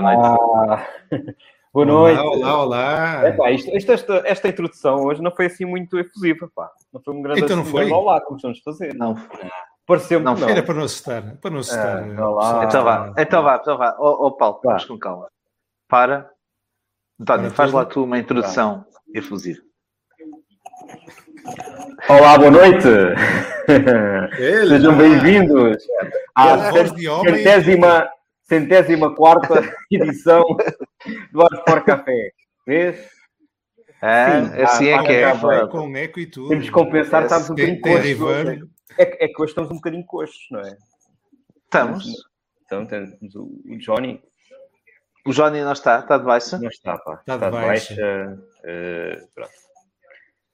Boa noite. Ah, boa noite. Olá, olá. Epá, isto- isto- esta, esta introdução hoje não foi assim muito efusiva, pá. Não foi um grande Então não assim, foi? Olá, como estamos a fazer. Não. Pareceu-me Não que não. Era para não assustar. Para não assustar. Ah, olá. Então vá, então vá, então vá. Ó ó, Paulo, Vá. vamos com calma. Para. António, faz lá tu uma introdução efusiva. Olá, boa noite. Ele, Sejam bem-vindos à de homem. centésima, centésima quarta edição do for Café. Vês? Ah, Sim, assim ah, é que é. com eco e tudo. Temos que compensar, Esse estamos um bocadinho coxos. É, que- é que hoje estamos um bocadinho coxos, não é? Estamos. Então temos o o Johnny, O Johnny não está, está de baixa. não está, pá. Está de baixa. eh, pronto.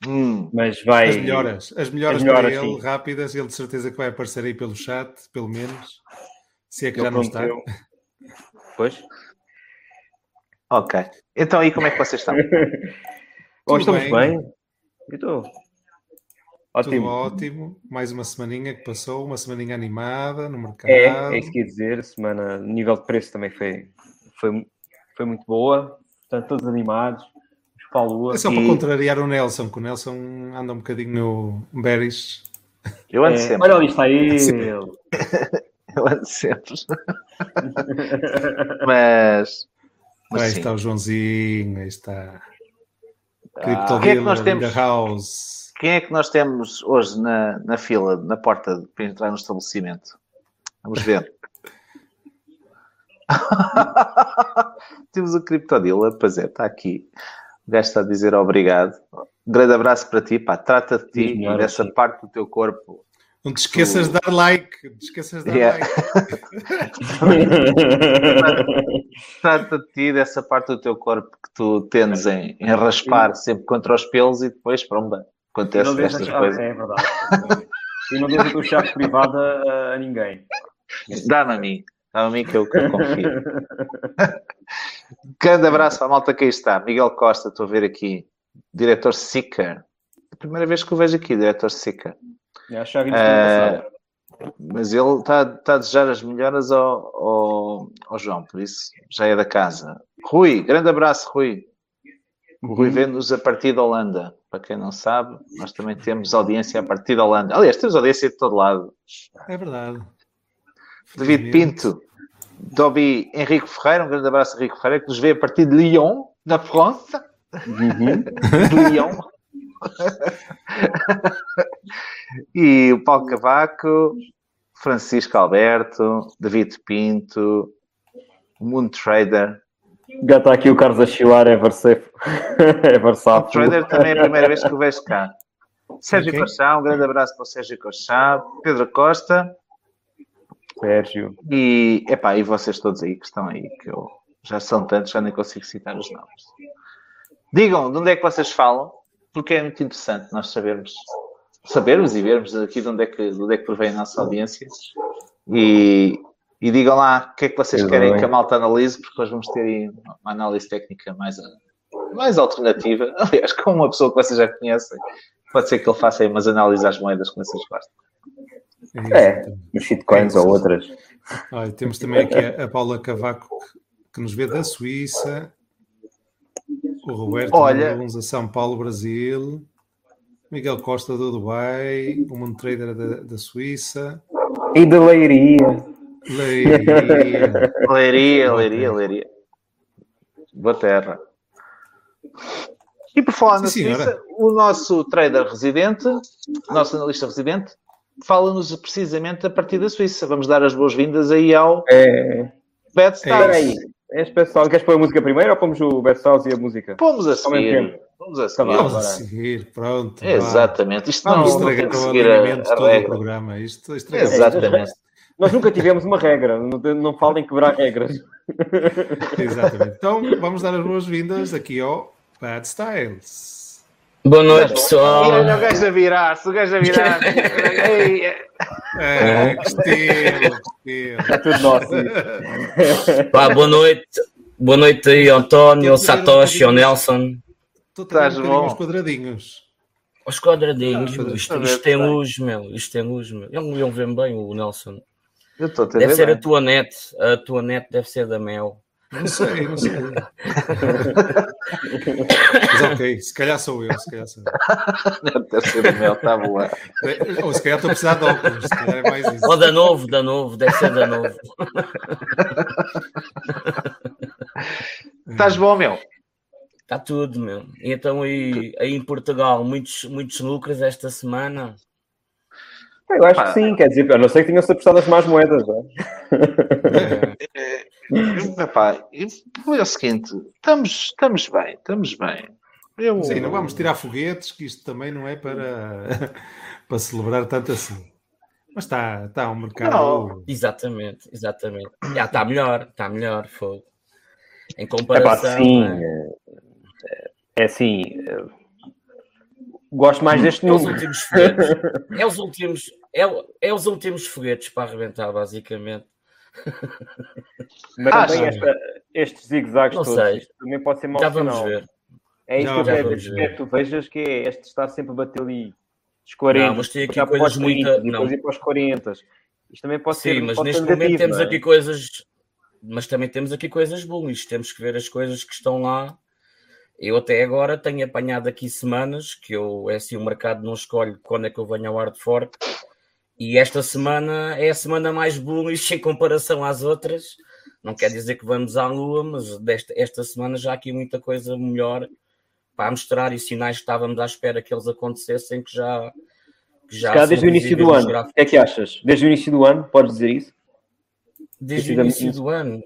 Hum, Mas vai. As melhoras, as melhoras, As melhoras, para ele, sim. rápidas, ele de certeza que vai aparecer aí pelo chat, pelo menos. Se é que Ele já não está. prometeu. Pois. ok. Então aí como é que vocês estão? Ou estamos bem. bem? Eu estou. Tudo Ótimo. ótimo. Mais uma semaninha que passou, uma semaninha animada no mercado. É, é isso que ia dizer. Semana, o nível de preço também foi, foi, foi muito boa. Portanto, todos animados. Os Palua. É só E- para contrariar o Nelson, que o Nelson anda um bocadinho no bearish. Eu ando É, sempre. olha ali está ele. Eu ando sempre. Mas. mas Aí sim. está o Joãozinho, aí está. Ah, Crypto o que é que nós temos? House. Quem é que nós temos hoje na, na fila, na porta para entrar no estabelecimento? Vamos ver. temos o Criptodila, pois é, está aqui. O gajo está a dizer obrigado. Um grande abraço para ti, pá. Trata de ti e dessa parte do teu corpo. Não te esqueças de dar like. Não te esqueças de dar Yeah. like. Trata de ti dessa parte do teu corpo que tu tendes em, em raspar sempre contra os pelos e depois, pronto, acontece estas chave- coisas. É verdade. E não deixa a tua chave privada a, ninguém. Dá-me a mim. Dá-me a mim que eu, que eu confio. Grande abraço a malta que aí está. Miguel Costa, estou a ver aqui. Diretor Seeker. É a primeira vez que o vejo aqui, Diretor Seeker. É a chave Eh, mas ele está, está a desejar as melhoras ao, ao, ao João, por isso já é da casa. Rui, grande abraço, Rui. O Rui vê-nos a partir da Holanda. Para quem não sabe, nós também temos audiência a partir da Holanda. Aliás, temos audiência de todo lado. É verdade. David Pinto, Dobby Henrique Ferreira, um grande abraço, Henrique Ferreira, que nos vê a partir de Lyon, na França. Uhum. De Lyon. e o Paulo Cavaco, Francisco Alberto, David Pinto, o Moon Trader. Já está aqui o Carlos a chilar, é versátil. é O. Trader também é a primeira vez que o vejo cá. Sérgio Ok. Cochá, um grande abraço para o Sérgio Cochá, Pedro Costa Sérgio. e, epá, e vocês todos aí que estão aí, que eu já são tantos, já nem consigo citar os nomes. Digam de onde é que vocês falam, porque é muito interessante nós sabermos, sabermos e vermos aqui de onde é que, de onde é que provém a nossa audiência. E, e digam lá o que é que vocês querem que a malta analise, porque hoje vamos ter aí uma análise técnica mais, mais alternativa. Aliás, com uma pessoa que vocês já conhecem, pode ser que ele faça aí umas análises às moedas que vocês gostam. É, nos shitcoins ou outras. Olha, temos também aqui a, Paula Cavaco, que nos vê da Suíça. O Roberto Olha. A São Paulo, Brasil. Miguel Costa do Dubai. O Mundo Trader da, da Suíça. E de leiria. Leiria. Leiria, Leiria, Leiria. Boa terra. E por falar na senhora. Suíça, o nosso trader residente, o nosso analista residente, fala-nos precisamente a partir da Suíça. Vamos dar as boas-vindas aí ao É. Stars. aí. És pessoal, queres pôr a música primeiro ou pomos o House e a música? Pomos a seguir. Vamos a seguir. Vamos a seguir, pronto. Exatamente. Isto não, Vamos não que o seguir a, alinhamento a todo o programa. Isto estraga Exatamente. Nós nunca tivemos uma regra. Não, não falem quebrar regras. Exatamente. Então, vamos dar as boas-vindas aqui ao Bad Styles. Boa noite, pessoal. olha o gajo a virar-se, o gajo a virar é- É, que estilo, que estilo. É tudo nosso. Pá, boa noite. Boa noite aí, António, ao Satoshi, ao Nelson. Trazer Estás bom. os quadradinhos. Os quadradinhos, Ah, isto, isto tem tá. luz, meu. Isto tem luz, meu. Ele não ver bem o Nelson. Eu estou a Deve ver ser bem. a tua net. A tua net deve ser da Mel. Não sei, não sei. Mas ok, se calhar sou eu, se calhar sou eu. Deve ser do mel, está boa. Ou se calhar estou a precisar de óculos, se calhar é mais isso. Ou da novo, da novo, deve ser da novo. Estás bom, meu? Está tudo, meu. Então aí, aí em Portugal, muitos, muitos lucros esta semana. Eu acho Pá. que sim, quer dizer, a não ser que tenham-se apostado as más moedas. não é? É, Epá, e foi o seguinte: estamos, estamos bem, estamos bem. Eu, sim, não vamos tirar foguetes, que isto também não é para, para celebrar tanto assim. Mas está, está um mercado. Exatamente, exatamente. Já está melhor, está melhor. Fogo. Em É pá, comparação. sim. né? É assim. é, Gosto mais deste É os número. últimos. É os últimos, é, é os últimos foguetes para arrebentar, basicamente. Mas Ah, também sim. esta, estes zigue-zagues todos sei. isto também pode ser mau Já vamos sinal. ver. É isso Já que quero, ver. que tu vejas que é este estar sempre a bater ali os 40, Não, mas tem aqui coisas 30, muito- depois não. ir para os 40. Isto também pode ser Sim, mas neste momento temos é? aqui coisas, mas também temos aqui coisas boas. Temos que ver as coisas que estão lá. Eu até agora tenho apanhado aqui semanas que eu é assim o mercado não escolhe quando é que eu venho ao hard fork. E esta semana é a semana mais bullish em comparação às outras. Não quer dizer que vamos à lua, mas desta, esta semana já há aqui muita coisa melhor para mostrar e sinais que estávamos à espera que eles acontecessem que já, que já são desde o início do ano. O que é que achas? Desde o início do ano, podes dizer isso? Desde o Precisamente início do ano.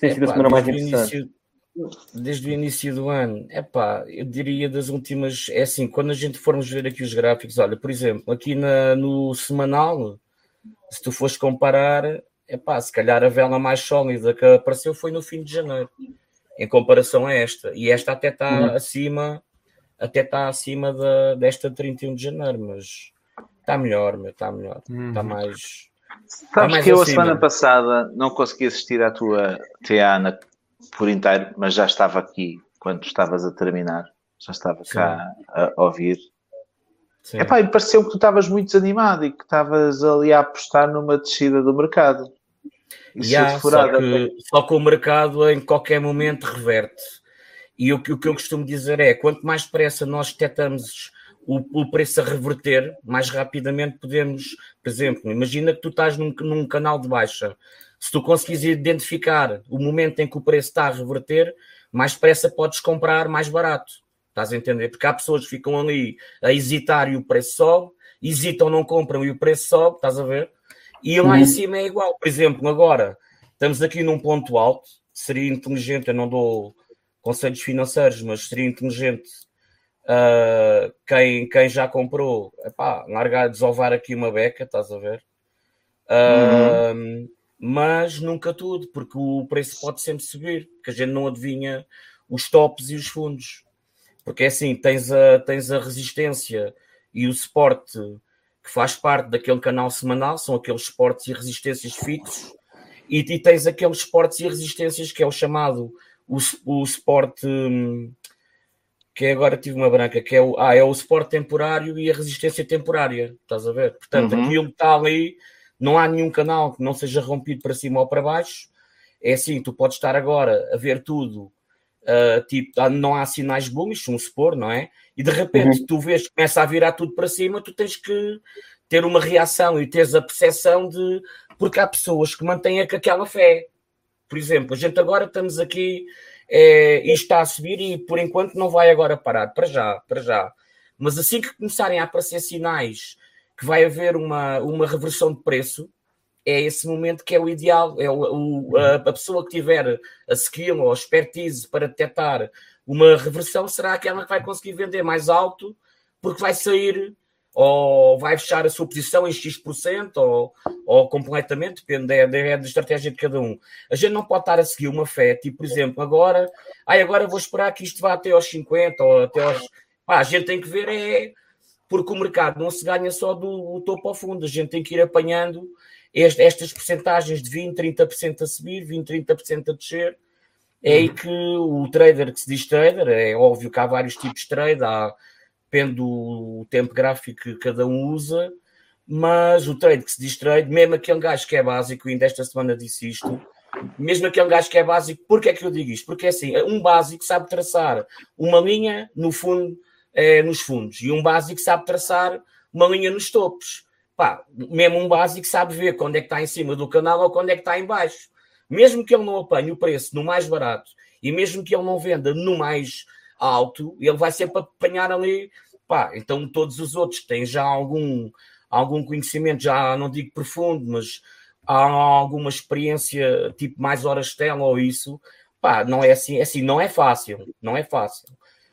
Tem sido a semana mais desde o interessante. início- desde o início do ano, é pá, eu diria das últimas. É assim, quando a gente formos ver aqui os gráficos, olha, por exemplo, aqui na, no semanal, se tu fores comparar, é pá, se calhar a vela mais sólida que apareceu foi no fim de janeiro, em comparação a esta, e esta até está Uhum. acima, até está acima da, desta de 31 de janeiro, mas está melhor, meu, está melhor, Uhum. está mais. Sabes mais que eu a semana passada não consegui assistir à tua TA na- por inteiro, mas já estava aqui quando estavas a terminar. Já estava cá a, a ouvir. Sim. Epá, e pareceu que tu estavas muito desanimado e que estavas ali a apostar numa descida do mercado. Isso furada. só, que, só que o mercado em qualquer momento reverte. E o, que- o que eu costumo dizer é: quanto mais depressa nós detectamos o, o preço a reverter, mais rapidamente podemos, por exemplo, imagina que tu estás num, num canal de baixa. Se tu conseguires identificar o momento em que o preço está a reverter, mais depressa podes comprar mais barato. Estás a entender? Porque há pessoas que ficam ali a hesitar e o preço sobe, hesitam, não compram e o preço sobe, estás a ver? E lá em cima é igual. Por exemplo, agora estamos aqui num ponto alto, seria inteligente, eu não dou conselhos financeiros, mas seria inteligente ah, quem, quem já comprou, epá, largar, desovar aqui uma beca, estás a ver? Ah, Mas nunca tudo, porque o preço pode sempre subir, porque a gente não adivinha os tops e os fundos. Porque é assim, tens a, tens a resistência e o suporte que faz parte daquele canal semanal, são aqueles suportes e resistências fixos, e, e tens aqueles suportes e resistências que é o chamado o, o suporte hum, que é agora tive uma branca, que é o, ah, é o suporte temporário e a resistência temporária, estás a ver? Portanto, Uhum. aquilo que está ali, não há nenhum canal que não seja rompido para cima ou para baixo. É assim, tu podes estar agora a ver tudo, ah, tipo, ah, não há sinais bullish, vamos supor, não é? E de repente tu vês que começa a virar tudo para cima, tu tens que ter uma reação e teres a percepção de. Porque há pessoas que mantêm aquela fé. Por exemplo, a gente agora estamos aqui, é, isto está a subir e por enquanto não vai agora parar, para já, para já. Mas assim que começarem a aparecer sinais que vai haver uma, uma reversão de preço, é esse momento que é o ideal. É o, o- a, a pessoa que tiver a skill ou a expertise para detectar uma reversão será aquela que vai conseguir vender mais alto, porque vai sair ou vai fechar a sua posição em X% ou, ou completamente, depende é, da, da estratégia de cada um. A gente não pode estar a seguir uma fé, tipo, por exemplo, agora, ai, agora vou esperar que isto vá até aos 50 ou até aos. Pá, a gente tem que ver é porque o mercado não se ganha só do, do topo ao fundo, a gente tem que ir apanhando este- estas percentagens de 20, 30% a subir, 20, 30% a descer. É aí que o trader que se diz trader, é óbvio que há vários tipos de trade, há, depende do tempo gráfico que cada um usa, mas o trade que se diz trade, mesmo aquele gajo que é básico, ainda esta semana disse isto, mesmo aquele gajo que é básico, porque é que eu digo isto? Porque é assim, um básico sabe traçar uma linha no fundo, é, nos fundos, e um básico sabe traçar uma linha nos topos. Pá, mesmo um básico sabe ver quando é que está em cima do canal ou quando é que está em baixo. Mesmo que ele não apanhe o preço no mais barato e mesmo que ele não venda no mais alto, ele vai sempre apanhar ali. Pá, então todos os outros que têm já algum algum conhecimento, já não digo profundo, mas há alguma experiência, tipo mais horas tela ou isso, pá, não é assim, é assim, não é fácil, não é fácil,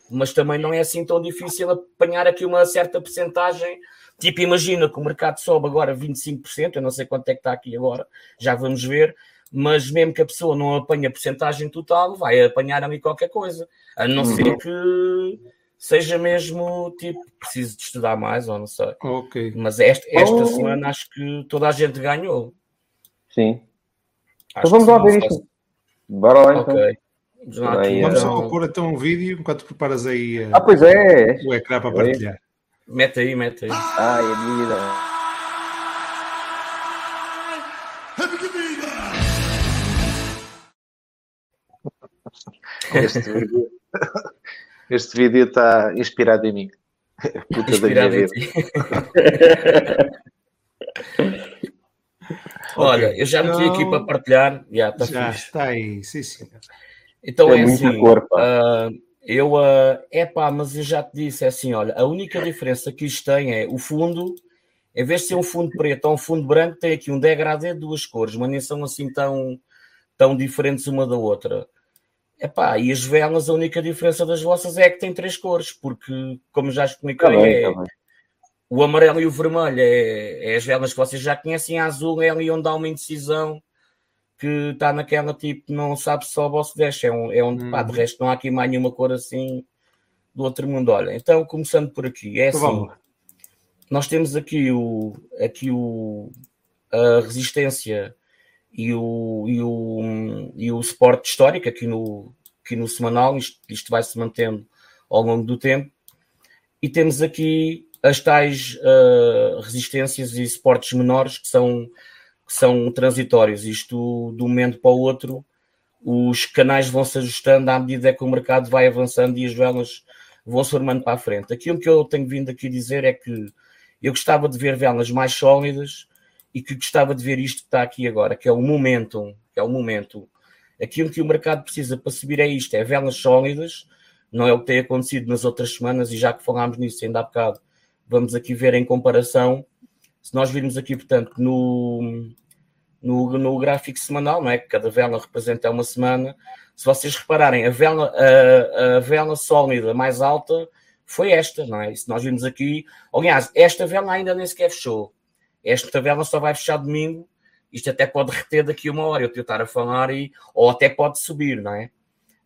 mas também não é assim tão difícil apanhar aqui uma certa percentagem. Tipo, imagina que o mercado sobe agora 25%, eu não sei quanto é que está aqui agora, já vamos ver, mas mesmo que a pessoa não apanhe a porcentagem total, vai apanhar ali qualquer coisa, a não uhum. ser que seja mesmo tipo, preciso de estudar mais ou não sei. Ok. Mas esta, esta oh. semana acho que toda a gente ganhou. Sim. Acho então vamos lá ver isto. Bora lá então. Ok. Vamos só então... pôr então um vídeo enquanto preparas aí uh, ah, pois é. o ecrã para partilhar. Mete aí, mete aí. Ai, a vida. Este vídeo este vídeo está inspirado em mim. Puta inspirado da minha vida. Olha, okay. eu já meti então, aqui para partilhar. Já, está, já está aí, sim, sim. Então é, é assim, uh, eu, uh, é pá, mas eu já te disse, é assim, olha, a única diferença que isto tem é o fundo, em vez de ser um fundo preto ou um fundo branco, tem aqui um degradê de duas cores, mas nem são assim tão, tão diferentes uma da outra. Epá, e as velas, a única diferença das vossas é que tem três cores, porque, como já expliquei, tá bem, é, tá o amarelo e o vermelho é, é, as velas que vocês já conhecem, a azul é ali onde há uma indecisão que está naquela tipo, não sabe sobe ou se desce, é, um, é onde, pá, de uhum. resto não há aqui mais nenhuma cor assim do outro mundo. Olha, então, começando por aqui, é então assim, nós temos aqui o, aqui o, a resistência e o, e o, e o suporte histórico aqui no, aqui no semanal, isto, isto vai se mantendo ao longo do tempo. E temos aqui as tais uh, resistências e suportes menores que são, que são transitórios. Isto, de um momento para o outro, os canais vão se ajustando à medida que o mercado vai avançando e as velas vão se formando para a frente. Aquilo que eu tenho vindo aqui dizer é que eu gostava de ver velas mais sólidas, e que gostava de ver isto que está aqui agora, que é o momento, é o momento. Aquilo que o mercado precisa para subir é isto, é velas sólidas, não é o que tem acontecido nas outras semanas, e já que falámos nisso ainda há bocado, vamos aqui ver em comparação. Se nós virmos aqui, portanto, no, no, no gráfico semanal, não é? Que cada vela representa uma semana. Se vocês repararem, a vela, a, a vela sólida mais alta foi esta, não é? E se nós vimos aqui, aliás, esta vela ainda nem sequer fechou. Esta tabela só vai fechar domingo. Isto até pode reter daqui uma hora, eu te estar a falar, e, ou até pode subir, não é?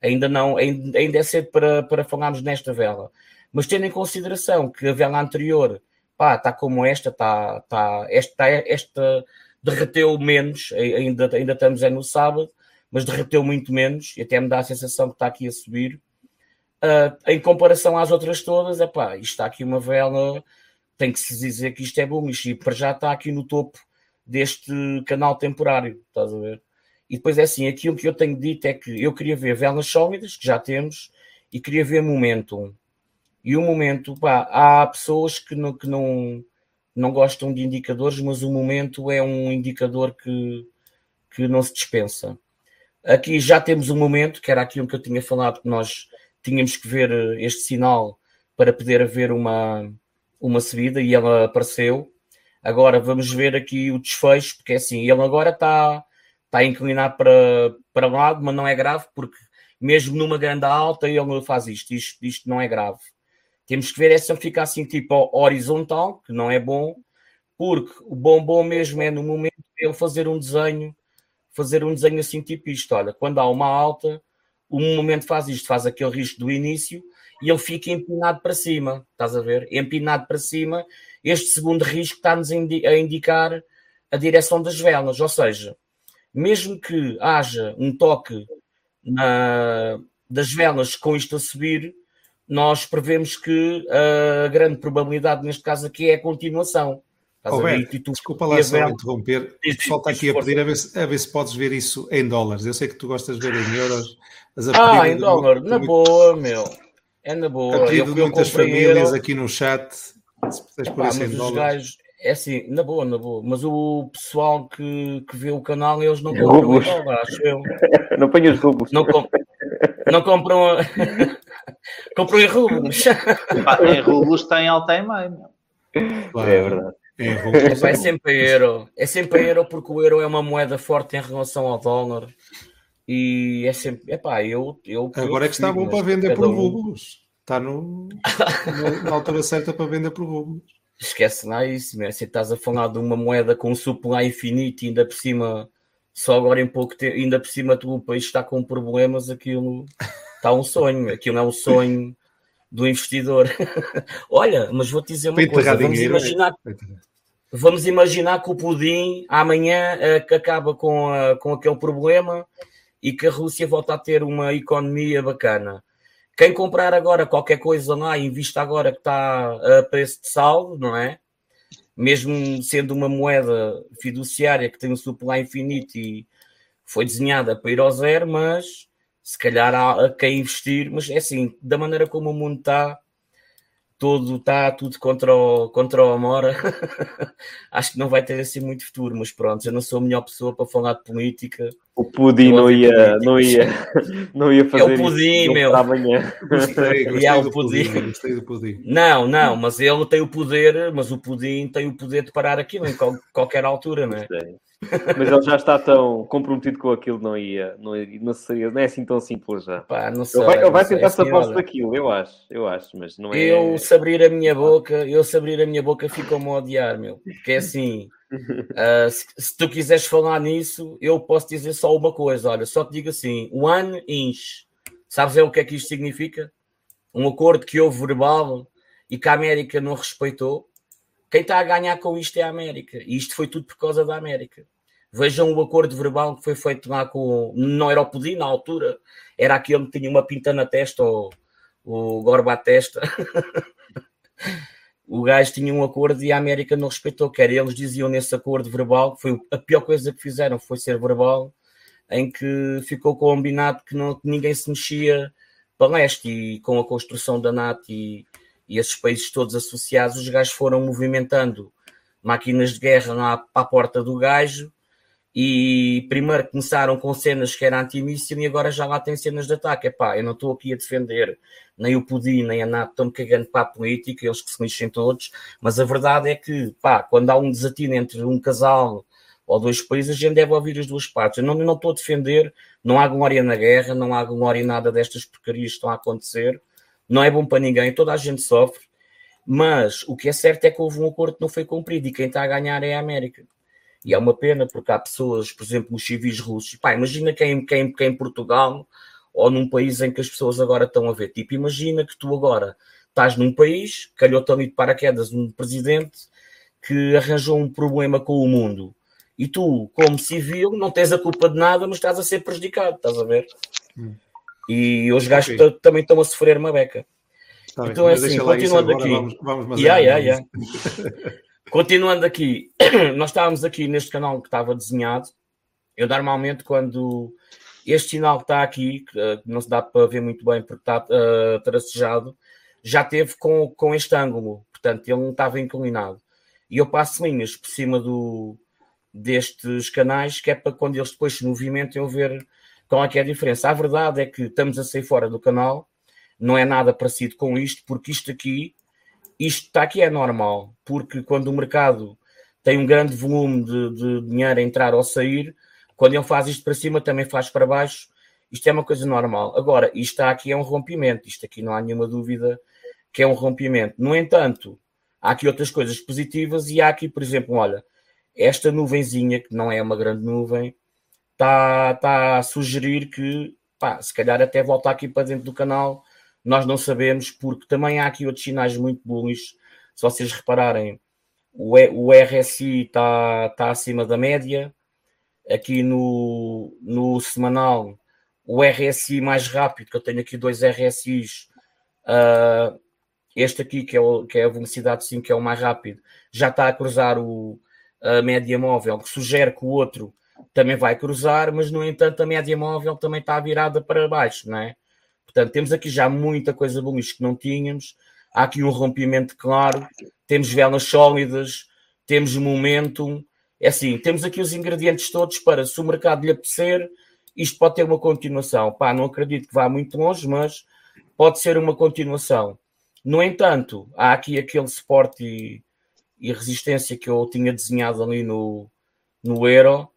Ainda não, ainda, ainda é cedo para, para falarmos nesta vela. Mas tendo em consideração que a vela anterior, pá, está como esta, está, está, esta, esta derreteu menos, ainda, ainda estamos é no sábado, mas derreteu muito menos, e até me dá a sensação que está aqui a subir. Uh, em comparação às outras todas, é pá, isto está aqui uma vela tem que se dizer que isto é bom, isto para já está aqui no topo deste canal temporário, estás a ver? E depois é assim, aquilo que eu tenho dito é que eu queria ver velas sólidas, que já temos, e queria ver momentum. E o momento, pá, há pessoas que não, que não, não gostam de indicadores, mas o momento é um indicador que, que não se dispensa. Aqui já temos um momento, que era aquilo que eu tinha falado, que nós tínhamos que ver este sinal para poder haver uma, uma subida e ela apareceu. Agora vamos ver aqui o desfecho, porque é assim, ele agora está tá inclinado para, para lado, mas não é grave, porque mesmo numa grande alta ele faz isto, isto, isto não é grave. Temos que ver essa ficar assim tipo horizontal, que não é bom, porque o bom bom mesmo é no momento ele fazer um desenho, fazer um desenho assim tipo isto, olha, quando há uma alta, o momento faz isto, faz aquele risco do início, e ele fica empinado para cima, estás a ver? Empinado para cima, este segundo risco está-nos a indicar a direção das velas, ou seja, mesmo que haja um toque na, das velas com isto a subir, nós prevemos que a grande probabilidade neste caso aqui é a continuação, Oh, tu, desculpa lá só interromper. O pessoal está aqui a pedir a ver, se, a ver se podes ver isso em dólares. Eu sei que tu gostas de ver em euros. ah, em dólar, na muito, boa, meu. É na boa. A eu, de muitas famílias euro. aqui no chat. Se puderes pôr isso em dólares. Gajos, é assim, na boa, na boa. Mas o pessoal que, que vê o canal, eles não compram em dólar, acho eu. não põe os rublos. Não, com, não compram. compram em rublos. em rublos tem alta em meio. Claro. É verdade. É, é sempre euro. É sempre euro porque o euro é uma moeda forte em relação ao dólar. E é sempre. Epá, eu, eu, Agora eu é que está bom para vender por rublos. Está no, na altura certa para vender por rublos. Esquece lá isso. Se estás a falar de uma moeda com supply infinito e ainda por cima, só agora em pouco tempo, ainda por cima tu, o país está com problemas, aquilo está um sonho. Aquilo é um sonho do investidor. Olha, mas vou-te dizer uma coisa. Vamos dinheiro, imaginar, é? vamos imaginar que o Pudim amanhã uh, acaba com, uh, com aquele problema e que a Rússia volta a ter uma economia bacana. Quem comprar agora qualquer coisa lá, invista agora que está a preço de saldo, não é? Mesmo sendo uma moeda fiduciária que tem um supply infinito e foi desenhada para ir ao zero, mas se calhar há quem investir, mas é assim, da maneira como o mundo está, todo está tudo contra o, contra o Amora. Acho que não vai ter assim muito futuro, mas pronto, eu não sou a melhor pessoa para falar de política. O Pudim não ia, não ia, não ia fazer é o Pudim, isso meu. amanhã. Gostei, gostei, é o pudim. pudim. gostei do Pudim. Não, não, mas ele tem o poder, mas o Pudim tem o poder de parar aquilo em qualquer altura, não é? Gostei. Mas ele já está tão comprometido com aquilo, não ia, não, não seria, não é assim tão simples já. Pá, não sei, ele vai, ele vai tentar se aposta daquilo, eu acho, eu acho, mas não é. Eu se abrir a minha boca, eu se abrir a minha boca ficam-me a odiar, meu. Porque é assim, uh, se, se, tu quiseres falar nisso, eu posso dizer só uma coisa, olha, só te digo assim, one inch, sabes é o que é que isto significa? Um acordo que houve verbal e que a América não respeitou quem está a ganhar com isto é a América. E isto foi tudo por causa da América. Vejam o acordo verbal que foi feito lá com. Não era o Pudim na altura, era aquele que tinha uma pinta na testa, ou o Gorba à testa. o gajo tinha um acordo e a América não respeitou. Quer eles diziam nesse acordo verbal, que foi a pior coisa que fizeram, foi ser verbal, em que ficou combinado que, não, que ninguém se mexia para leste e com a construção da NATO e e esses países todos associados, os gajos foram movimentando máquinas de guerra lá para a porta do gajo e primeiro começaram com cenas que eram antimíssil e agora já lá tem cenas de ataque. Epá, eu não estou aqui a defender nem o Pudim nem a NATO, estão-me cagando para a política, eles que se lixem todos, mas a verdade é que, pá, quando há um desatino entre um casal ou dois países, a gente deve ouvir as duas partes. Eu não, não estou a defender, não há glória na guerra, não há glória em nada destas porcarias que estão a acontecer, não é bom para ninguém, toda a gente sofre, mas o que é certo é que houve um acordo que não foi cumprido e quem está a ganhar é a América. E é uma pena porque há pessoas, por exemplo, os civis russos, pá, imagina quem, quem, quem em Portugal ou num país em que as pessoas agora estão a ver. Tipo, imagina que tu agora estás num país, calhou-te ali de paraquedas um presidente que arranjou um problema com o mundo. E tu, como civil, não tens a culpa de nada, mas estás a ser prejudicado, estás a ver? Hum. E os gajos também estão a sofrer uma beca. Tá então é assim, continuando aqui. Vamos, vamos yeah, yeah, yeah. continuando aqui, nós estávamos aqui neste canal que estava desenhado. Eu normalmente quando este sinal que está aqui, que não se dá para ver muito bem porque está uh, tracejado, já teve com, com este ângulo, portanto ele não estava inclinado. E eu passo linhas por cima do, destes canais, que é para quando eles depois se movimentam eu ver qual é que é a diferença? A verdade é que estamos a sair fora do canal, não é nada parecido com isto, porque isto aqui, isto está aqui é normal, porque quando o mercado tem um grande volume de, de dinheiro a entrar ou sair, quando ele faz isto para cima, também faz para baixo, isto é uma coisa normal. Agora, isto aqui é um rompimento, isto aqui não há nenhuma dúvida que é um rompimento. No entanto, há aqui outras coisas positivas e há aqui, por exemplo, olha, esta nuvenzinha, que não é uma grande nuvem, está tá a sugerir que, pá, se calhar até voltar aqui para dentro do canal, nós não sabemos, porque também há aqui outros sinais muito bullish. Se vocês repararem, o, o RSI está tá acima da média. Aqui no, no semanal, o RSI mais rápido, que eu tenho aqui dois RSIs, uh, este aqui, que é, o, que é a velocidade 5, que é o mais rápido, já está a cruzar o, a média móvel, que sugere que o outro também vai cruzar, mas no entanto a média móvel também está virada para baixo, não é? Portanto, temos aqui já muita coisa boa que não tínhamos. Há aqui um rompimento claro, temos velas sólidas, temos momentum. É assim, temos aqui os ingredientes todos para, se o mercado lhe apetecer, isto pode ter uma continuação. Pá, não acredito que vá muito longe, mas pode ser uma continuação. No entanto, há aqui aquele suporte e, e resistência que eu tinha desenhado ali no, no Euro.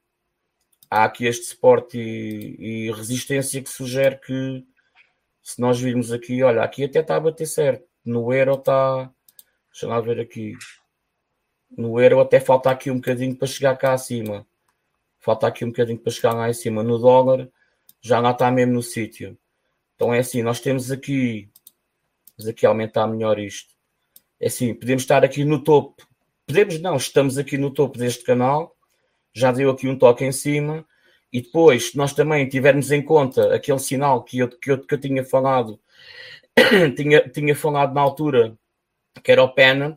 Há aqui este suporte e, e resistência que sugere que se nós virmos aqui, olha, aqui até está a bater certo. No Euro está. Deixa lá ver aqui. No Euro até falta aqui um bocadinho para chegar cá acima. Falta aqui um bocadinho para chegar lá em cima. No dólar já lá está mesmo no sítio. Então é assim, nós temos aqui. Vamos aqui aumentar melhor isto. É assim, podemos estar aqui no topo. Podemos não, estamos aqui no topo deste canal. Já deu aqui um toque em cima e depois, nós também tivermos em conta aquele sinal que eu, que eu, que eu tinha falado, tinha, tinha falado na altura, que era o pennant,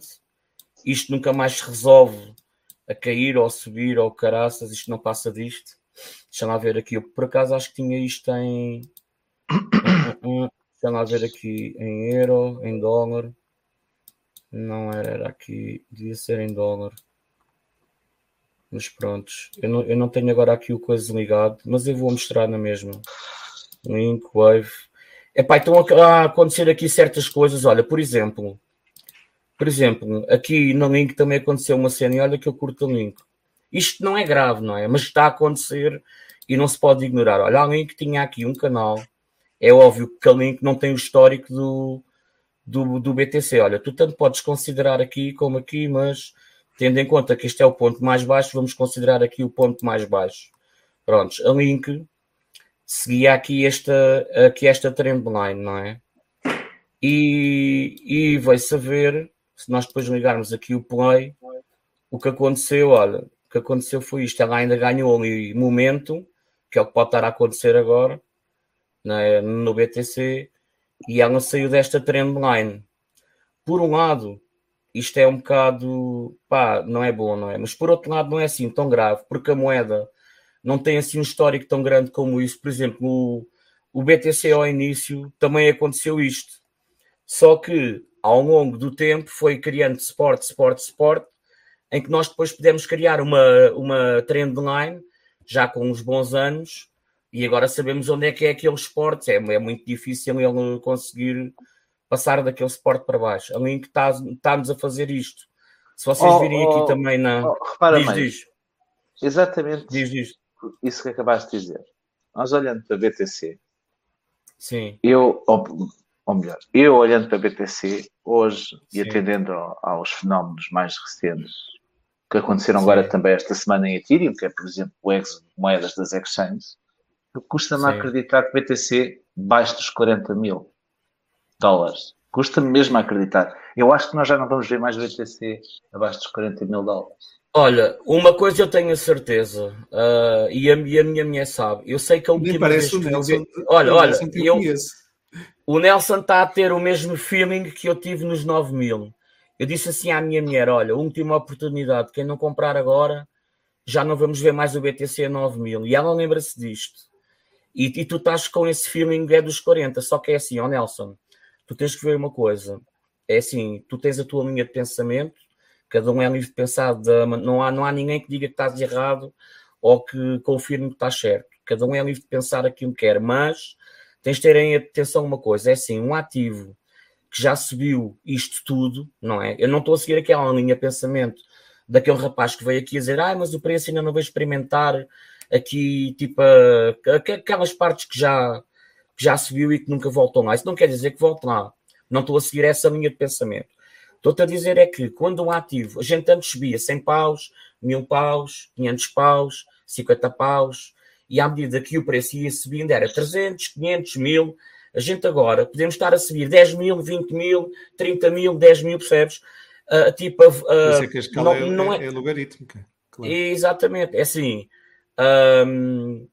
isto nunca mais se resolve a cair ou a subir ou caraças, isto não passa disto. Deixa lá ver aqui, eu por acaso acho que tinha isto em. Deixa lá ver aqui em euro, em dólar. Não era, era aqui, devia ser em dólar. Mas prontos, eu não, eu não tenho agora aqui o coisa ligado, mas eu vou mostrar na mesma. Link, Wave. Epá, estão a acontecer aqui certas coisas. Olha, por exemplo, por exemplo, aqui no link também aconteceu uma cena e olha que eu curto o link. Isto não é grave, não é? Mas está a acontecer e não se pode ignorar. Olha, a link tinha aqui um canal. É óbvio que a link não tem o histórico do, do, do BTC. Olha, tu tanto podes considerar aqui como aqui, mas tendo em conta que este é o ponto mais baixo, vamos considerar aqui o ponto mais baixo. Prontos, a link seguia aqui esta, aqui esta trendline, não é? E, e vai-se a ver, se nós depois ligarmos aqui o play, o que aconteceu, olha, o que aconteceu foi isto, ela ainda ganhou ali momento, que é o que pode estar a acontecer agora, é? no BTC, e ela saiu desta trendline. Por um lado, isto é um bocado, pá, não é bom, não é? Mas por outro lado, não é assim tão grave, porque a moeda não tem assim um histórico tão grande como isso. Por exemplo, o, o BTC ao início também aconteceu isto. Só que ao longo do tempo foi criando suporte, suporte, suporte, em que nós depois pudemos criar uma, uma trendline, já com uns bons anos, e agora sabemos onde é que é aquele suporte. É, é muito difícil ele conseguir passar daquele suporte para baixo. A Link está-nos está a fazer isto. Se vocês oh, virem aqui oh, também na. Oh, repara diz, diz. Exatamente. Diz, diz. Isso que acabaste de dizer. Nós olhando para a BTC. Sim. Eu, ou, ou melhor, eu olhando para a BTC hoje Sim. e atendendo aos fenómenos mais recentes que aconteceram Sim. agora também esta semana em Ethereum, que é, por exemplo, o ex moedas das exchanges, custa-me acreditar que BTC baixe dos 40 mil dólares. Custa-me mesmo acreditar. Eu acho que nós já não vamos ver mais BTC abaixo dos 40 mil dólares. Olha, uma coisa eu tenho a certeza, uh, e, a, e, a, minha mulher sabe. Eu sei que a última parece vez o Nelson, Olha, o olha, Nelson eu, o Nelson está a ter o mesmo feeling que eu tive nos 9 mil. Eu disse assim à minha mulher: olha, última oportunidade, quem não comprar agora, já não vamos ver mais o BTC a 9 mil. E ela lembra-se disto. E, e, tu estás com esse feeling é dos 40, só que é assim, ó Nelson tu tens que ver uma coisa. É assim, tu tens a tua linha de pensamento, cada um é livre de pensar, de, não, há, não há ninguém que diga que estás errado ou que confirme que estás certo. Cada um é livre de pensar aquilo que quer, mas tens de ter em atenção uma coisa: é assim, um ativo que já subiu isto tudo, não é? Eu não estou a seguir aquela linha de pensamento daquele rapaz que veio aqui a dizer, ah, mas o preço ainda não vai experimentar aqui, tipo, aquelas partes que já que já subiu e que nunca voltam lá. Isso não quer dizer que voltem lá. Não estou a seguir essa linha de pensamento. Estou-te a dizer é que quando um ativo, a gente antes subia 100 paus, 1000 paus, 500 paus, 50 paus, e à medida que o preço ia subindo era 300, 500, 1000. A gente agora podemos estar a subir 10 mil, 20 mil, 30 mil, 10 mil, percebes? Uh, tipo, uh, uh, é que a escala não, é, não é, é logarítmica. Claro. Exatamente, é assim. Um,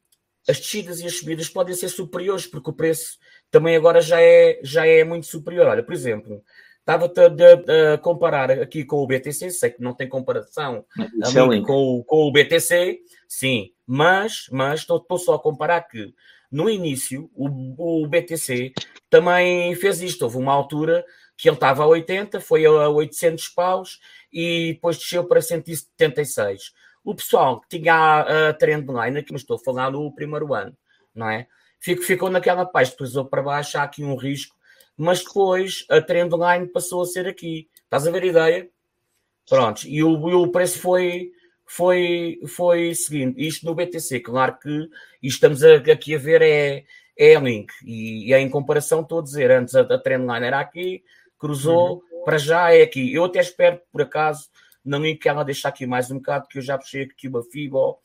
as descidas e as subidas podem ser superiores, porque o preço também agora já é, já é muito superior. Olha, por exemplo, estava-te a, a, comparar aqui com o BTC, sei que não tem comparação é com, com o BTC, sim, mas estou só a comparar que no início o, o BTC também fez isto. Houve uma altura que ele estava a 80, foi a 800 paus e depois desceu para 176. O pessoal que tinha a, a trendline, aqui mas estou a falar no primeiro ano, não é? Ficou, ficou naquela paz, depois eu para baixo, há aqui um risco, mas depois a trendline passou a ser aqui. Estás a ver a ideia? Prontos, e o, e o preço foi, foi, foi seguinte. Isto no BTC, claro que estamos a, aqui a ver é, é a link, e, e é em comparação estou a dizer, antes a, a trendline era aqui, cruzou, uhum. para já é aqui. Eu até espero, por acaso, não ir que ela deixe aqui mais um bocado, que eu já puxei aqui uma FIBO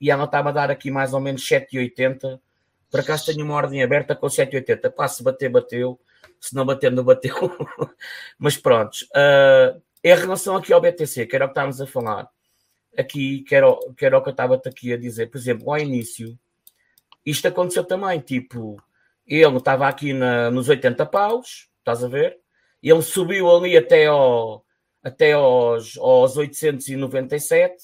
e ela estava a dar aqui mais ou menos 7,80. Por acaso tenho uma ordem aberta com 7,80. Pá, se bater, bateu. Se não bater, não bateu. Mas pronto. Uh, em relação aqui ao BTC, que era o que estávamos a falar, aqui, que era, que era o que eu estava aqui a dizer, por exemplo, ao início, isto aconteceu também, tipo, ele estava aqui na, nos 80 paus, estás a ver? Ele subiu ali até, ao, até aos, aos 897,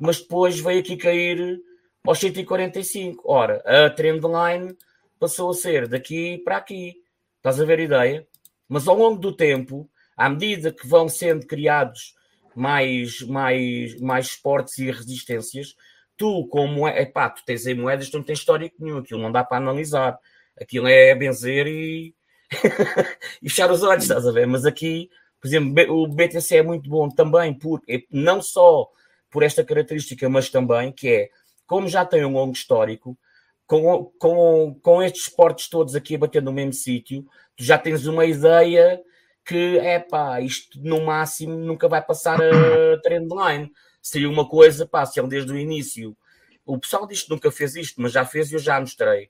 mas depois veio aqui cair aos 145. Ora, a trendline passou a ser daqui para aqui. Estás a ver a ideia? Mas ao longo do tempo, à medida que vão sendo criados mais, mais, mais esportes e resistências, tu, como é, pá, tu tens aí moedas, tu não tens histórico nenhum, aquilo não dá para analisar. Aquilo é benzer e, e fechar os olhos, estás a ver? Mas aqui, por exemplo, o BTC é muito bom também, por, não só por esta característica, mas também que é, como já tem um longo histórico, com, com, com estes esportes todos aqui a bater no mesmo sítio, tu já tens uma ideia que, é pá, isto no máximo nunca vai passar a trendline. Seria uma coisa, pá, se ele desde o início, o pessoal diz que nunca fez isto, mas já fez e eu já mostrei.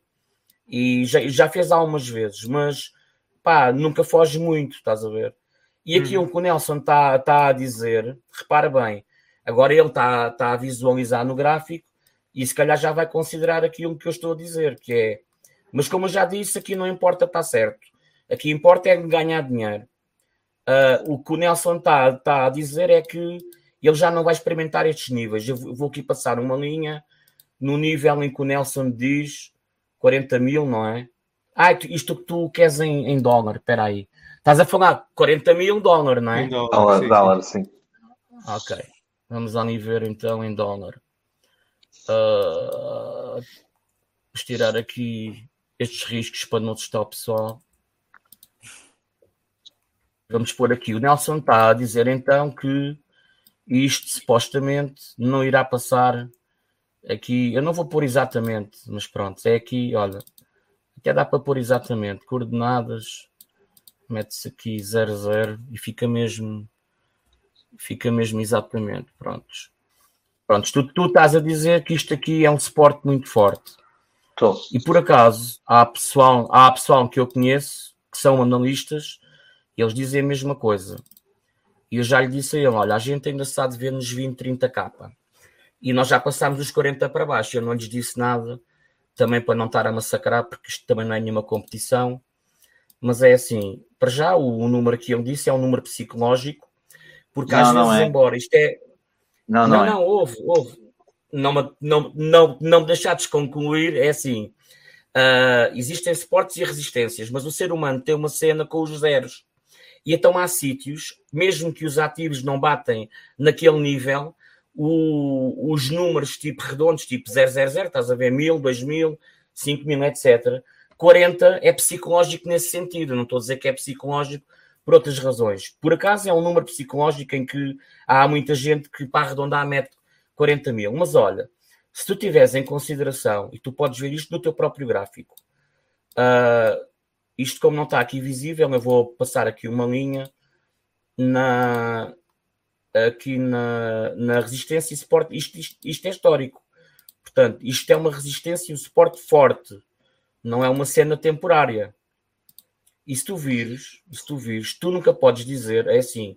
E já, já fez algumas vezes, mas pá, nunca foge muito, estás a ver? E aqui hum. o que o Nelson está tá a dizer, repara bem, agora ele está tá a visualizar no gráfico e se calhar já vai considerar aquilo que eu estou a dizer, que é, mas como eu já disse, aqui não importa estar certo, aqui importa é ganhar dinheiro. Uh, o que o Nelson está tá a dizer é que ele já não vai experimentar estes níveis. Eu vou aqui passar uma linha no nível em que o Nelson diz 40 mil, não é? Ah, isto que tu queres em, em dólar, espera aí. Estás a falar 40 mil dólar, não é? Em dólar, sim, dólar, sim. Ok. Vamos ali ver então em dólar. Uh, vamos tirar aqui estes riscos para não assustar o pessoal. Vamos pôr aqui. O Nelson está a dizer então que isto supostamente não irá passar aqui. Eu não vou pôr exatamente, mas pronto, é aqui, olha, até dá para pôr exatamente coordenadas, mete-se aqui 00 e fica mesmo fica mesmo exatamente, prontos. Prontos, tu, tu estás a dizer que isto aqui é um suporte muito forte. Tô. E por acaso, há pessoal, há pessoal que eu conheço que são analistas e eles dizem a mesma coisa. E eu já lhe disse a ele: olha, a gente ainda sabe ver nos 20, 30 capa. E nós já passámos os 40 para baixo. Eu não lhes disse nada também para não estar a massacrar, porque isto também não é nenhuma competição. Mas é assim, para já o, o número que ele disse é um número psicológico, porque não, às vezes, é. embora isto é. Não, não, não, é. não houve, houve. Não, não, não, não me deixares concluir, é assim. Uh, existem suportes e resistências, mas o ser humano tem uma cena com os zeros. E então há sítios, mesmo que os ativos não batem naquele nível, o, os números tipo redondos, tipo 000, estás a ver, 1000, 2000, 5000, etc. 40 é psicológico nesse sentido, não estou a dizer que é psicológico por outras razões. Por acaso é um número psicológico em que há muita gente que para arredondar mete 40 mil. Mas olha, se tu tiveres em consideração, e tu podes ver isto no teu próprio gráfico, uh, isto como não está aqui visível, eu vou passar aqui uma linha na, aqui na, na resistência e suporte. Isto, isto, isto é histórico. Portanto, isto é uma resistência e um suporte forte. Não é uma cena temporária. E se tu vires, se tu vires, tu nunca podes dizer, é assim,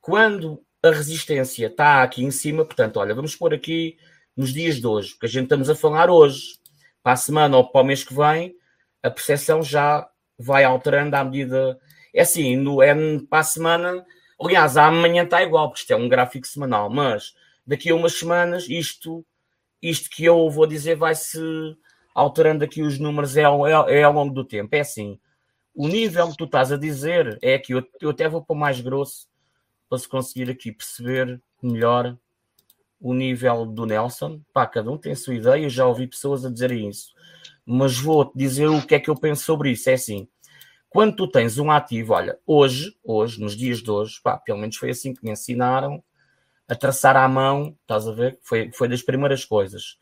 quando a resistência está aqui em cima, portanto, olha, vamos pôr aqui nos dias de hoje, porque a gente estamos a falar hoje, para a semana ou para o mês que vem, a percepção já vai alterando à medida. É assim, no, é para a semana, aliás, amanhã está igual, porque isto é um gráfico semanal, mas daqui a umas semanas isto, isto que eu vou dizer vai-se alterando aqui os números é ao, é, é ao longo do tempo. É assim, o nível que tu estás a dizer é que eu, eu até vou para mais grosso para se conseguir aqui perceber melhor o nível do Nelson. Pá, cada um tem a sua ideia, já ouvi pessoas a dizerem isso. Mas vou-te dizer o que é que eu penso sobre isso. É assim, quando tu tens um ativo, olha, hoje, hoje, nos dias de hoje, pá, pelo menos foi assim que me ensinaram a traçar à mão, estás a ver? Foi, foi das primeiras coisas.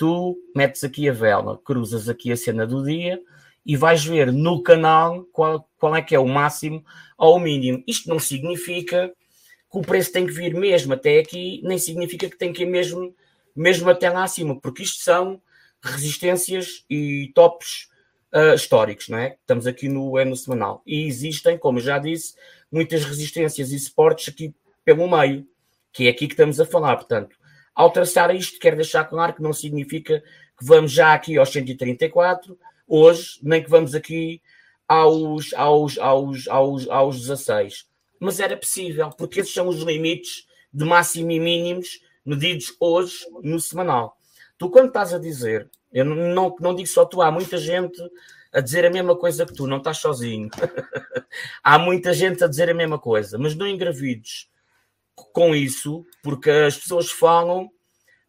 Tu metes aqui a vela, cruzas aqui a cena do dia e vais ver no canal qual, qual é que é o máximo ou o mínimo. Isto não significa que o preço tem que vir mesmo até aqui, nem significa que tem que ir mesmo, mesmo até lá acima, porque isto são resistências e tops uh, históricos, não é? Estamos aqui no ano semanal. E existem, como já disse, muitas resistências e suportes aqui pelo meio, que é aqui que estamos a falar. Portanto, ao traçar isto, quero deixar claro que não significa que vamos já aqui aos 134, hoje, nem que vamos aqui aos, aos, aos, aos, aos 16. Mas era possível, porque esses são os limites de máximo e mínimos medidos hoje no semanal. Tu, quando estás a dizer, eu não, não, digo só tu, há muita gente a dizer a mesma coisa que tu, não estás sozinho. há muita gente a dizer a mesma coisa, mas não engravides com isso, porque as pessoas falam,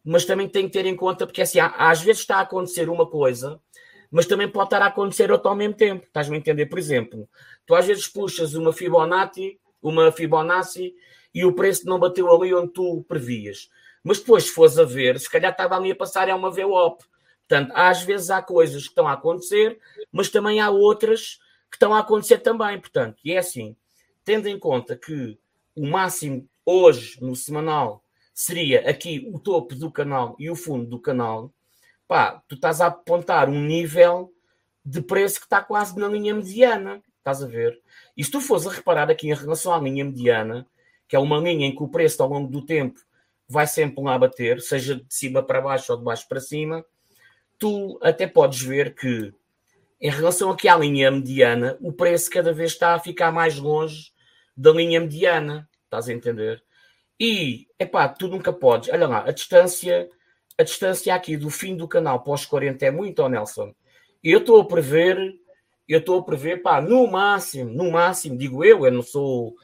mas também tem que ter em conta, porque assim, às vezes está a acontecer uma coisa mas também pode estar a acontecer outro ao mesmo tempo. Estás-me a entender? Por exemplo, tu às vezes puxas uma Fibonacci, uma Fibonacci e o preço não bateu ali onde tu previas. Mas depois, se fores a ver, se calhar estava ali a passar é uma VWAP. Portanto, às vezes há coisas que estão a acontecer, mas também há outras que estão a acontecer também. Portanto, e é assim, tendo em conta que o máximo hoje no semanal seria aqui o topo do canal e o fundo do canal, pá, tu estás a apontar um nível de preço que está quase na linha mediana. Estás a ver? E se tu fores a reparar aqui em relação à linha mediana, que é uma linha em que o preço ao longo do tempo vai sempre lá bater, seja de cima para baixo ou de baixo para cima, tu até podes ver que em relação aqui à linha mediana, o preço cada vez está a ficar mais longe da linha mediana. Estás a entender? E, epá, tu nunca podes. Olha lá, a distância a distância aqui do fim do canal pós 40 é muito, ó Nelson. Eu estou a prever, eu estou a prever, pá, no máximo, no máximo, digo eu, eu não sou,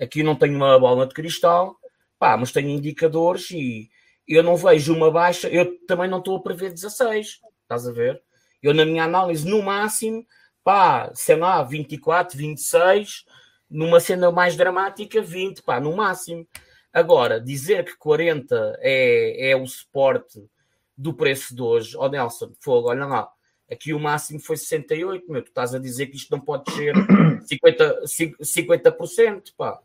aqui não tenho uma bola de cristal, pá, mas tenho indicadores e eu não vejo uma baixa, eu também não estou a prever 16, estás a ver? Eu na minha análise, no máximo, pá, sei lá, 24, 26, numa cena mais dramática, 20, pá, no máximo. Agora, dizer que 40 é, é o suporte do preço de hoje, ó oh Nelson, fogo, olha lá, aqui o máximo foi 68, meu, tu estás a dizer que isto não pode ser 50%, 50% pá.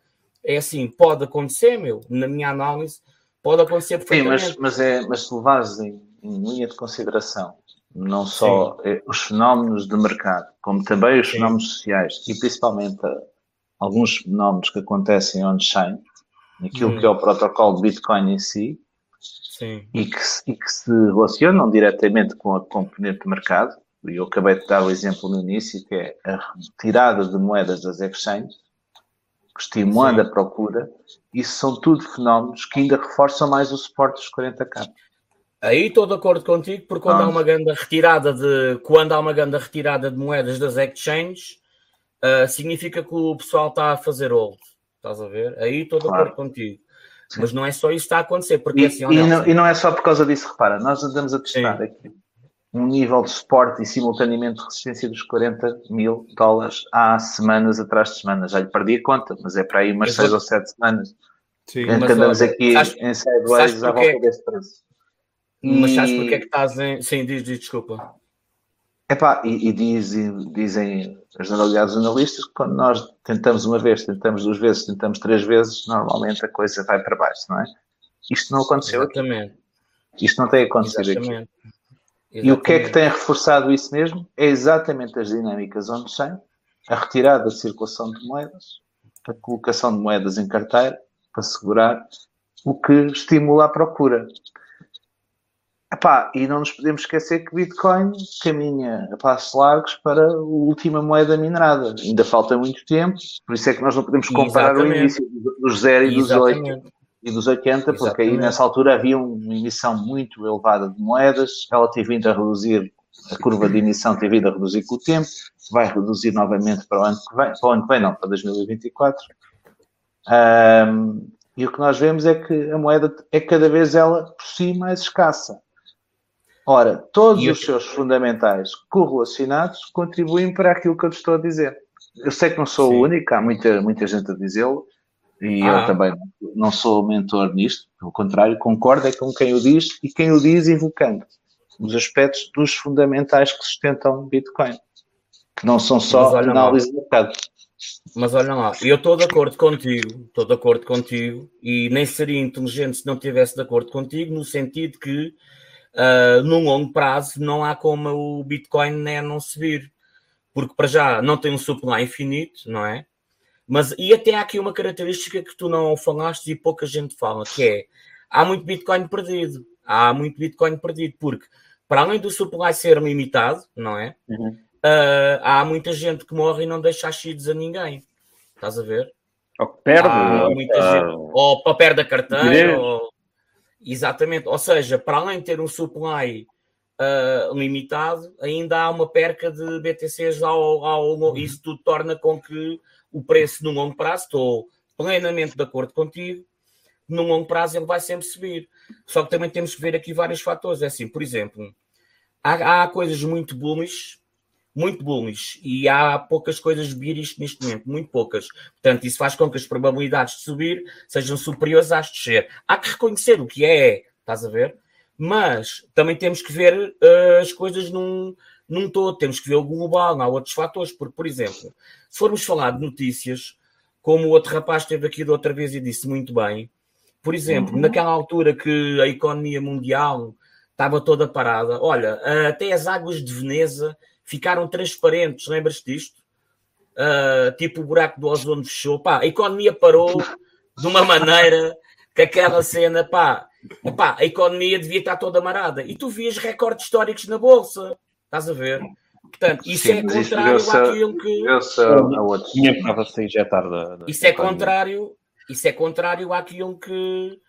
É assim, pode acontecer, meu, na minha análise, pode acontecer perfeitamente. Sim, mas, mas, é, mas se levares em, em linha de consideração não só Sim. os fenómenos de mercado, como também os Sim. fenómenos sociais e principalmente alguns fenómenos que acontecem on-chain, aquilo hum. que é o protocolo de Bitcoin em si, Sim. E, que, e que se relacionam diretamente com a componente de mercado. E eu acabei de dar o exemplo no início, que é a retirada de moedas das exchanges, estimulando Sim. a procura. Isso são tudo fenómenos que ainda reforçam mais o suporte dos 40k. Aí estou de acordo contigo, porque quando ah. há uma grande retirada de quando há uma grande retirada de moedas das exchanges, uh, significa que o pessoal está a fazer hold. Estás a ver? Aí estou de claro. acordo contigo. Sim. Mas não é só isso que está a acontecer. Porque, e, assim, e, não, e, não, é só por causa disso, repara, nós andamos a testar Sim. aqui um nível de suporte e simultaneamente resistência dos 40 mil dólares há semanas atrás de semanas. Já lhe perdi a conta, mas é para aí umas 6 ou 7 semanas. Sim, que andamos aqui sabes, em sideways à volta desse preço. Mas sabes porque é que estás em. Sim, diz, diz desculpa. Epá, e, e dizem, dizem as generalidades analistas que quando nós tentamos uma vez, tentamos duas vezes, tentamos três vezes, normalmente a coisa vai para baixo, não é? Isto não aconteceu Exatamente. aqui. Isto não tem acontecido Exatamente. aqui. Exatamente. E o que é que tem reforçado isso mesmo? É exatamente as dinâmicas on-chain, a retirada da circulação de moedas, a colocação de moedas em carteira para segurar, o que estimula a procura. Epá, e não nos podemos esquecer que Bitcoin caminha a passos largos para a última moeda minerada. Ainda falta muito tempo, por isso é que nós não podemos comparar Exatamente. o início dos 0 e dos 8 e dos 80, porque Exatamente. aí nessa altura havia uma emissão muito elevada de moedas, ela tem vindo a reduzir, a curva de emissão tem vindo a reduzir com o tempo, vai reduzir novamente para o ano que vem, para o ano que vem, não, para 2024. Um, e o que nós vemos é que a moeda é cada vez ela por si mais escassa. Ora, todos os seus fundamentais correlacionados contribuem para aquilo que eu estou a dizer. Eu sei que não sou Sim. o único, há muita, muita gente a dizê-lo, e ah. eu também não sou mentor nisto, pelo contrário, concordo é com quem o diz e quem o diz invocando os aspectos dos fundamentais que sustentam Bitcoin, que não são só análise de mercado. Mas olha lá, eu estou de acordo contigo, estou de acordo contigo, e nem seria inteligente se não estivesse de acordo contigo, no sentido que uh, num longo prazo não há como o Bitcoin né, não subir, porque para já não tem um supply infinito, não é? Mas e até há aqui uma característica que tu não falaste e pouca gente fala, que é há muito Bitcoin perdido, há muito Bitcoin perdido, porque para além do supply ser limitado, não é? Uhum. Uh, há muita gente que morre e não deixa as seeds a ninguém. Estás a ver? Ou perde. Há muita uh, gente, ou, ou perde a carteira, ou, Exatamente, ou seja, para além de ter um supply uh, limitado, ainda há uma perca de BTCs ao, ao uhum. isso tudo torna com que o preço no longo prazo, estou plenamente de acordo contigo, no longo prazo ele vai sempre subir. Só que também temos que ver aqui vários fatores. É assim, por exemplo, há, há coisas muito bullish muito bullish e há poucas coisas bearish neste momento, muito poucas. Portanto, isso faz com que as probabilidades de subir sejam superiores às de descer. Há que reconhecer o que é, estás a ver? Mas também temos que ver uh, as coisas num, num todo, temos que ver o global, há outros fatores, porque, por exemplo, se formos falar de notícias, como o outro rapaz esteve aqui da outra vez e disse muito bem, por exemplo, uhum. naquela altura que a economia mundial estava toda parada, olha, até as águas de Veneza ficaram transparentes, lembras-te disto? Uh, tipo o buraco do ozono fechou, pá, a economia parou de uma maneira que aquela cena, pá, pá, a economia devia estar toda amarada. E tu vias recordes históricos na bolsa, estás a ver? Portanto, isso Sim, é contrário isso, àquilo que. A injetar da, da, Isso é contrário, isso é contrário àquilo que,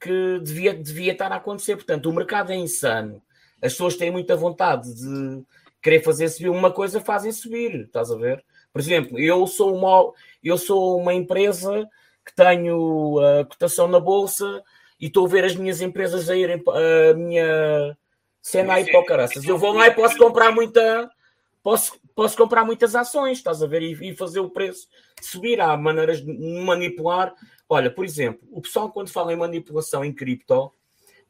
que devia, devia estar a acontecer. Portanto, o mercado é insano. As pessoas têm muita vontade de, querer fazer subir uma coisa, fazem subir, estás a ver? Por exemplo, eu sou uma, eu sou uma empresa que tenho a cotação na bolsa e estou a ver as minhas empresas a irem a minha cena aí para o caraças. Eu vou lá e posso comprar muita posso, posso comprar muitas ações, estás a ver? E, e fazer o preço subir. Há maneiras de manipular. Olha, por exemplo, o pessoal quando fala em manipulação em cripto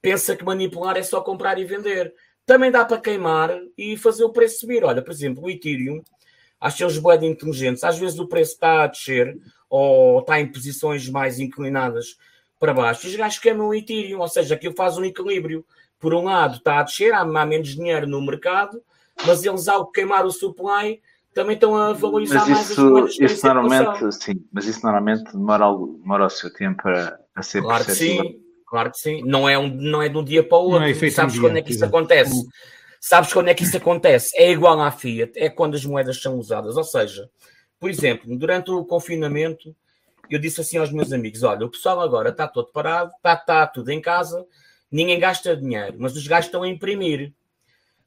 pensa que manipular é só comprar e vender também dá para queimar e fazer o preço subir. Olha, por exemplo, o Ethereum, acho que eles boedas inteligentes, às vezes o preço está a descer ou está em posições mais inclinadas para baixo. Os gajos queimam o Ethereum, ou seja, aquilo faz um equilíbrio. Por um lado está a descer, há, menos dinheiro no mercado, mas eles ao queimar o supply também estão a valorizar mas isso, mais as coisas. Isso normalmente, sim, mas isso normalmente demora, demora o seu tempo a, a ser claro perceptível. Que sim. Claro que sim. Não é, um, não é de um dia para o outro. É Sabes quando é que isso acontece? Sabes quando é que isso acontece? É igual à Fiat, é quando as moedas são usadas. Ou seja, por exemplo, durante o confinamento, eu disse assim aos meus amigos: olha, o pessoal agora está todo parado, está, está tudo em casa, ninguém gasta dinheiro, mas os gajos estão a imprimir.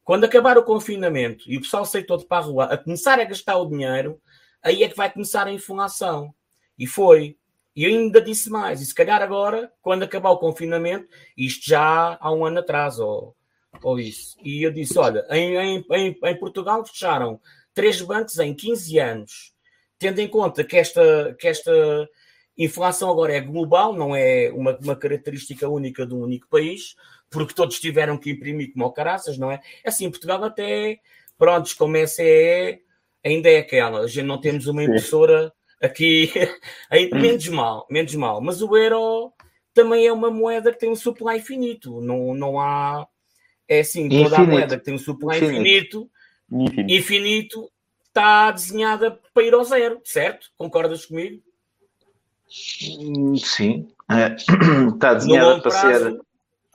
Quando acabar o confinamento e o pessoal sair todo para a rua a começar a gastar o dinheiro, aí é que vai começar a inflação. E foi. E eu ainda disse mais, e se calhar agora, quando acabar o confinamento, isto já há um ano atrás, ou, ou isso. E eu disse: olha, em, em, em, em Portugal fecharam três bancos em 15 anos, tendo em conta que esta, que esta inflação agora é global, não é uma, uma característica única de um único país, porque todos tiveram que imprimir como caraças, não é? É assim, Portugal até, pronto, como é ainda é aquela, a gente não temos uma impressora Aqui, aí, menos mal, menos mal. Mas o euro também é uma moeda que tem um supply infinito. Não, não há. É assim, toda infinito. a moeda que tem um supply infinito, infinito, infinito, está desenhada para ir ao zero, certo? Concordas comigo? Sim. É, está desenhada para prazo, ser.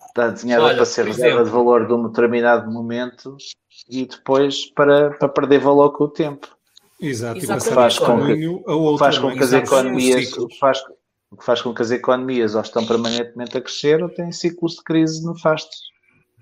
Está desenhada Olha, para ser reserva de valor de um determinado momento e depois para, para perder valor com o tempo. Exato, e passar Faz com que-. Faz com é? que as Exato, economias, ciclos. o que faz, o que faz com que as economias ou estão permanentemente a crescer ou têm ciclos de crise nefastos.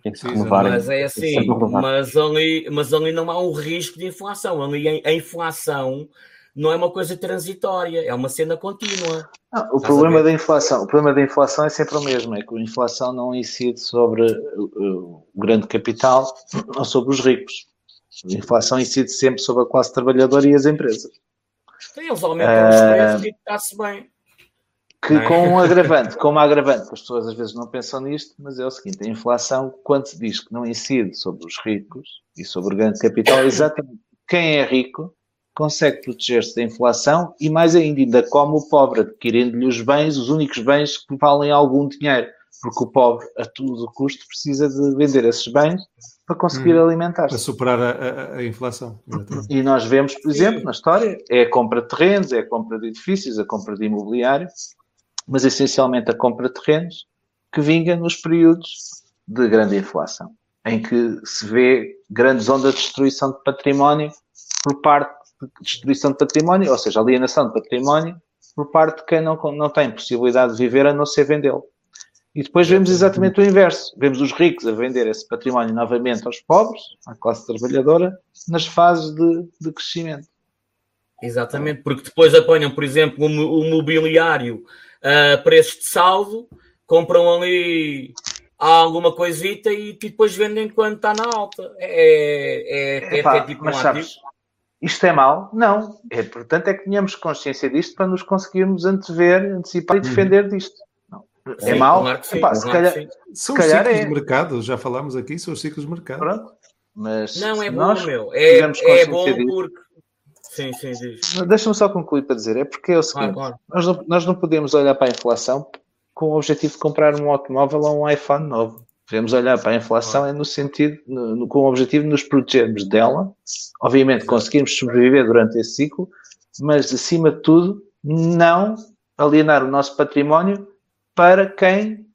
Tem que se Sim, renovarem. Mas é assim, mas ali, mas ali não há um risco de inflação. Ali a- a inflação não é uma coisa transitória, é uma cena contínua. Não, o problema da inflação, o problema da inflação é sempre o mesmo, é que a inflação não incide sobre uh, o grande capital ou sobre os ricos. A inflação incide sempre sobre a classe trabalhadora e as empresas. Eles aumentam os Ah. preços e está-se bem. Que é? com um agravante, com uma agravante, que as pessoas às vezes não pensam nisto, mas é o seguinte, a inflação, quando se diz que não incide sobre os ricos e sobre o grande capital, é exatamente quem é rico consegue proteger-se da inflação e mais ainda, ainda como o pobre, adquirindo-lhe os bens, os únicos bens que valem algum dinheiro, porque o pobre, a todo custo, precisa de vender esses bens para conseguir Hum. alimentar-se. Para superar a, a- a inflação. Exatamente. E nós vemos, por exemplo, na história, é a compra de terrenos, é a compra de edifícios, a compra de imobiliário, mas essencialmente a compra de terrenos que vinga nos períodos de grande inflação, em que se vê grandes ondas de destruição de património por parte de destruição de património, ou seja, alienação de património por parte de quem não, não tem possibilidade de viver a não ser vendê-lo. E depois vemos exatamente o inverso. Vemos os ricos a vender esse património novamente aos pobres, à classe trabalhadora, nas fases de, de crescimento. Exatamente, porque depois apanham, por exemplo, o mo- o mobiliário a preços de saldo, compram ali alguma coisita e depois vendem quando está na alta. É, é, é, Epá, até mas diplomático. sabes, isto é mau? Não. É importante é que tenhamos consciência disto para nos conseguirmos antever, antecipar e defender disto. É Sim, mau? claro sim, Epá, se claro que calhar, sim. São Se os calhar ciclos é. de mercado, já falámos aqui, são os ciclos de mercado. pronto. Mas Não, é se bom, meu. É, é bom porque. Sim, sim, diz. Deixa-me só concluir para dizer, é porque é o seguinte, claro. nós, não, nós não podemos olhar para a inflação com o objetivo de comprar um automóvel ou um iPhone novo. Devemos olhar para a inflação é no sentido, no- no- com o objetivo de nos protegermos dela, obviamente conseguirmos sobreviver durante esse ciclo, mas acima de tudo, não alienar o nosso património para quem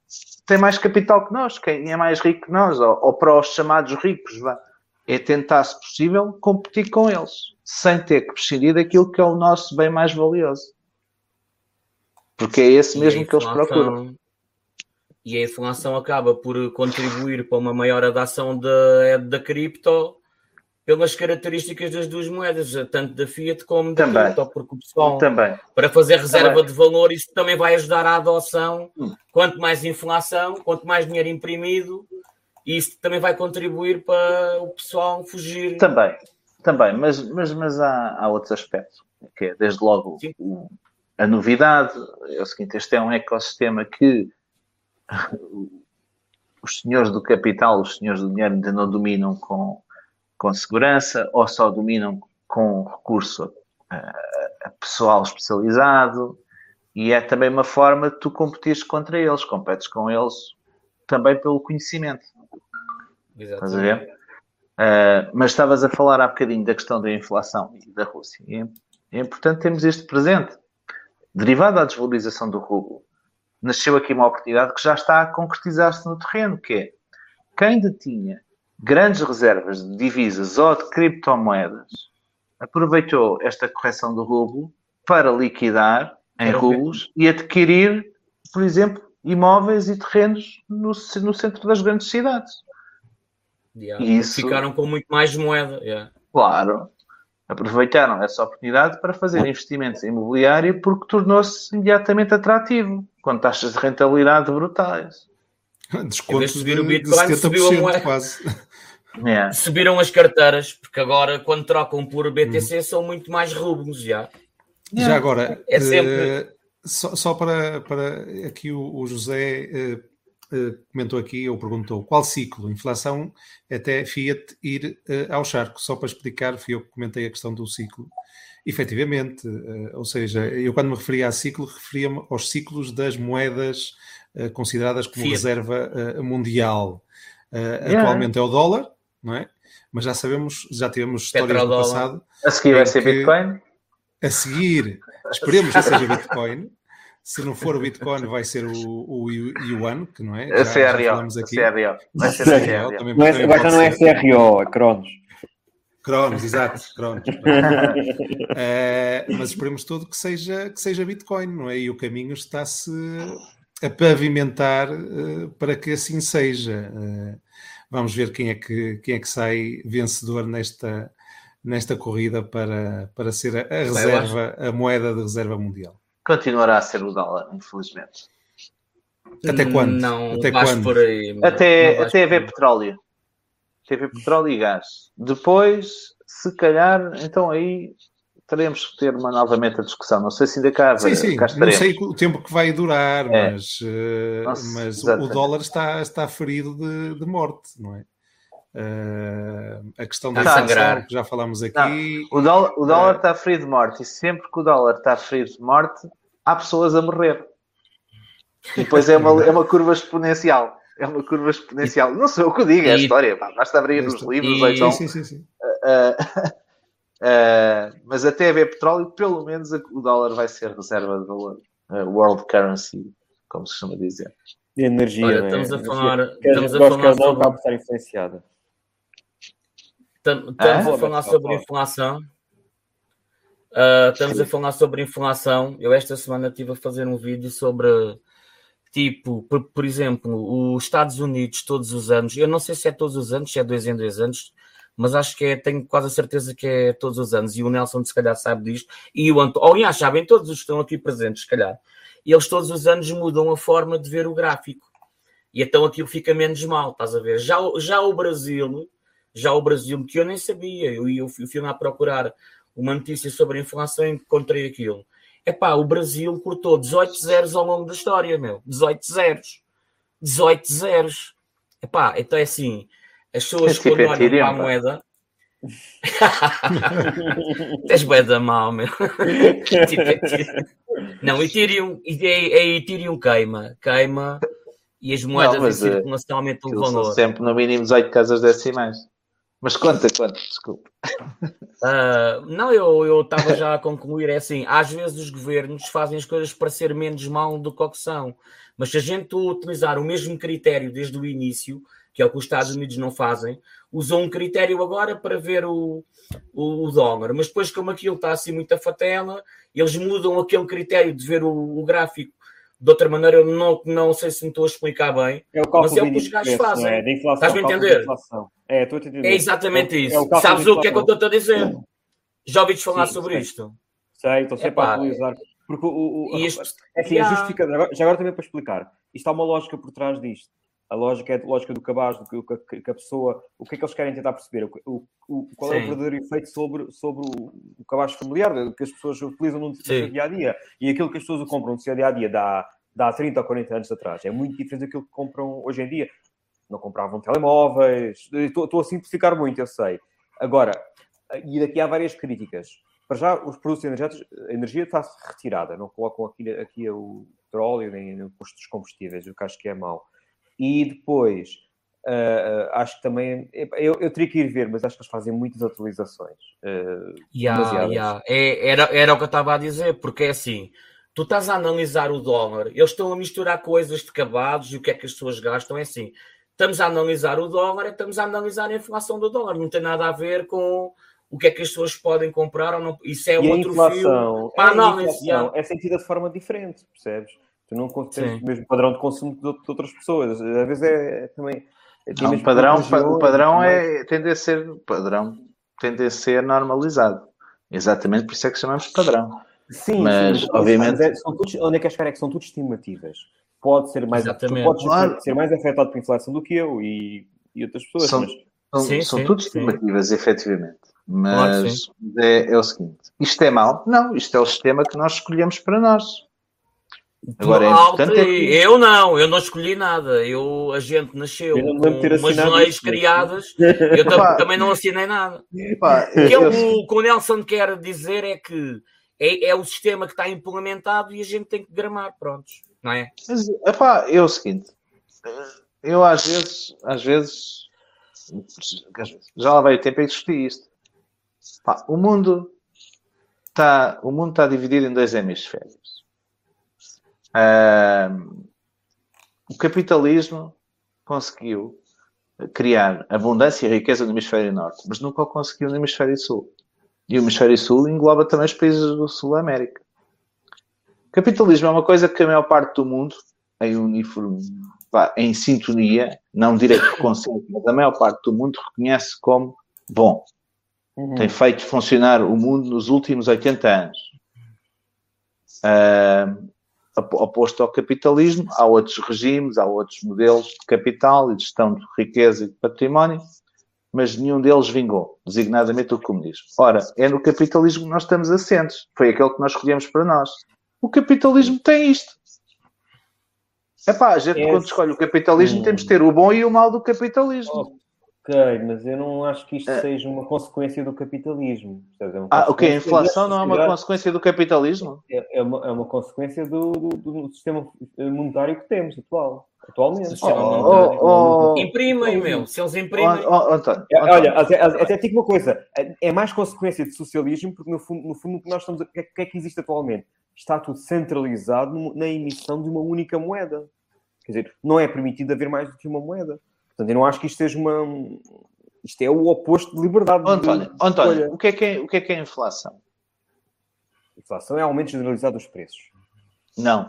tem mais capital que nós, quem é mais rico que nós, ou, ou para os chamados ricos, vá. É tentar, se possível, competir com eles, sem ter que prescindir daquilo que é o nosso bem mais valioso. Porque é esse mesmo que eles procuram. E a inflação acaba por contribuir para uma maior adaptação da, da cripto pelas características das duas moedas, tanto da Fiat como da Também. porque o pessoal, Também. para fazer reserva Também. de valor, isso também vai ajudar à adoção. Hum. Quanto mais inflação, quanto mais dinheiro imprimido, isso também vai contribuir para o pessoal fugir. Também. Também. Mas, mas, mas há, há outros aspectos. Que é, desde logo, o- a novidade. É o seguinte, este é um ecossistema que os senhores do capital, os senhores do dinheiro ainda não dominam com, com segurança ou só dominam com recurso a, a pessoal especializado e é também uma forma de tu competires contra eles, competes com eles também pelo conhecimento. Estás a ver? Uh, mas estavas a falar há bocadinho da questão da inflação e da Rússia. E é, é importante termos isto presente. Derivado da desvalorização do rublo, nasceu aqui uma oportunidade que já está a concretizar-se no terreno, que é quem detinha grandes reservas de divisas ou de criptomoedas aproveitou esta correção do rublo para liquidar em Para rublos e adquirir, por exemplo, imóveis e terrenos no, no centro das grandes cidades. Yeah. Isso- Ficaram com muito mais moeda. yeah. Claro. Aproveitaram essa oportunidade para fazer investimentos em imobiliário porque tornou-se imediatamente atrativo, com taxas de rentabilidade brutais. Descontos subir de, o de Bitcoin, subiu a 70% moeda. quase. É. Subiram as carteiras, porque agora, quando trocam por BTC, Uhum. são muito mais rublos já. Já agora, É sempre- eh, só, só para, para aqui o, o José eh, eh, comentou aqui ou perguntou qual ciclo? Inflação até Fiat ir eh, ao charco. Só para explicar, fui eu que comentei a questão do ciclo. Efetivamente, eh, ou seja, eu quando me referia a ciclo, referia-me aos ciclos das moedas eh, consideradas como Fiat. reserva eh, mundial. Eh, Yeah. Atualmente é o dólar, não é? Mas já sabemos, já tivemos histórias Petrodólar. passado A seguir vai ser que- Bitcoin? a seguir, esperemos que seja Bitcoin, Se não for o Bitcoin, vai ser o, o Yuan, que não é? A CRO. A CRO. Vai ser a CRO. Também, não é, vai não é CRO, é Cronos. Cronos, exato, Cronos. é, mas esperemos todo que seja, que seja Bitcoin, não é? E o caminho está-se a pavimentar uh, para que assim seja. Uh, vamos ver quem é que, quem é que sai vencedor nesta, nesta corrida para, para ser a, a reserva, a moeda de reserva mundial. Continuará a ser o dólar, infelizmente. Até quando? Não, até quando? Por aí, até, até haver petróleo. Até haver petróleo e gás. Depois, se calhar, então aí teremos que ter uma, novamente a discussão. Não sei se ainda cá, sim, sim. cá Não sei o tempo que vai durar, é. mas, uh, Nossa, mas o dólar está, está ferido de, de morte, não é? Uh, a questão da inflação, que já falámos aqui. Não, o dólar, o dólar uh, está ferido de morte e sempre que o dólar está ferido de morte, há pessoas a morrer. E depois é uma, é uma curva exponencial. É uma curva exponencial. Não sou eu que digo, é a história. Pá, basta abrir nos livros. E... Ou então, sim, sim, sim. Uh, Uh, mas até haver petróleo, pelo menos o dólar vai ser reserva de valor. Uh, world currency, como se chama dizer. E energia. Olha, estamos é? a falar. Estamos a falar sobre. estar influenciada. Estamos ah? a falar sobre inflação. Uh, estamos a falar sobre inflação. Eu esta semana estive a fazer um vídeo sobre tipo, por, por, exemplo, os Estados Unidos todos os anos, eu não sei se é todos os anos, se é dois em dois anos, mas acho que é, tenho quase a certeza que é todos os anos, e o Nelson se calhar sabe disto, e o António, aliás, sabem todos os que estão aqui presentes, se calhar, e eles todos os anos mudam a forma de ver o gráfico, e então aquilo fica menos mal, estás a ver? Já, já o Brasil, já o Brasil, que eu nem sabia, eu, eu fui lá procurar uma notícia sobre a inflação e encontrei aquilo. Epá, o Brasil cortou 18 zeros ao longo da história, meu. 18 zeros. 18 zeros. Epá, então é assim, as pessoas tipo quando olham para a moeda. Tens moeda mal, meu. tipo, não, Ethereum, a Ethereum queima, queima e as moedas não, em circulação aumentam o valor. sempre no mínimo 18 casas decimais. Mas conta, conta, desculpa. Uh, não, eu estava já a concluir. É assim, às vezes os governos fazem as coisas para ser menos mal do que são. Mas se a gente utilizar o mesmo critério desde o início, que é o que os Estados Unidos não fazem, usam um critério agora para ver o, o, o dólar, mas depois, como aquilo está assim muita fatela, eles mudam aquele critério de ver o, o gráfico de outra maneira. Eu não, não sei se me estou a explicar bem, é mas é o que os gajos fazem. É, Estás-me a entender? É, estou a entender. É exatamente é, isso. É o Sabes o que é que eu estou a dizer? Já ouviste falar Sim, sobre isto? Sei, estou sempre a atualizar. Porque o, o, isto, é assim, yeah. já agora também para explicar, isto há uma lógica por trás disto a lógica é a lógica do cabaz, do que, que, a pessoa, o que é que eles querem tentar perceber, o, o, qual Sim. é o verdadeiro efeito sobre, sobre o, o cabaz familiar que as pessoas utilizam no seu dia a dia e aquilo que as pessoas compram no seu dia a dia dá, dá 30 ou 40 anos atrás. É muito diferente daquilo que compram hoje em dia. Não compravam telemóveis, estou, estou a simplificar muito, eu sei. Agora, e daqui há várias críticas. Para já, os produtos energéticos, a energia está retirada, não colocam aqui, aqui o petróleo nem o custo dos combustíveis, o que acho que é mau. E depois, uh, acho que também. Eu, eu teria que ir ver, mas acho que eles fazem muitas atualizações. Uh, yeah, yeah. É, era, era o que eu estava a dizer, porque é assim. Tu estás a analisar o dólar, eles estão a misturar coisas de cabados e o que é que as pessoas gastam. É assim, estamos a analisar o dólar, estamos a analisar a inflação do dólar, não tem nada a ver com o que é que as pessoas podem comprar ou não. Isso é e outro inflação, fio para é análise. É sentida de forma diferente, percebes? Tu não tens o mesmo padrão de consumo de outras pessoas. Às vezes é, é também. É, não, o padrão, o padrão é, tende a ser padrão, tende a ser normalizado. Exatamente por isso é que chamamos de padrão. Sim, mas sim, obviamente. Mas é, são todos, onde é que as é que são tudo estimativas. Pode ser mais, Exatamente. podes claro. ser mais afetado pela inflação do que eu e, e outras pessoas. São, mas... são, sim, são sim, tudo estimativas, sim. efetivamente. Mas claro, é, é o seguinte: isto é mau? Não, isto é o sistema que nós escolhemos para nós. Agora, é importante é que... Eu não, eu não escolhi nada. Eu, a gente nasceu com umas leis criadas. Eu também não assinei nada. o que eu, o que o Nelson quer dizer é que é, é, o sistema que está implementado e a gente tem que gramar, prontos, não é? Mas, epá, é o seguinte, eu às vezes, às vezes, já lá vai o tempo a discutir isto. Epá, o mundo está, o mundo está dividido em dois hemisférios Uh, o capitalismo conseguiu criar abundância e riqueza no hemisfério norte, mas nunca o conseguiu no hemisfério sul. E o hemisfério sul engloba também os países do Sul América. O capitalismo é uma coisa que a maior parte do mundo, em uniforme, em sintonia, não direito de conceito, mas a maior parte do mundo reconhece como bom. Uhum. Tem feito funcionar o mundo nos últimos 80 anos. Uh, oposto ao capitalismo, há outros regimes, há outros modelos de capital e de gestão de riqueza e de património, mas nenhum deles vingou, designadamente o comunismo. Ora, é no capitalismo que nós estamos assentes. Foi aquele que nós escolhemos para nós. O capitalismo tem isto. Epá, a gente, é quando escolhe o capitalismo, hum. temos de ter o bom e o mal do capitalismo. Ok, mas eu não acho que isto é. seja uma consequência do capitalismo. É ah, ok, a inflação não é uma consequência do capitalismo? É, é, uma, é uma consequência do, do, do, sistema monetário que temos atual. Atualmente. Oh, oh, oh, imprimem, meu. Se eles imprimem. Oh, oh, olha, até, até digo uma coisa: é mais consequência de socialismo, porque no fundo, no fundo o que nós estamos. O que é que existe atualmente? Está tudo centralizado na emissão de uma única moeda. Quer dizer, não é permitido haver mais do que uma moeda. Portanto, eu não acho que isto seja uma. Isto é o oposto de liberdade. António, de... António o, que é que é, o que é que é inflação? Inflação é aumento generalizado dos preços. Não.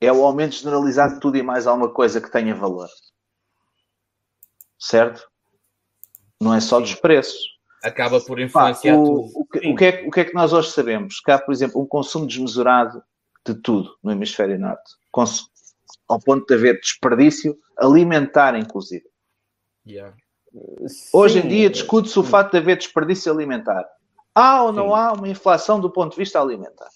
É o aumento generalizado de tudo e mais alguma coisa que tenha valor. Certo? Não é só dos preços. Acaba por influenciar Pá, o, tudo. O que, o, que é, o que é que nós hoje sabemos? Que há, por exemplo, um consumo desmesurado de tudo no hemisfério norte. Cons ao ponto de haver desperdício alimentar, inclusive. Yeah. Hoje em dia discute-se o fato de haver desperdício alimentar. Há ou não sim. há uma inflação do ponto de vista alimentar?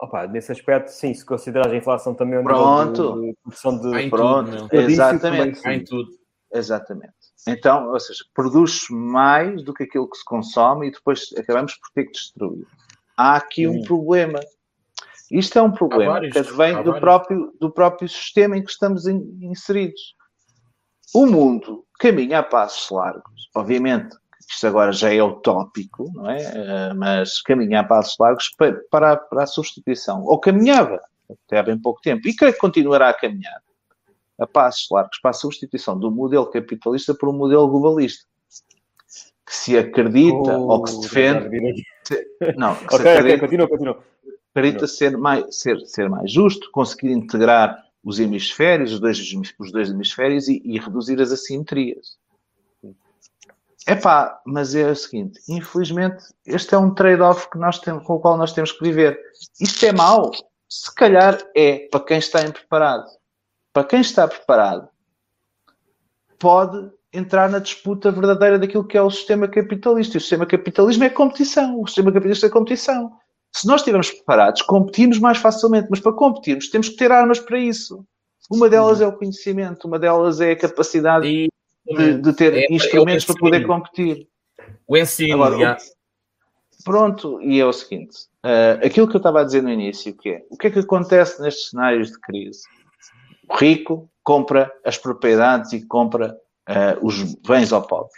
Opa, nesse aspecto, sim, se considerar a inflação também Pronto. de produção de. Pronto, exatamente. Também, tudo. Exatamente. Então, ou seja, produz mais do que aquilo que se consome e depois acabamos por ter que destruir. Há aqui um problema isto é um problema vários, que vem do próprio, do próprio sistema em que estamos in, inseridos. O mundo caminha a passos largos. Obviamente, isto agora já é utópico, não é? Uh, mas caminha a passos largos para, para, para, a substituição. Ou caminhava até há bem pouco tempo. E creio que continuará a caminhar a passos largos para a substituição do modelo capitalista por um modelo globalista. Que se acredita oh, ou que se defende. Se, não, que okay, se acredita, okay, continua, continua acredita ser mais, ser, ser mais justo, conseguir integrar os hemisférios, os dois, os dois hemisférios e, e reduzir as assimetrias. É pá, mas é o seguinte: infelizmente, este é um trade-off que nós temos, com o qual nós temos que viver. Isto é mau? Se calhar é para quem está impreparado. Para quem está preparado, pode entrar na disputa verdadeira daquilo que é o sistema capitalista. E o sistema capitalismo é competição. O sistema capitalista é competição. Se nós estivermos preparados, competimos mais facilmente, mas para competirmos temos que ter armas para isso. Uma delas é o conhecimento, uma delas é a capacidade e, de, de, ter é, é instrumentos é para poder competir. O ensino, Agora, o, pronto, e é o seguinte: uh, aquilo que eu estava a dizer no início, que é o que é que acontece nestes cenários de crise? O rico compra as propriedades e compra uh, os bens ao pobre.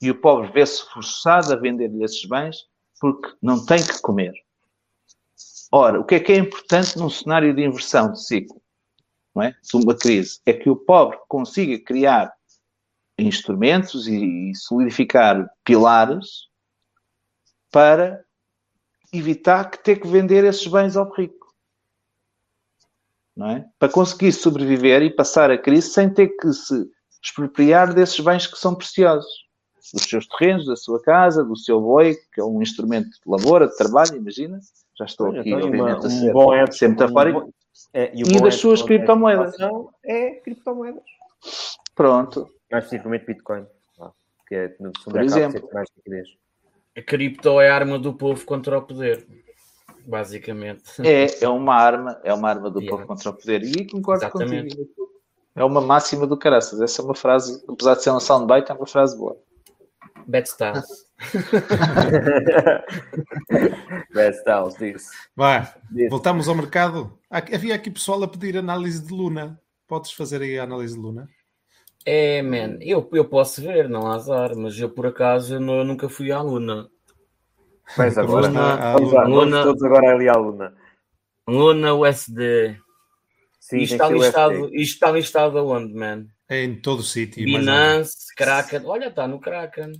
E o pobre vê-se forçado a vender-lhe esses bens porque não tem que comer. Ora, o que é que é importante num cenário de inversão de ciclo, não é? de uma crise? É que o pobre consiga criar instrumentos e solidificar pilares para evitar que ter que vender esses bens ao rico. Não é? Para conseguir sobreviver e passar a crise sem ter que se expropriar desses bens que são preciosos dos seus terrenos, da sua casa, do seu boi, que é um instrumento de lavoura, de trabalho, imagina. Já estou Olha, aqui, então, obviamente, uma, a ser, um bom é, ser metafórico. Um é, e, e das suas criptomoedas. É criptomoedas. Pronto. Mais especificamente Bitcoin. Que é, no Por exemplo. Mais liquidez. A cripto é a arma do povo contra o poder. Basicamente. É, é uma arma, é uma arma do yeah. povo contra o poder. E concordo Exatamente. contigo. É uma máxima do caraças. Essa é uma frase, apesar de ser uma soundbite, é uma frase boa. Bad Stars. Bad Stars, disse. Vai, voltamos ao mercado. Havia aqui pessoal a pedir análise de Luna. Podes fazer aí a análise de Luna? É, man, eu, eu posso ver, não há azar, mas eu por acaso eu, não, eu nunca fui à Luna. Mas agora, na, a Luna. Luna. todos agora ali à Luna. Luna USD. Sim, isto, está listado, isto está listado aonde, man? É em todo o sítio. Binance, Kraken. Olha, está no Kraken.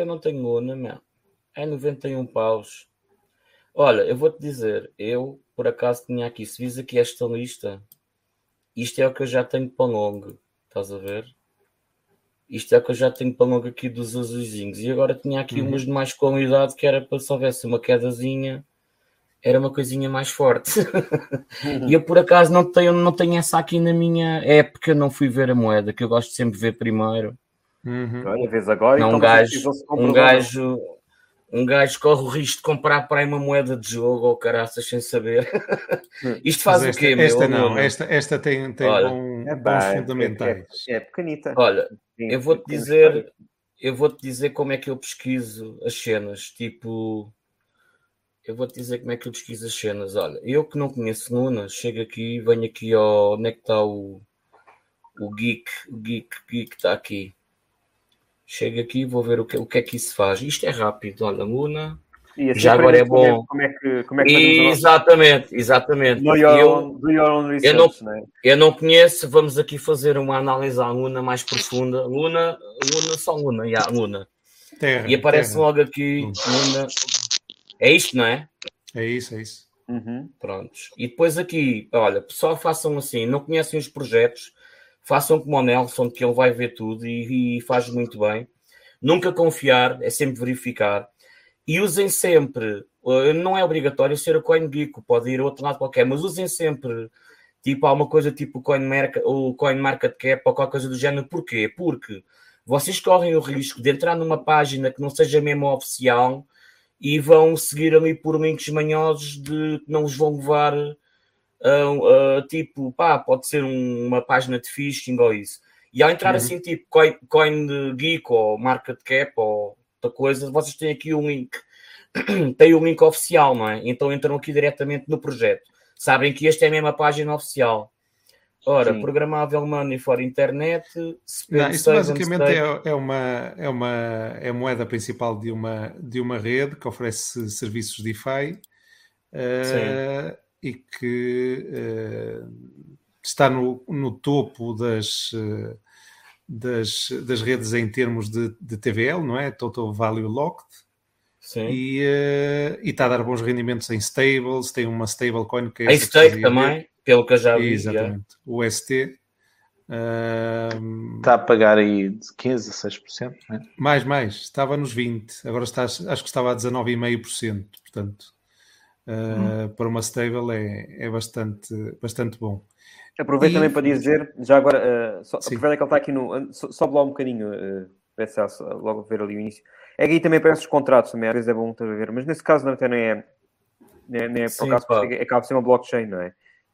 Eu não tenho Luna, man. É 91 paus. Olha, eu vou-te dizer, eu por acaso tinha aqui, se vis aqui esta lista, isto é o que eu já tenho para longo, estás a ver? Isto é o que eu já tenho para longo aqui dos azulzinhos. E agora tinha aqui uhum. umas de mais qualidade que era para se houvesse uma quedazinha, era uma coisinha mais forte. Uhum. e eu por acaso não tenho, não tenho essa aqui na minha época, não fui ver a moeda, que eu gosto de sempre ver primeiro. Uhum. Olha, vês agora, não, então um gajo, um gajo, um gajo corre o risco de comprar para aí uma moeda de jogo ou caraças sem saber. Hum. Isto faz esta, o quê, esta meu? Não, esta, esta tem, tem Olha, bom, é bons é, fundamentais. É, é, pequenita. Olha, Sim, eu vou-te dizer, eu vou-te dizer como é que eu pesquiso as cenas. Tipo, eu vou-te dizer como é que eu pesquiso as cenas. Olha, eu que não conheço Luna, chego aqui, venho aqui ao. Onde é que está o, o geek? O geek, geek está aqui. Chego aqui e vou ver o que, o que é que isso faz. Isto é rápido, olha, Luna. Assim já agora é bom. Como é que, como é que exatamente, exatamente. Do your, eu, own, your own research, eu, não, né? eu não conheço, vamos aqui fazer uma análise à Luna mais profunda. Luna, Luna, só Luna, yeah, Luna. Terra, e aparece terra. logo aqui Luna. É isto, não é? É isso, é isso. Uhum. Prontos. E depois aqui, olha, pessoal, façam assim, não conhecem os projetos, façam como o Nelson, que ele vai ver tudo e, e faz muito bem. Nunca confiar, é sempre verificar. E usem sempre, eh, não é obrigatório ser o CoinGeek, pode ir a outro lado qualquer, mas usem sempre, tipo, alguma coisa tipo o CoinMarket, o CoinMarketCap ou qualquer coisa do género. Porquê? Porque vocês correm o risco de entrar numa página que não seja mesmo oficial e vão seguir ali por links manhosos de que não os vão levar uh, tipo, pá, pode ser um, uma página de phishing ou isso. E ao entrar uhum. assim, tipo Coin, Coin Geek ou Market Cap ou outra coisa, vocês têm aqui um link. Tem o um link oficial, não é? Então entram aqui diretamente no projeto. Sabem que esta é a mesma página oficial. Ora, Sim. programável money for internet. Não, isso basicamente é, é, uma, é, uma, é a moeda principal de uma, de uma rede que oferece serviços DeFi. Uh, e que uh, está no, no topo das, uh, das, das redes em termos de, de TVL, não é? Total Value Locked. Sim. E, uh, e está a dar bons rendimentos em stables, tem uma stablecoin que é. Em stake também, pelo que eu já vi. Exatamente. O ST. Uh, está a pagar aí de 15 a 6%, não é? Mais, mais. Estava nos 20%, agora está, acho que estava a 19,5%. Portanto, uh, para uma stable é, é bastante, bastante bom. Aproveito e... também para dizer, já agora, uh, só, aproveita que ele está aqui no. Sobe lá um bocadinho, uh, logo ver ali o início. É que aí também aparecem os contratos, também às vezes é bom estar a ver, mas nesse caso não, até nem é. Nem, nem é por Sim, acaso, é, acaba de ser uma blockchain, não é?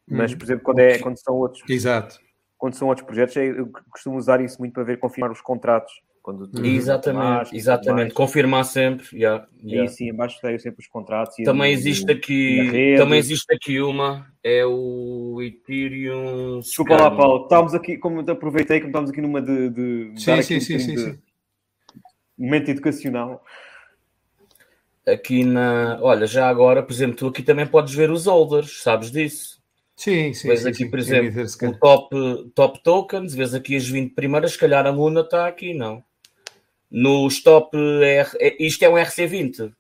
Mas, por exemplo, quando, é, quando são outros. Exato. Quando são outros projetos, eu costumo usar isso muito para ver confirmar os contratos quando exatamente, exatamente. confirmar sempre. Yeah, yeah. E sim, embaixo tenho sempre os contratos. Também existe aqui, também existe aqui uma, é o Ethereum. Desculpa lá, Paulo, estávamos aqui, como aproveitei, como estamos aqui numa de. de sim, sim, sim, sim, sim. Momento educacional. Aqui na. Olha, já agora, por exemplo, tu aqui também podes ver os holders, sabes disso? Sim, sim. Vês aqui, sim, por exemplo, o top, top tokens, vês aqui as 20 primeiras, se calhar a Luna está aqui, não? No stop, R... É, isto é um RC20?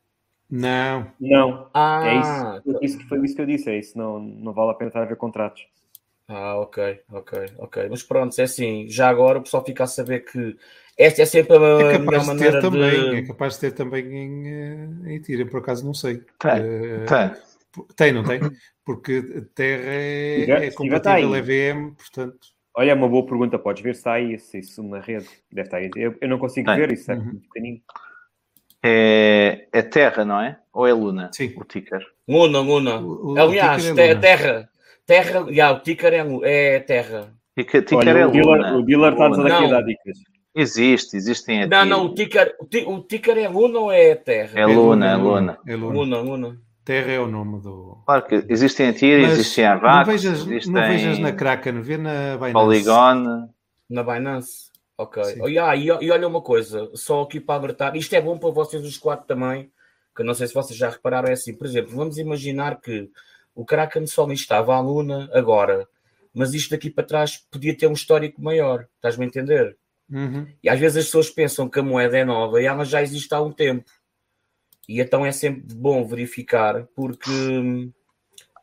Não. Não. Ah, é isso, isso, foi isso que eu disse, é isso. Não, não vale a pena estar a ver contratos. Ah, ok, ok, ok. Mas pronto, é assim, já agora o pessoal fica a saber que esta é sempre a é melhor maneira de... Também, é capaz de ter também em, eh, em tira, por acaso não sei. Tem, uh, tem. Tem, não tem? Porque Terra é, é compatível EVM, portanto... Olha, é uma boa pergunta. Podes ver se está aí se isso na rede. Deve estar aí. Eu, eu não consigo ver isso, é uhum. muito pequenino. É, é Terra, não é? Ou é Luna? Sim. O ticker. Luna, Luna. O, o, Aliás, o é Terra. Terra, yeah, o ticker é, é Terra. Ticker, ticker Olha, é o Luna. o dealer está a aqui a dar dicas. Existe, existem. Não, não, o ticker, o, ticker é Luna ou é Terra? É Luna, é Luna. É Luna, Luna. Terra é o nome do. Claro que existem a TIR, existem a VAC. Não vejas, existem... não vejas na Kraken, vê na Binance. Polygon. Na Binance. Ok. Oh, yeah, e, e, olha uma coisa, só aqui para alertar, isto é bom para vocês os quatro também, que não sei se vocês já repararam, é assim, por exemplo, vamos imaginar que o Kraken só estava a Luna agora, mas isto daqui para trás podia ter um histórico maior, estás-me a entender? Uhum. E às vezes as pessoas pensam que a moeda é nova e ela já existe há um tempo. E então é sempre bom verificar, porque hum,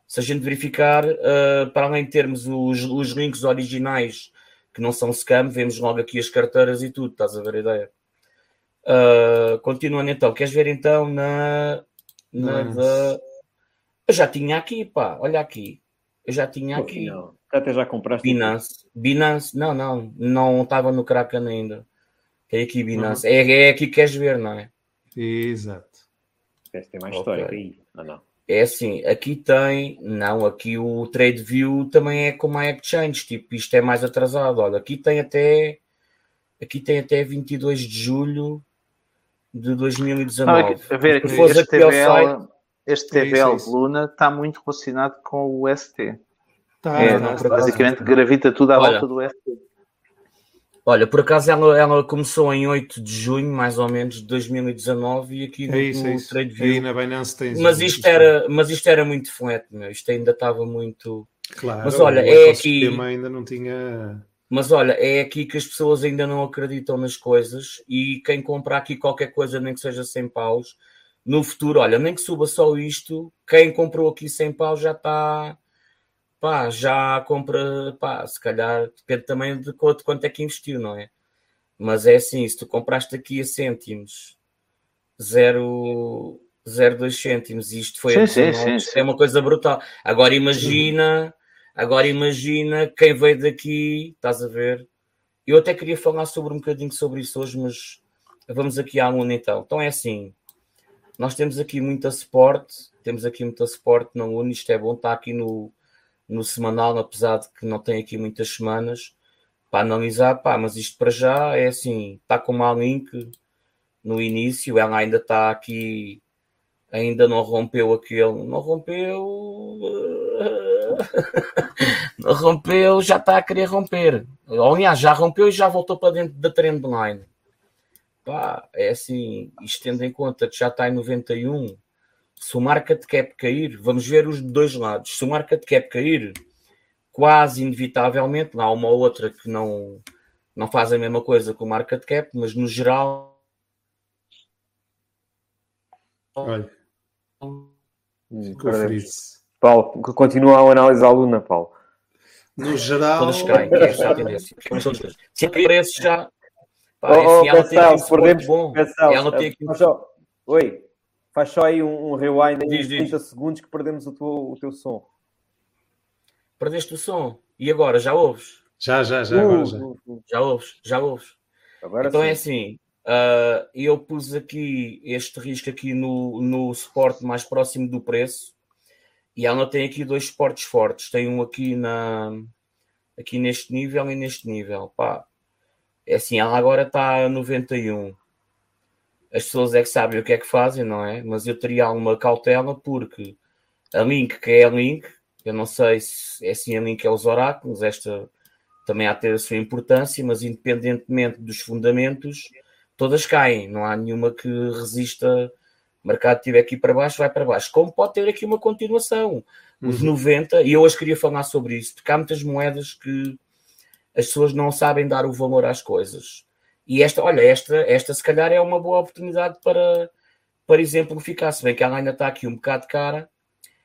se a gente verificar, uh, para além de termos os, os links originais que não são scam, vemos logo aqui as carteiras e tudo, estás a ver a ideia? Uh, continuando então, queres ver então na, na da... Eu já tinha aqui, pá, olha aqui. Eu já tinha aqui. Não. Até já compraste? Binance. Binance, não, não, não estava no Kraken ainda. Tem aqui Binance. Uhum. É, é aqui que queres ver, não é? Exato. Tem mais okay. história aí. Não, não. É assim, aqui tem, não, aqui o TradeView também é como a Exchange, tipo, isto é mais atrasado. Olha, aqui tem até, aqui tem até 22 de julho de 2019. Ah, a ver, aqui, este, TVL, site, este TVL de Luna está muito relacionado com o ST. Tá, é, tá, basicamente tá, gravita tudo à Olha, volta do ST. Olha, por acaso ela, ela começou em 8 de junho, mais ou menos, de 2019, e aqui no, é isso, é Trade View. Aí na Binance tens mas isto, era, mas isto era muito flat, meu. isto ainda estava muito. Claro, mas olha, é aqui. ainda não tinha. Mas olha, é aqui que as pessoas ainda não acreditam nas coisas e quem comprar aqui qualquer coisa, nem que seja 100 paus, no futuro, olha, nem que suba só isto, quem comprou aqui 100 paus já está pá, já compra, pá, se calhar depende também de quanto, quanto é que investiu, não é? Mas é assim, se tu compraste aqui a cêntimos, 0,2 cêntimos, isto foi sim, sim, sim, é uma coisa brutal. Agora imagina, agora imagina quem veio daqui, estás a ver? Eu até queria falar sobre um bocadinho sobre isso hoje, mas vamos aqui à Luna então. Então é assim, nós temos aqui muita suporte, temos aqui muita suporte na Luna, isto é bom, está aqui no no semanal, apesar de que não tem aqui muitas semanas para analisar, pá, mas isto para já é assim, está com uma link no início, ela ainda está aqui, ainda não rompeu aquele, não rompeu, não rompeu, já está a querer romper. Aliás, já rompeu e já voltou para dentro da trendline. Pá, é assim, isto tendo em conta que já está em 91, se o market cap cair, vamos ver os dois lados. Se o market cap cair, quase inevitavelmente, há uma ou outra que não, não faz a mesma coisa com o market cap, mas no geral. Olha. Paulo, continua a análise à aluna, Paulo. No geral. Todas caem, é a tendência. Se a preço já. Pá, oh, oh, ela tem aqui um bom. ela tem aqui... Oi, Faz só aí um, um rewind em diz, 30 diz. segundos que perdemos o teu, o teu som. Perdeste o som. E agora, já ouves? Já, já, já. Uh, agora já. Uh, uh. já ouves, já ouves. Agora então é sim. é assim. Uh, eu pus aqui este risco aqui no, no suporte mais próximo do preço. E ela tem aqui dois suportes fortes. Tem um aqui na aqui neste nível e neste nível. Pá. É assim, ela agora está a 91 as pessoas é que sabem o que é que fazem, não é? Mas eu teria alguma cautela porque a Link, que é a Link, eu não sei se é assim a Link é os oráculos, esta também há de ter a sua importância, mas independentemente dos fundamentos, todas caem, não há nenhuma que resista. O mercado estiver aqui para baixo, vai para baixo. Como pode ter aqui uma continuação? Os uhum. 90, e eu hoje queria falar sobre isso, porque há muitas moedas que as pessoas não sabem dar o valor às coisas. E esta, olha, esta, esta se calhar é uma boa oportunidade para, para exemplificar, se bem que ela ainda está aqui um bocado cara.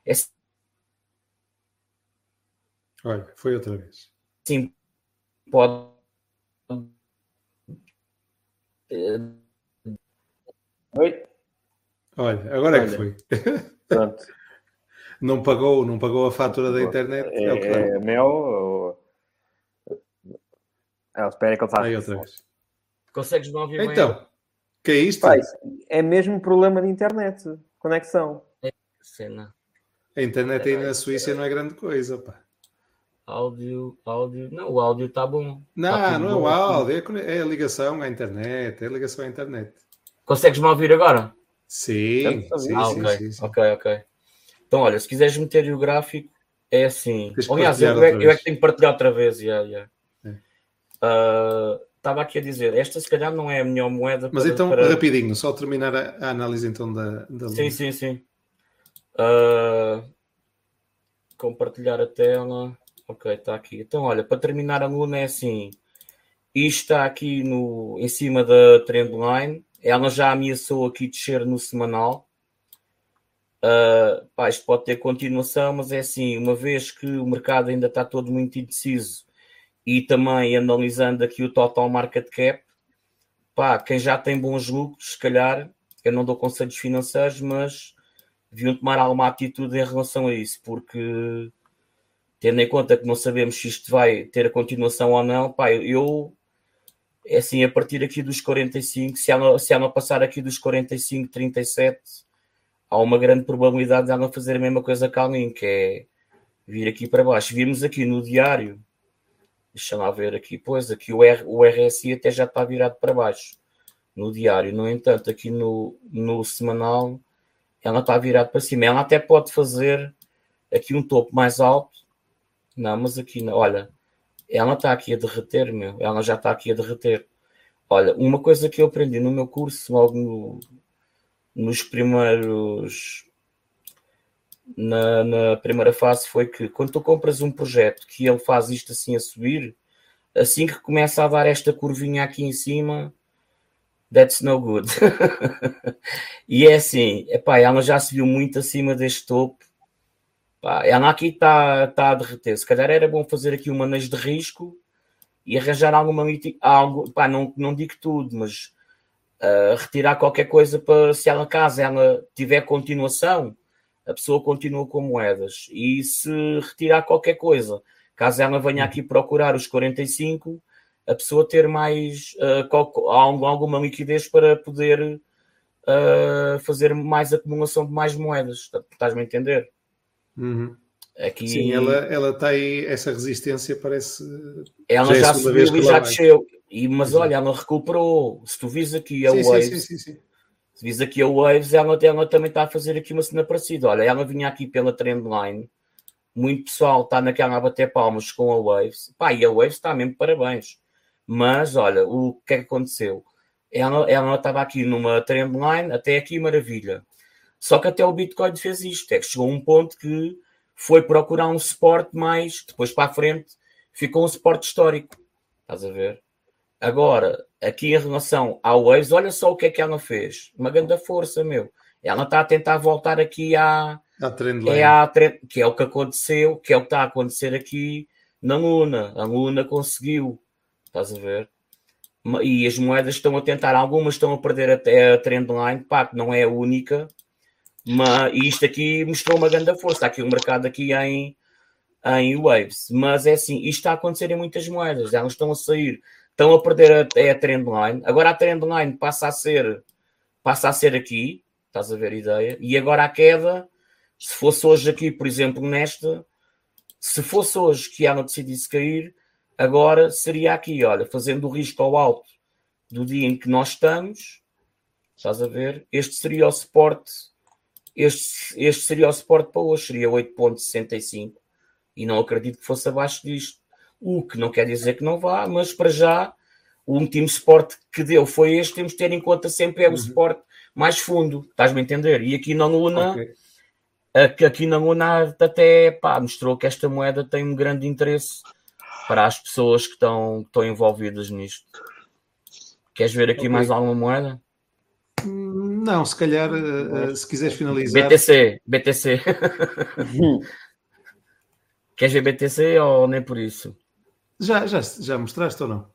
É... Olha, foi outra vez. Sim, pode. Oi? Olha, agora Olha. é que foi. Pronto. não, pagou, não pagou a fatura da internet. É, é, é mel ou... Ah, espera que ele está. Aí outra vez. Consegues me ouvir então, bem? que é isto? Pai, é mesmo problema de internet, conexão. É cena. A internet aí na Suíça não é grande coisa, pá. Áudio, áudio. Não, o áudio está bom. Não, tá não é o áudio, é a ligação à internet. É a ligação à internet. Consegues me ouvir agora? Sim, sim, ah, sim, okay. sim, sim, ok, ok. Então, olha, se quiseres meter o gráfico, é assim. Aliás, eu, eu, é que tenho que partilhar outra vez. Yeah, yeah. É. Uh, estava aqui a dizer, esta se calhar não é a melhor moeda. Mas então, para... rapidinho, só terminar a, a, análise então da, da Sim, sim, sim. Uh, compartilhar a tela. Ok, está aqui. Então, olha, para terminar a Luna é assim. Isto está aqui no, em cima da trendline. Ela já ameaçou aqui descer no semanal. Uh, pá, isto pode ter continuação, mas é assim, uma vez que o mercado ainda está todo muito indeciso e também analisando aqui o total market cap, pá, quem já tem bons lucros, se calhar, eu não dou conselhos financeiros, mas deviam tomar alguma atitude em relação a isso, porque tendo em conta que não sabemos se isto vai ter a continuação ou não, pá, eu é assim, a partir aqui dos 45, se ela, se ela passar aqui dos 45, 37, há uma grande probabilidade de ela fazer a mesma coisa que a Almin, que é vir aqui para baixo. Vimos aqui no diário, deixa lá ver aqui, pois aqui o, R, o RSI até já está virado para baixo no diário, no entanto, aqui no, no semanal ela está virada para cima. Ela até pode fazer aqui um topo mais alto, não, mas aqui olha, ela está aqui a derreter, meu, ela já está aqui a derreter. Olha, uma coisa que eu aprendi no meu curso, logo no, nos primeiros. Na, na, primeira fase foi que quando tu compras um projeto que ele faz isto assim a subir, assim que começa a dar esta curvinha aqui em cima, that's no good. e é assim, epá, ela já se viu muito acima deste topo. Ela aqui está tá a derreter. Se calhar era bom fazer aqui um manejo de risco e arranjar alguma algo, pá, não, não digo tudo, mas uh, retirar qualquer coisa para se ela caso ela tiver continuação, a pessoa continua com moedas. E se retirar qualquer coisa, caso ela venha aqui procurar os 45, a pessoa ter mais uh, alguma liquidez para poder uh, fazer mais acumulação de mais moedas. Estás-me a entender? Uhum. Aqui... Sim, ela, ela tem aí, essa resistência, parece. Ela já, já subiu e já desceu. E, mas olha, ela recuperou. Se tu vis aqui a sim, sim, sim, se vis aqui a Waves, ela, ela também está a fazer aqui uma cena parecida. Olha, ela vinha aqui pela trendline, muito pessoal está naquela a bater palmas com a Waves. Pá, e a Waves está mesmo parabéns. Mas olha, o que é que aconteceu? Ela, ela estava aqui numa trendline, até aqui maravilha. Só que até o Bitcoin fez isto, é que chegou a um ponto que foi procurar um suporte mais, depois para a frente ficou um suporte histórico. Estás a ver? Agora, aqui em relação ao Waves, olha só o que é que ela fez. Uma grande força, meu. Ela está a tentar voltar aqui à, à trend é à trend, que é o que aconteceu, que é o que está a acontecer aqui na Luna. A Luna conseguiu, estás a ver? E as moedas estão a tentar, algumas estão a perder até a trendline, pá, que não é a única, mas isto aqui mostrou uma grande força. Está aqui o mercado aqui em, em waves, mas é assim, isto está a acontecer em muitas moedas, elas estão a sair estão a perder a, é a trendline. Agora a trendline passa a ser passa a ser aqui, estás a ver a ideia? E agora a queda, se fosse hoje aqui, por exemplo, nesta, se fosse hoje que ela decidisse cair, agora seria aqui, olha, fazendo o risco ao alto do dia em que nós estamos, estás a ver? Este seria o suporte, este, este seria o suporte para hoje, seria 8.65 e não acredito que fosse abaixo disto. O que não quer dizer que não vá, mas para já o último suporte que deu foi este. Temos de ter em conta sempre é o uhum. suporte mais fundo, estás-me a entender? E aqui na Luna, okay. aqui na Luna até pá, mostrou que esta moeda tem um grande interesse para as pessoas que estão, que estão envolvidas nisto. Queres ver aqui okay. mais alguma moeda? Não, se calhar, uh, se quiseres finalizar. BTC, BTC. Queres ver BTC ou nem por isso? Já, já, já mostraste ou não?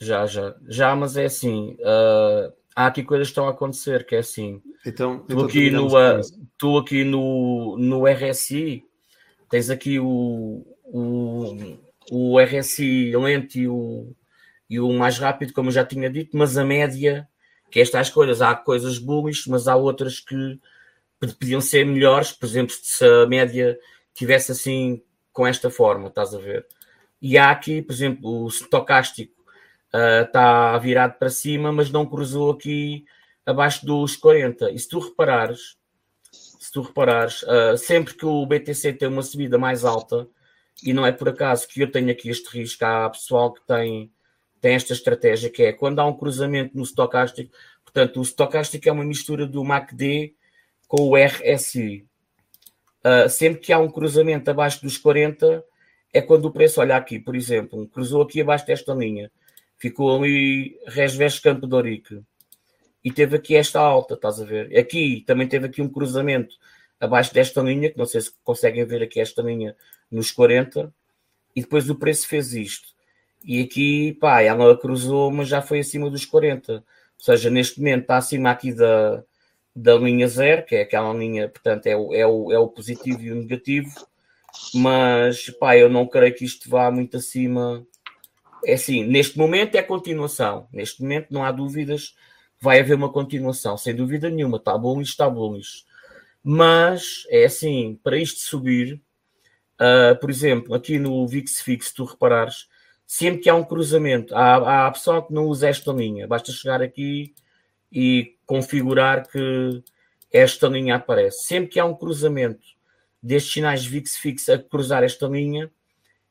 Já, já. Já, mas é assim. Uh, há aqui coisas que estão a acontecer, que é assim. Então, tu, então aqui no, uh, tu aqui no, no RSI tens aqui o, o, o RSI lento e o, e o mais rápido, como eu já tinha dito, mas a média, que é estas coisas, há coisas bullish, mas há outras que podiam ser melhores, por exemplo, se a média tivesse assim com esta forma, estás a ver? E há aqui, por exemplo, o estocástico uh, está virado para cima, mas não cruzou aqui abaixo dos 40. E se tu reparares, se tu reparares, uh, sempre que o BTC tem uma subida mais alta, e não é por acaso que eu tenho aqui este risco, há pessoal que tem tem esta estratégia que é quando há um cruzamento no stocástico, portanto, o stocástico é uma mistura do MACD com o RSI. Uh, sempre que há um cruzamento abaixo dos 40, é quando o preço, olha aqui, por exemplo, cruzou aqui abaixo desta linha, ficou ali Resves Campo Dorique e teve aqui esta alta, estás a ver? Aqui também teve aqui um cruzamento abaixo desta linha, que não sei se conseguem ver aqui esta linha nos 40, e depois o preço fez isto. E aqui, pá, ela cruzou, mas já foi acima dos 40. Ou seja, neste momento está acima aqui da, da linha zero, que é aquela linha, portanto, é o, é o, é o positivo e o negativo, mas, pá, eu não creio que isto vá muito acima. É assim, neste momento é continuação. Neste momento não há dúvidas vai haver uma continuação, sem dúvida nenhuma. Está bom isto, está bom isto. Mas, é assim, para isto subir, uh, por exemplo, aqui no VIX Fix, se tu reparares, sempre que há um cruzamento, há, há pessoal que não usa esta linha, basta chegar aqui e configurar que esta linha aparece. Sempre que há um cruzamento destes sinais VIX Fix a cruzar esta linha,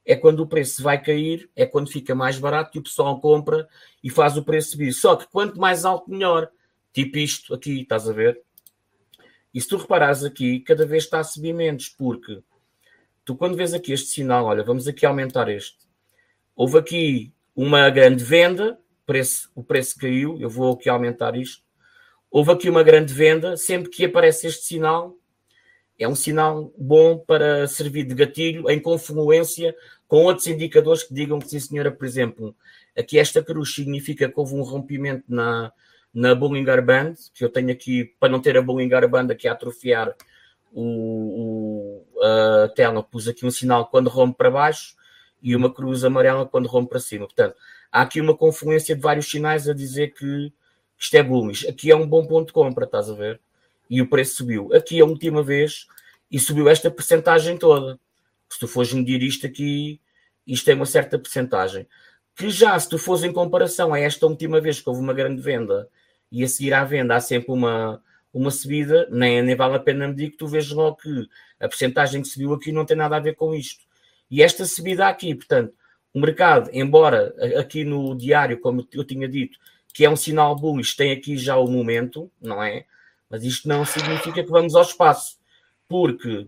é quando o preço vai cair, é quando fica mais barato e o pessoal compra e faz o preço subir. Só que quanto mais alto, melhor. Tipo isto aqui, estás a ver? E se tu reparares aqui, cada vez está a subir menos, porque tu quando vês aqui este sinal, olha, vamos aqui aumentar este. Houve aqui uma grande venda, preço, o preço caiu, eu vou aqui aumentar isto. Houve aqui uma grande venda, sempre que aparece este sinal, é um sinal bom para servir de gatilho em confluência com outros indicadores que digam que, sim, senhora, por exemplo, aqui esta cruz significa que houve um rompimento na, na Bollinger Band, que eu tenho aqui, para não ter a Bollinger Band aqui a atrofiar o, o, a tela, pus aqui um sinal quando rompe para baixo e uma cruz amarela quando rompe para cima. Portanto, há aqui uma confluência de vários sinais a dizer que isto é bullish. Aqui é um bom ponto de compra, estás a ver? E o preço subiu. Aqui a última vez e subiu esta percentagem toda. Se tu fores medir isto aqui, isto tem uma certa percentagem. Que já, se tu fores em comparação a esta última vez que houve uma grande venda e a seguir à venda há sempre uma, uma subida, nem, nem vale a pena medir que tu vejas logo que a percentagem que subiu aqui não tem nada a ver com isto. E esta subida aqui, portanto, o mercado, embora aqui no diário, como eu tinha dito, que é um sinal bullish, tem aqui já o momento, não é? Mas isto não significa que vamos ao espaço, porque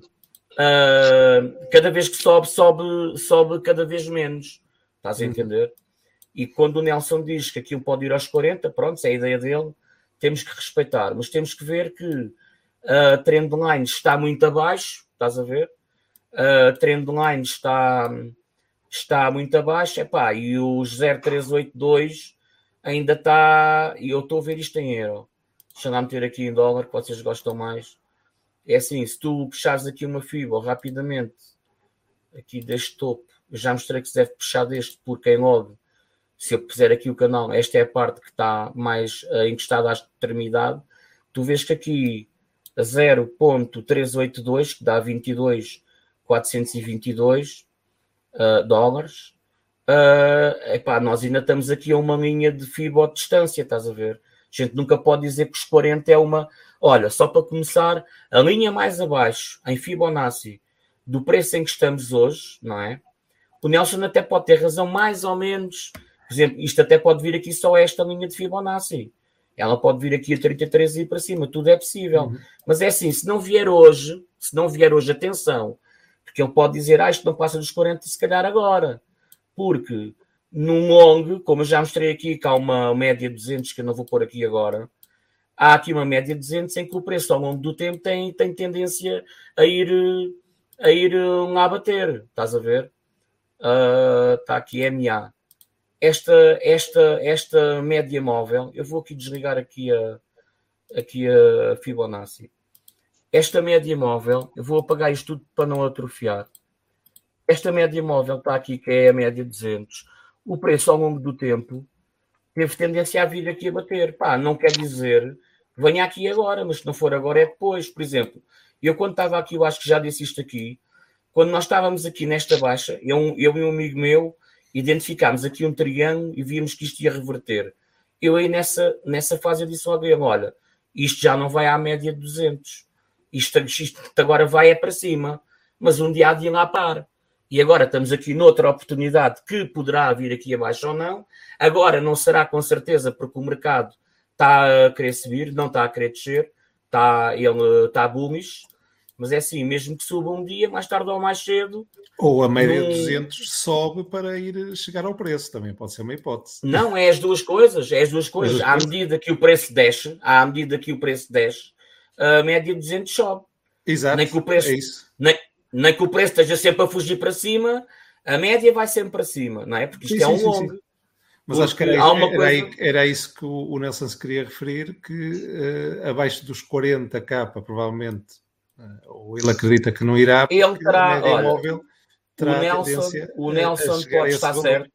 uh, cada vez que sobe, sobe, sobe cada vez menos. Estás a uhum. entender? E quando o Nelson diz que aquilo pode ir aos 40, pronto, é a ideia dele, temos que respeitar, mas temos que ver que a uh, trendline está muito abaixo, estás a ver? A uh, trendline está, está muito abaixo, epá, e o 0382 ainda está, e eu estou a ver isto em euro, Deixa lá meter aqui em dólar, que vocês gostam mais. É assim, se tu puxares aqui uma fibra rapidamente, aqui deste topo, já mostrei que se deve puxar deste, porque em log, se eu puser aqui o canal, esta é a parte que está mais uh, encostada à extremidade, tu vês que aqui a 0.382, que dá 22,422 uh, dólares, uh, epá, nós ainda estamos aqui a uma linha de fibra de distância, estás a ver? A gente nunca pode dizer que os 40 é uma. Olha, só para começar, a linha mais abaixo, em Fibonacci, do preço em que estamos hoje, não é? O Nelson até pode ter razão, mais ou menos. Por exemplo, isto até pode vir aqui só esta linha de Fibonacci. Ela pode vir aqui a 33 e ir para cima, tudo é possível. Uhum. Mas é assim, se não vier hoje, se não vier hoje, atenção, porque ele pode dizer, ah, isto não passa dos 40, se calhar agora. Porque num long, como eu já mostrei aqui, que há uma média de 200 que eu não vou pôr aqui agora, há aqui uma média de 200 em que o preço ao longo do tempo tem, tem tendência a ir, a ir lá bater, estás a ver? Uh, está aqui MA. Esta, esta, esta média móvel, eu vou aqui desligar aqui a, aqui a Fibonacci. Esta média móvel, eu vou apagar isto tudo para não atrofiar. Esta média móvel está aqui, que é a média 200 o preço ao longo do tempo teve tendência a vir aqui a bater. Pá, não quer dizer venha aqui agora, mas se não for agora é depois. Por exemplo, eu quando estava aqui, eu acho que já disse isto aqui, quando nós estávamos aqui nesta baixa, eu, eu e um amigo meu identificámos aqui um triângulo e víamos que isto ia reverter. Eu aí nessa, nessa fase eu disse ao Adriano, olha, isto já não vai à média de 200. Isto, isto agora vai é para cima. Mas um dia há de ir lá par. E agora estamos aqui noutra oportunidade que poderá vir aqui abaixo ou não. Agora não será com certeza porque o mercado está a querer subir, não está a querer descer, está, ele está bullish, mas é assim, mesmo que suba um dia, mais tarde ou mais cedo. Ou a média de 200 sobe para ir chegar ao preço, também pode ser uma hipótese. Não, é as duas coisas, é as duas coisas. As duas à coisas. medida que o preço desce, à medida que o preço desce, a média de 200 sobe. Exato, nem que o preço, é isso. Nem, nem que o preço esteja sempre a fugir para cima, a média vai sempre para cima, não é? Porque isto sim, é um sim, longo. Sim, mas acho que era, era, coisa... era, isso que o Nelson se queria referir, que uh, abaixo dos 40k, provavelmente, uh, ou ele acredita que não irá, ele terá, olha, móvel terá o Nelson, o Nelson pode estar certo,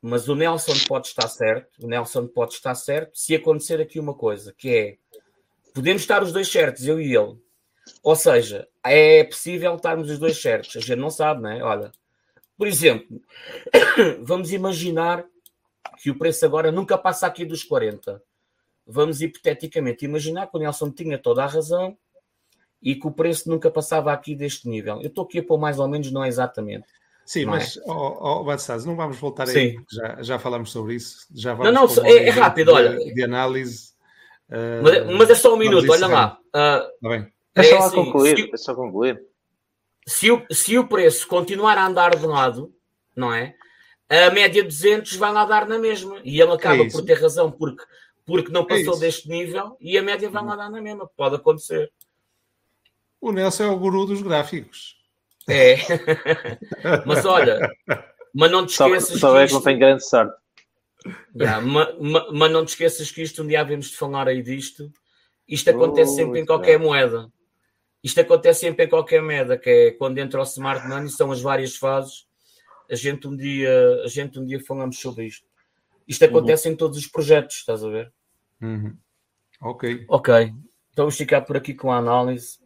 mas o Nelson pode estar certo, o Nelson pode estar certo se acontecer aqui uma coisa, que é, podemos estar os dois certos, eu e ele, ou seja, é possível estarmos os dois certos, a gente não sabe, não é? Olha, por exemplo, vamos imaginar que o preço agora nunca passa aqui dos 40. Vamos hipoteticamente imaginar que o Nelson tinha toda a razão e que o preço nunca passava aqui deste nível. Eu estou aqui a pôr mais ou menos, não é exatamente. Sim, não mas, é? oh, oh, não vamos voltar aí, já, já falamos sobre isso. Já vamos não, não, é, é rápido, de, olha. De análise. Uh, mas, mas, é só um minuto, olha lá. Uh, bem. Deixa é lá assim, concluir, se, deixa concluir. Se o, se o preço continuar a andar de lado, não é? a média 200 vai lá dar na mesma. E ele acaba é por ter razão, porque, porque não é passou é deste nível e a média vai lá dar na mesma. Pode acontecer. O Nelson é o guru dos gráficos. É. mas olha, mas não te esqueças. Só, só é que não tem grande sorte. Yeah, mas, mas, não te esqueças que isto um dia havemos de falar aí disto. Isto acontece sempre em qualquer moeda. Isto acontece sempre em qualquer moeda, que é quando entra o smart money, são as várias fases a gente um dia, a gente um dia falamos sobre isto. Isto acontece uhum. em todos os projetos, estás a ver? Uhum. Ok. Ok. Então vamos ficar por aqui com a análise.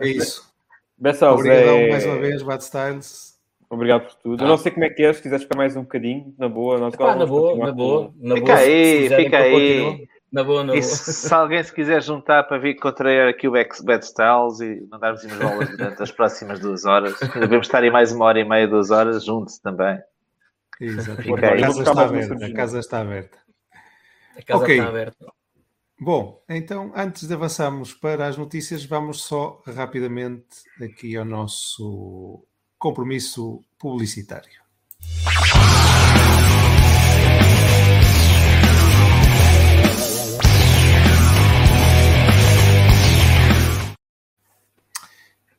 É isso. Bessel, Obrigado é... mais uma vez, Bad Styles. Obrigado por tudo. Ah. Eu não sei como é que é, se quiseres ficar mais um bocadinho, na boa. Nós Epá, na boa, na boa, na boa. Fica aí, fica aí. Na boa, na boa. se alguém se quiser juntar para vir contrair aqui o Bad Styles e mandarmos umas bolas durante as próximas duas horas, devemos estar aí mais uma hora e meia, duas horas, juntos também. Exato. A, casa está aberta, a casa está aberta. A casa okay. está aberta. Bom, então antes de avançarmos para as notícias, vamos só rapidamente aqui ao nosso compromisso publicitário.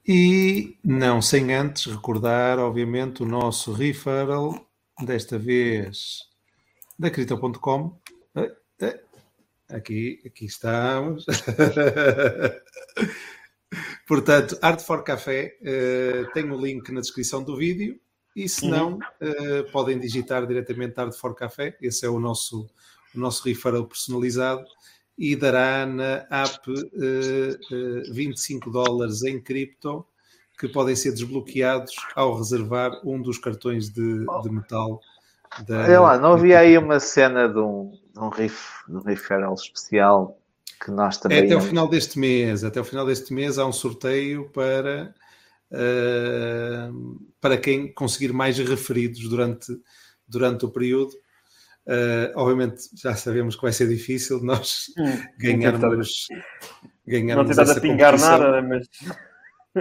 E não sem antes recordar, obviamente, o nosso referral, desta vez da Cripto.com. Eh, eh, aqui, aqui estamos. Portanto, Art for Café uh, tem o link na descrição do vídeo e se não, uh, podem digitar diretamente Art for Café. Esse é o nosso, o nosso referral personalizado e dará na app uh, uh, 25 dólares em cripto que podem ser desbloqueados ao reservar um dos cartões de, de metal. Da... Olha lá, não havia aí uma cena de um, de um, riff, de um referral especial que nós também. É até o final deste mês. Até o final deste mês há um sorteio para, uh, para quem conseguir mais referidos durante, durante o período. Uh, obviamente já sabemos que vai ser difícil nós hum, ganharmos, ganharmos. Não tentar pingar nada, mas.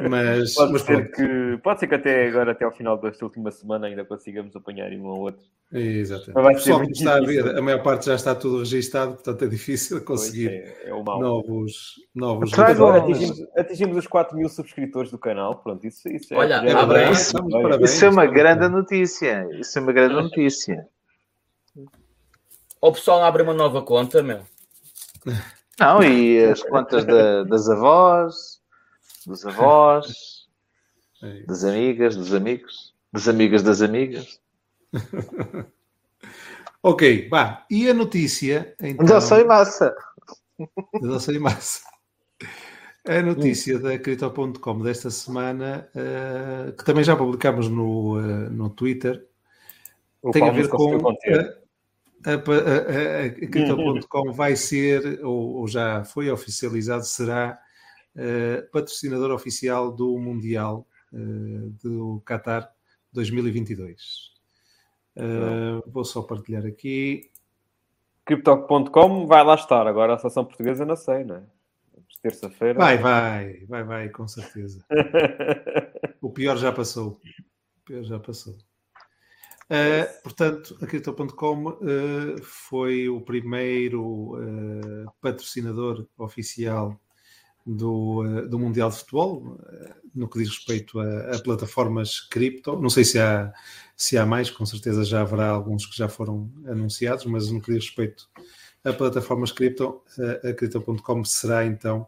Mas, pode, mas ser que, pode ser que até agora, até ao final desta última semana, ainda consigamos apanhar um ou outro. Exatamente. Mas vai Pessoal, ser está a ver, a maior parte já está tudo registado, portanto é difícil conseguir é, é novos. novos agora atingimos, atingimos os 4 mil subscritores do canal. Pronto, isso, isso é, Olha, é, parabéns, isso é uma grande notícia. Isso é uma grande notícia. O pessoal abre uma nova conta, meu. Não, e as contas da, das avós, dos avós, é das amigas, dos amigos, das amigas das amigas. ok, vá. E a notícia? Então... Já sei massa. Já sei massa. A notícia da Crypto.com desta semana, uh, que também já publicámos no, uh, no Twitter, o tem a ver com a, a, a, a Crypto.com vai ser, ou, ou, já foi oficializado, será uh, patrocinador oficial do Mundial uh, do Qatar 2022. Uh, vou só partilhar aqui. Crypto.com vai lá estar. Agora a seleção portuguesa não sei, não é? Terça-feira. Vai, vai, vai, vai, com certeza. o pior já passou. O pior já passou. Uh, portanto, a Crypto.com uh, foi o primeiro uh, patrocinador oficial do, do Mundial de Futebol, no que diz respeito a, a, plataformas cripto. Não sei se há, se há mais, com certeza já haverá alguns que já foram anunciados, mas no que diz respeito a plataformas cripto, a Crypto.com será então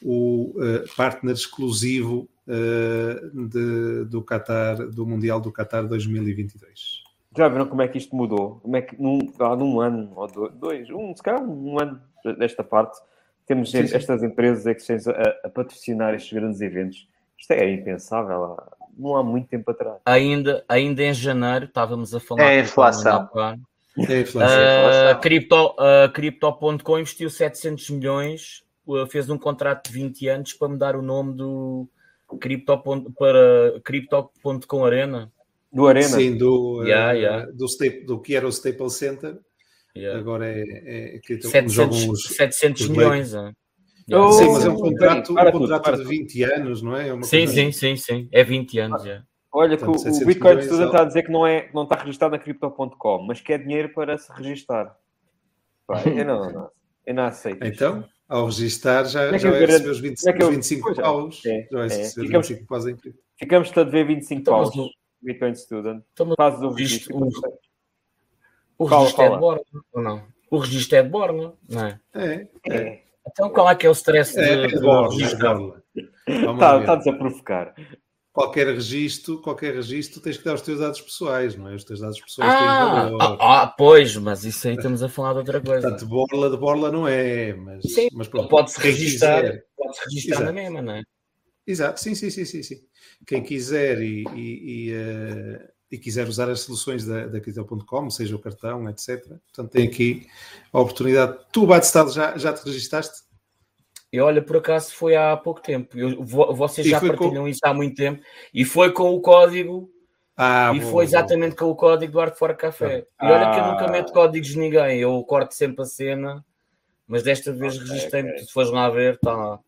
o partner exclusivo de, do Qatar, do Mundial do Qatar 2022. Já viram como é que isto mudou? Como é que num, há num ano ou dois, um, se calhar um ano desta parte, temos sim, sim. estas empresas exchanges a, a, patrocinar estes grandes eventos. Isto é impensável, não há muito tempo atrás. Ainda, ainda em janeiro estávamos a falar. É a inflação. É a inflação. Uh, Crypto, uh, Crypto.com investiu 700 milhões, uh, fez um contrato de 20 anos para mudar o nome do Crypto para Crypto.com Arena. Do Arena? Sim, do, yeah, yeah. Do, do que era o Staples Center Yeah. Agora é, é que 700, os, 700 os milhões. É. Yeah. Sim, mas é um contrato, um contrato de 20 anos, não é? é sim, sim, sim, sim. É 20 anos. Yeah. Olha, Portanto, que o, Bitcoin Student está a dizer que não, é, não está registrado na Crypto.com, mas quer dinheiro para se registar. Pá, eu, não, não, eu não aceito. Então. Ao registar, já, é já vai receber os, 20, é os 25 pois paus. É, já vai é. receber ficamos, 25 paus em Ficamos a dever 25 então, paus. Bitcoin Student. Então, Fazes o registro. O fala, registro é de borla ou não? O registro é de borla, não é? É. é. Então qual é que é o stress é, de, é de borla? Está, está a provocar. Qualquer registro, qualquer registro, tens que dar os teus dados pessoais, não é? Os teus dados pessoais ah, têm valor. Ah, ah, pois, mas isso aí estamos a falar de outra coisa. Portanto, borla de borla não é, mas, sim, mas pode-se registrar, pode registrar na mesma, não é? Exato, sim, sim, sim, sim, sim. Quem quiser e, e, e uh, e quiser usar as soluções da, da Crypto.com, seja o cartão, etc. Portanto, tem aqui a oportunidade. Tu, Batistado, já, já te registaste? E olha, por acaso foi há pouco tempo. Eu, vocês e já partilham com... isso há muito tempo. E foi com o código. Ah, e foi exatamente com o código do Art for Café. Ah. E olha que eu nunca meto códigos de ninguém. Eu corto sempre a cena. Mas desta vez okay, registrei-me. Okay. Se fores lá ver, está lá.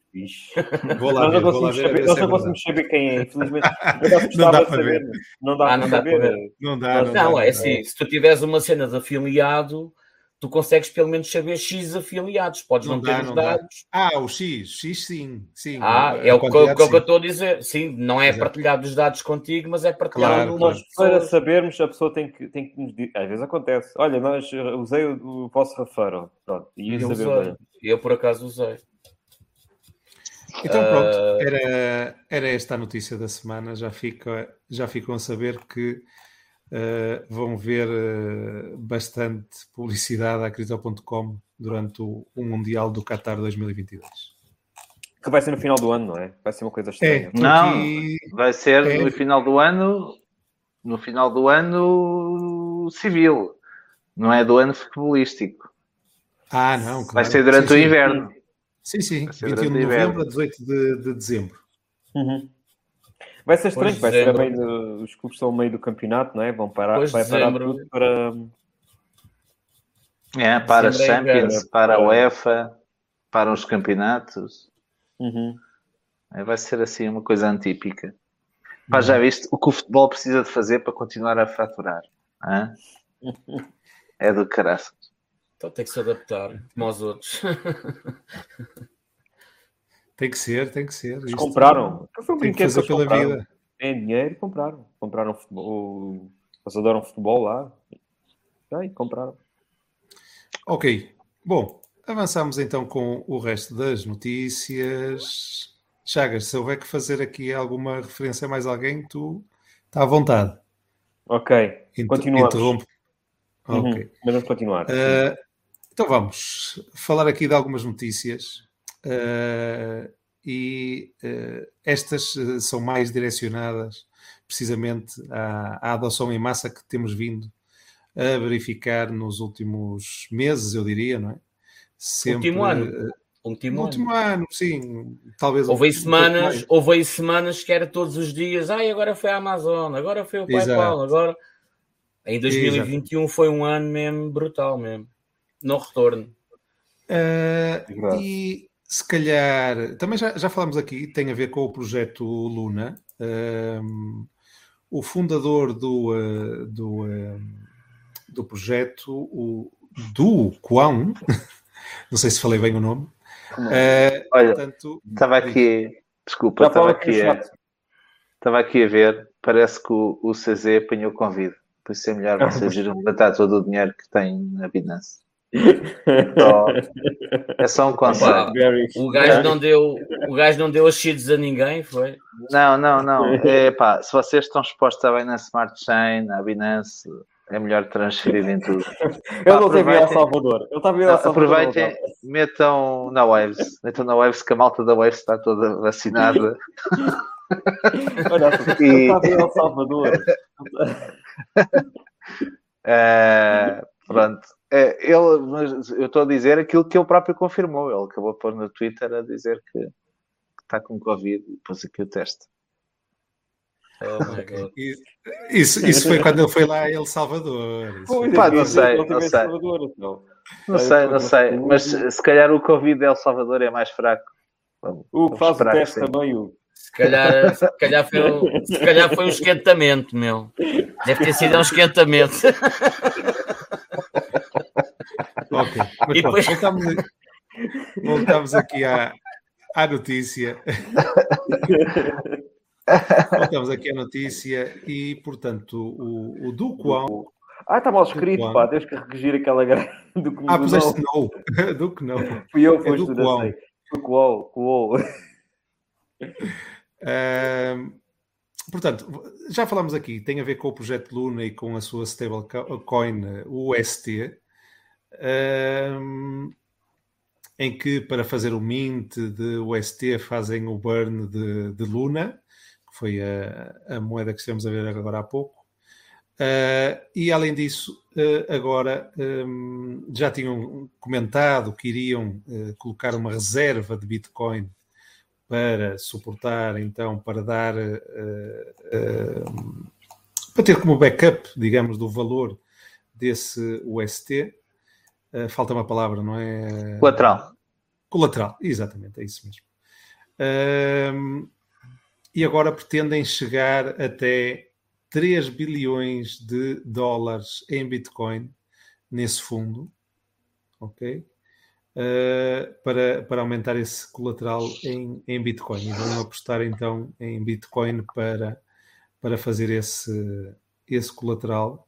Vou lá ver, vou lá ver. Saber, nós não conseguimos saber quem é, infelizmente. não dá para ver. Não dá, ah, não para, dá para ver. Não dá, não, não é assim, se tu tiveres uma cena de afiliado, tu consegues pelo menos saber X afiliados. Podes não, não ter os dados. Dá. Ah, o X, X sim. sim ah, é o que, eu, que eu estou a dizer. Sim, não é partilhar os dados contigo, mas é partilhar claro, nós, Para sabermos, a pessoa tem que, tem que nos dizer. Às vezes acontece. Olha, nós usei o, o vosso referral. Pronto, e eu, usei. eu por acaso usei. Então pronto, uh... era, era esta a notícia da semana. Já, fica, já ficam a saber que uh, vão ver uh, bastante publicidade à Crypto.com durante o, o, Mundial do Qatar 2022. Que vai ser no final do ano, não é? Vai ser uma coisa estranha. É, não, vai ser é. no final do ano, no final do ano civil, não é do ano futebolístico. Ah, não, claro. Vai ser durante sim, o inverno. Sim, sim. 21 de novembro a 18 de, de dezembro. Uhum. Vai ser estranho, vai ser a meio do, os clubes estão a meio do campeonato, não é? Vão parar, vai parar tudo para. É, para as Champions, é para a UEFA, para os campeonatos. Uhum. É, vai ser assim uma coisa antípica. Pá, já viste o que o futebol precisa de fazer para continuar a faturar? É do caraças. Então tem que se adaptar, como aos outros. tem que ser, tem que ser. Eles compraram. Foi um brinquedo que, pela compraram. vida. Tem dinheiro e compraram. Compraram futebol. Eles adoram futebol lá. E compraram. Ok. Bom, avançamos então com o resto das notícias. Chagas, se houver que fazer aqui alguma referência a mais alguém, tu está à vontade. Ok. Continuamos. Interrompe. Uhum. Ok. Mas vamos continuar. Uh, então vamos falar aqui de algumas notícias uh, e uh, estas eh, são mais direcionadas precisamente à, à, adoção em massa que temos vindo a verificar nos últimos meses, eu diria, não é? Sempre, último ano. último, último ano. ano. sim. Talvez houve um, semanas, um houve semanas que era todos os dias, ai, agora foi a Amazon, agora foi o PayPal, agora. Em 2021 Exato. foi um ano mesmo brutal mesmo. No retorno. Uh, e se calhar, também já, já falámos aqui, tem a ver com o projeto Luna. Uh, o fundador do, uh, do, do projeto, o do Quão, não sei se falei bem o nome. Olha, portanto, estava aqui, desculpa, estava aqui, a, estava aqui a ver, parece que o, o CZ apanhou convite. Por isso é melhor vocês irem levantar todo o dinheiro que têm na Binance. É só um conselho. O gajo, não deu, o gajo não deu as seeds a ninguém, foi? Não, não, não. É, pá, se vocês estão expostos a Binance Smart Chain, a Binance, é melhor transferir em tudo. Eu não tenho a Salvador. Eu estava a Salvador. Aproveitem, metam na Waves. Metam na Waves que a malta da Waves está toda vacinada. Olha, e... eu estava em El Salvador. É, pronto. É, ele, mas eu estou a dizer aquilo que ele próprio confirmou. Ele acabou de pôr no Twitter a dizer que, que está com Covid e pôs aqui o teste. Oh isso, isso foi quando ele foi lá a El Salvador. Pá, não sei, não sei. Salvador, não. Não sei, não sei. Mas se calhar o Covid de El Salvador é mais fraco. O que faz o teste também, o se calhar, se, calhar foi um, se calhar foi um esquentamento, meu. Deve ter sido um esquentamento. ok, mas depois... voltamos, voltamos aqui à, à notícia. voltamos aqui à notícia e, portanto, o, o Duquão. Ah, está mal escrito, pá, tens que redigir aquela grande do que Ah, puseste não. Do que não. Fui eu, foi é Duquão. Duquão, Uh, portanto, já falamos aqui, tem a ver com o projeto Luna e com a sua stablecoin UST, uh, em que para fazer o mint de UST fazem o burn de, de Luna, que foi a, a, moeda que estamos a ver agora há pouco. Uh, e além disso, uh, agora um, já tinham comentado que iriam uh, colocar uma reserva de Bitcoin para suportar, então, para dar, para ter como backup, digamos, do valor desse UST. Uh, falta uma palavra, não é? Colateral. Colateral, exatamente, é isso mesmo. e agora pretendem chegar até 3 bilhões de dólares em Bitcoin nesse fundo, ok? uh, para, para aumentar esse colateral em, em Bitcoin. E vão apostar então em Bitcoin para, para fazer esse, esse colateral.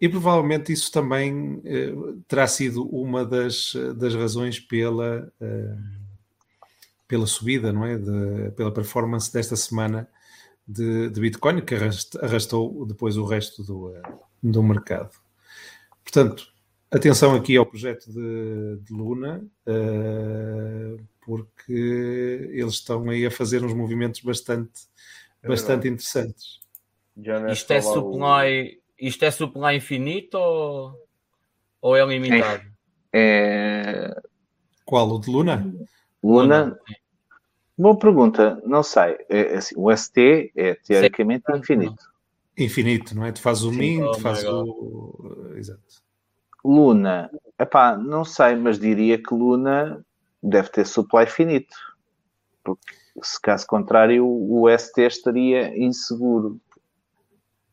E provavelmente isso também uh, terá sido uma das, das razões pela, uh, pela subida, não é? De, pela performance desta semana de, de Bitcoin, que arrastou depois o resto do, do mercado. Portanto, Atenção aqui ao projeto de, de Luna, uh, porque eles estão aí a fazer uns movimentos bastante, é bastante interessantes. Isto, é supply, o... isto é supply infinito ou, ou é limitado? É... é... Qual? O de Luna? Luna. Boa pergunta, não sei. É, assim, o ST é teoricamente infinito. Infinito, não é? Tu fazes o min, oh tu fazes o. Exato. Luna, epá, não sei, mas diria que Luna deve ter supply finito. Porque, se caso contrário, o ST estaria inseguro.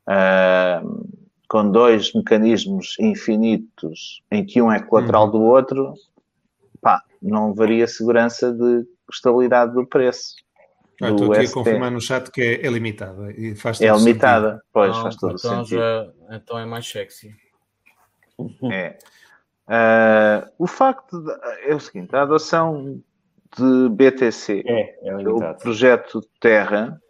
Uh, com dois mecanismos infinitos, em que um é colateral uhum. do outro, pá, não haveria segurança de estabilidade do preço. Ah, estou aqui ST. a confirmar no chat que é, é limitada. E faz é limitada, sentido. pois, faz todo então sentido. Já, então é mais sexy. É. Uh, o facto de, é o seguinte: a adoção de BTC, é, é o projeto Terra,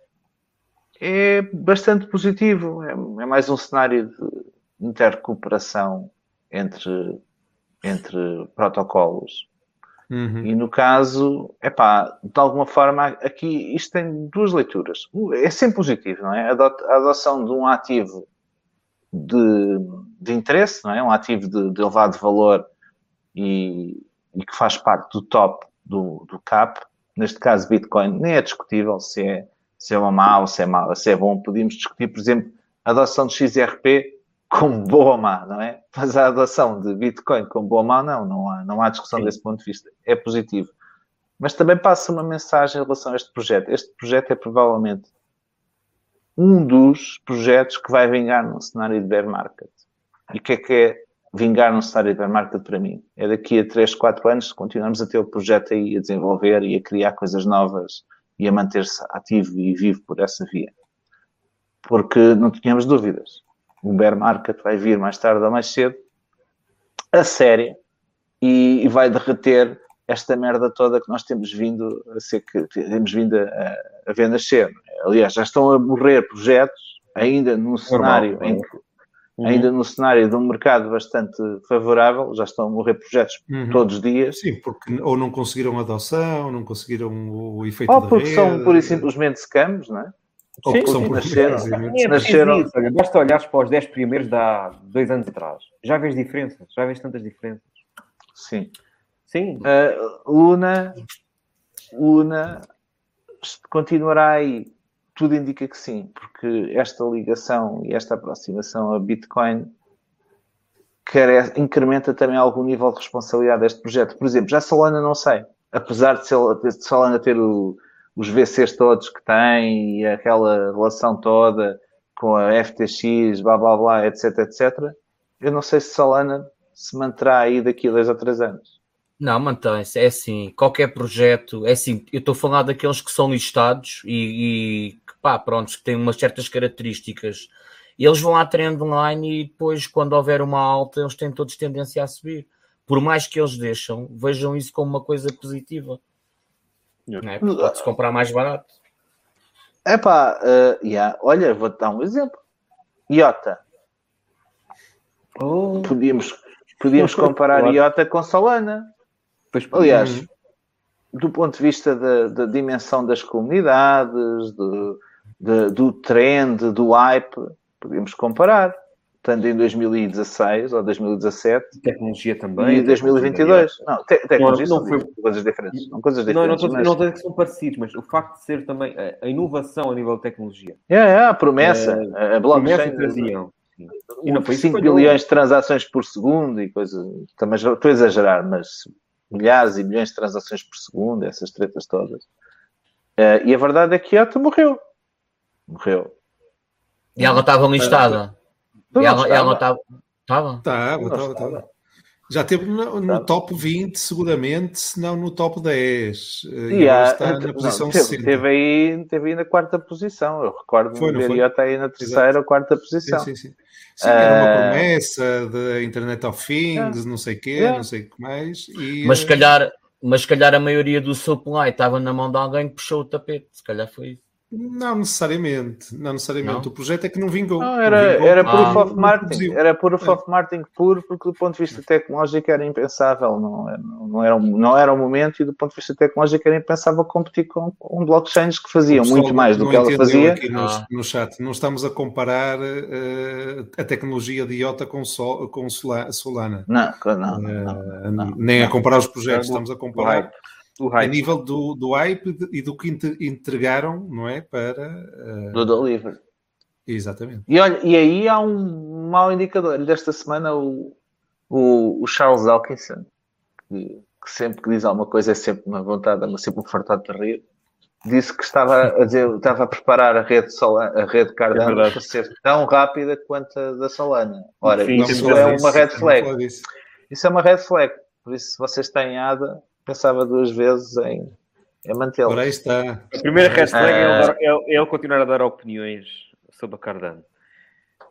é bastante positivo. É, é, mais um cenário de intercooperação entre, entre protocolos. Uhum. E no caso, é pá, de alguma forma, aqui isto tem duas leituras. É sempre positivo, não é? A adoção de um ativo de, de interesse, não é? Um ativo de, de elevado valor e, e, que faz parte do top do, do CAP, neste caso Bitcoin, nem é discutível se é, se é uma má ou se é má, se é bom. Podíamos discutir, por exemplo, a adoção de XRP como boa ou má, não é? Mas a adoção de Bitcoin como boa ou má, não, não há, não há discussão Sim. desse ponto de vista. É positivo. Mas também passa uma mensagem em relação a este projeto. Este projeto é provavelmente um dos projetos que vai vingar num cenário de bear market. E o que é que é vingar num cenário de bear market para mim? É daqui a 3, 4 anos continuamos a ter o projeto aí a desenvolver e a criar coisas novas e a manter-se ativo e vivo por essa via. Porque não tínhamos dúvidas. O bear market vai vir mais tarde ou mais cedo, a séria, e, vai derreter esta merda toda que nós temos vindo a ser que temos vindo a, a ver nascer. Aliás, já estão a morrer projetos ainda num cenário Normal, em que Uhum. ainda no cenário de um mercado bastante favorável, já estão a morrer projetos uhum. todos os dias. Sim, porque ou não conseguiram adoção, ou não conseguiram o efeito ou porque rede. são pura e simplesmente scams, não é? Ou porque são por nasceram, é nasceram... Isso, olha, basta olhar para os 10 primeiros de há dois anos atrás. Já vês diferenças, já vês tantas diferenças. Sim. Sim. Uh, Luna, Luna continuará aí tudo indica que sim, porque esta ligação e esta aproximação a Bitcoin carece, incrementa também algum nível de responsabilidade deste projeto. Por exemplo, já Solana não sei, apesar de, Solana ter o, os VCs todos que tem e aquela relação toda com a FTX, blá blá blá, etc, etc, eu não sei se Solana se manterá aí daqui a dois ou três anos. Não, mantém-se. É assim, qualquer projeto, é assim, eu estou a falar daqueles que são listados e, e pá, pronto, que têm umas certas características. E eles vão à trend line e depois, quando houver uma alta, eles têm todos tendência a subir. Por mais que eles deixam, vejam isso como uma coisa positiva. É? Pode-se comprar mais barato. É pá, uh, yeah. olha, vou-te dar um exemplo. IOTA. Oh. Podíamos, podíamos comparar IOTA com Solana. Pois, Aliás, hum. do ponto de vista da, da dimensão das comunidades, do, de, do trend, do hype, podemos comparar. Tanto em 2016 ou 2017. Tecnologia também. E 2022. Não, te, tecnologia não, não foi coisas diferentes. São coisas diferentes. Não, não estou mas... que são parecidos, mas o facto de ser também a, inovação a nível de tecnologia. É, é a promessa. É, a blockchain. traziam. E não foi 5 bilhões de transações por segundo e coisas. Também estou a exagerar, mas milhares e milhões de transações por segundo, essas tretas todas. Uh, e a verdade é que a morreu morreu. E ela estava listada. E ela, ela estava. Estava? Estava, estava. Já teve no, no, top 20, seguramente, se não no top 10. E yeah, está na posição não, teve, 60. Teve aí, teve aí na quarta posição. Eu recordo foi, ver até aí na terceira Exato. ou quarta posição. Sim, sim, sim. sim uh... era uma ah, promessa da Internet of Things, yeah. não sei o quê, yeah. não sei o que mais. E, mas, se calhar, mas se calhar a maioria do supply estava na mão de alguém que puxou o tapete. Se calhar foi isso. Não necessariamente, não necessariamente. Não? O projeto é que não vingou. Não, era, vingou, era por ah, of marketing, era por é. of marketing puro, porque do ponto de vista tecnológico era impensável, não era, não, era, não era o momento e do ponto de vista tecnológico era impensável competir com, com blockchains que faziam muito mais do que ela fazia. Aqui no, ah. no, chat, não estamos a comparar uh, a tecnologia de IOTA com, Sol, com Solana. Não, não, uh, não, Nem a comparar os projetos, estamos a comparar a nível do, do hype e do que entregaram, não é? Para. Uh... Do delivery. Exatamente. E olha, e aí há um mau indicador. Desta semana, o, o, o Charles Elkinson, que, que, sempre que diz alguma coisa é sempre uma vontade, é sempre um fartado de rir, disse que estava a, dizer, estava a preparar a rede, Solana, a rede Cardano é para ser tão rápida quanto a da Solana. Ora, Sim, isso é uma red flag. Isso é uma red flag. Por isso, se vocês têm ADA, pensava duas vezes em, em mantê-lo. Por aí está. A primeira hashtag é, ele, é, é ele continuar a dar opiniões sobre a Cardano.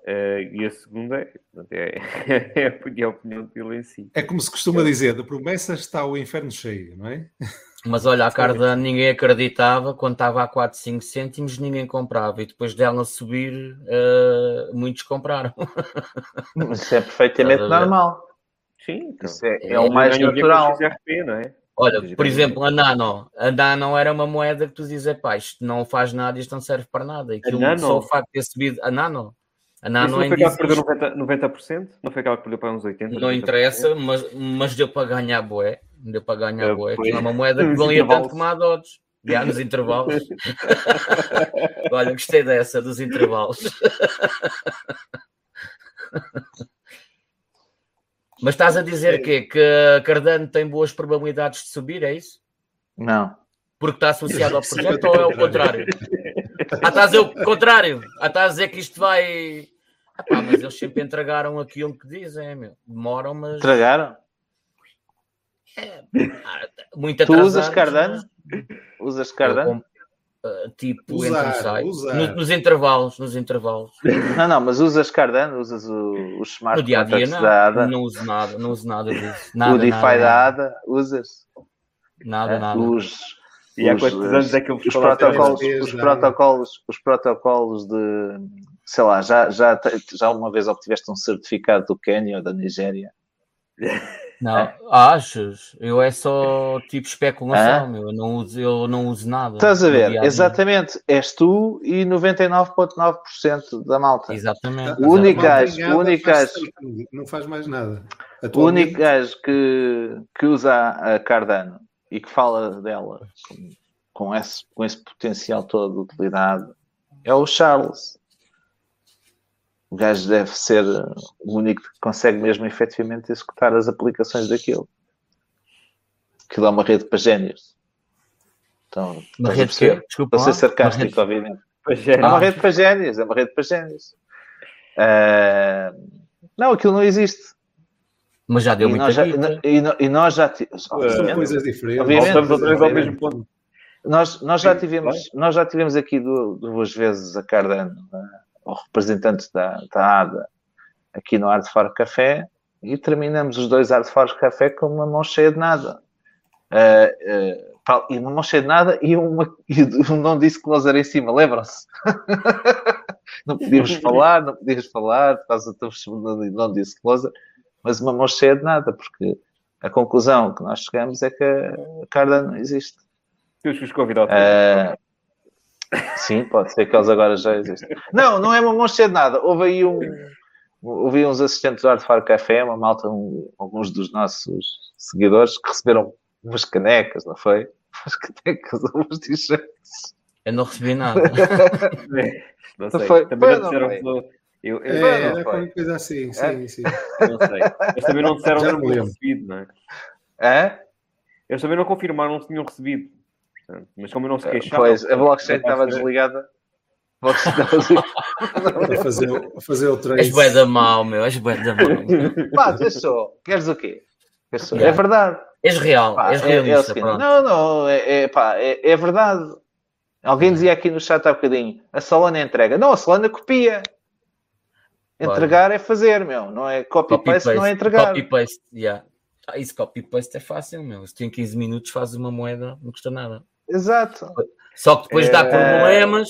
Uh, e a segunda é, é, é, a opinião dele em si. É como se costuma dizer, de promessas está o inferno cheio, não é? Mas olha, a Cardano ninguém acreditava, quando estava a 4, 5 cêntimos ninguém comprava e depois dela subir uh, muitos compraram. Isso é perfeitamente normal. Sim, então. Isso é, é, é o mais natural. XRP, não é? Olha, por exemplo, a Nano. A Nano era uma moeda que tu dizes, pá, isto não faz nada, isto não serve para nada. Aquilo, só o facto de ter subido. A Nano. A Nano não foi que perdeu 90%, 90%? Não foi aquela que perdeu para uns 80%? Não 90%? interessa, mas, mas deu para ganhar boé. Deu para ganhar é, boé. Tinha uma moeda que valia tanto como a Dodge. Já nos intervalos. Olha, gostei dessa, dos intervalos. Mas estás a dizer quê? que Cardano tem boas probabilidades de subir, é isso? Não. Porque está associado ao projeto ou é o contrário? Ah, estás a dizer o contrário? Ah, estás a dizer que isto vai. Ah, pá, mas eles sempre entregaram aquilo que dizem, meu. Demoram, mas. Entregaram? É, muito atrasado. Tu usas Cardano? Usas Cardano? Uh, tipo usar, usar. No, nos intervalos, nos intervalos. Não, não, mas usas Cardano, usas o, os smart no dia a dia, não, da ADA. Não uso nada, não uso nada disso. Nada, o DeFi nada, da ADA, usas? Nada, é, nada. Os, e há quantos anos é que eu os protocolos, os protocolos, os protocolos de, sei lá, já, já, já uma vez obtiveste um certificado do Quênia ou da Nigéria? Não, é. achas? Eu é só tipo especulação, meu. Eu não uso, eu não uso nada. Estás a ver? Exatamente. És tu e 99,9% da malta. Exatamente. O único gajo, o único gajo, não faz mais nada. O único gajo que, que usa a Cardano e que fala dela com, com, esse, com esse potencial todo de utilidade é o Charles. O gajo deve ser o único que consegue mesmo efetivamente executar as aplicações daquilo. Aquilo é uma rede para génios. Então, uma rede que, desculpa, para ser sarcástico, rede... obviamente. É uma rede para génios, é uma rede para génios. Uh... Não, aquilo não existe. Mas já deu e muita já, e, e, nós já tivemos. São coisas diferentes. Obviamente, ao mesmo ponto. Nós, nós, já tivemos, nós já tivemos aqui duas vezes a Cardano. Né? Ou representantes da, da ADA aqui no Art for Café e terminamos os dois Art for Café com uma mão cheia de nada. Uh, uh, e uma mão cheia de nada e, uma, e um não disse closer em cima, lembram-se? não podíamos falar, não podíamos falar, por causa do não disse closer, mas uma mão cheia de nada, porque a conclusão que nós chegamos é que a Carda não existe. Temos que os convidar. Uh, Sim, pode ser que eles agora já existem. Não, não é uma monstra de nada. Houve aí um. Houve uns assistentes do Art Far Café, uma malta, um, alguns dos nossos seguidores, que receberam umas canecas, não foi? Umas canecas, umas t-shirts. Eu não recebi nada. não sei. Foi, também foi, não disseram eu, eu, é, não foi. coisa assim, sim, é? sim. Não sei. Eles também não disseram que tinham recebido, não é? É? Eles também não confirmaram se tinham recebido. Mas como eu não se queixava. Pois, a blockchain estava desligada. a fazer, a fazer o treino. És bué da mal, meu. És bué da mal. Pá, deixa só. Queres o quê? Yeah. É verdade. És real. Pá, és é, realista. É, é não, não. É, é, pá, é, é, verdade. Alguém dizia aqui no chat há bocadinho. A Solana entrega. Não, a Solana copia. Entregar é fazer, meu. Não é copy-paste, copy não é entregar. Copy-paste, yeah. Ah, isso copy-paste é fácil, meu. Se tem 15 minutos, faz uma moeda, não custa nada. Exato. Só que depois é... dá problemas.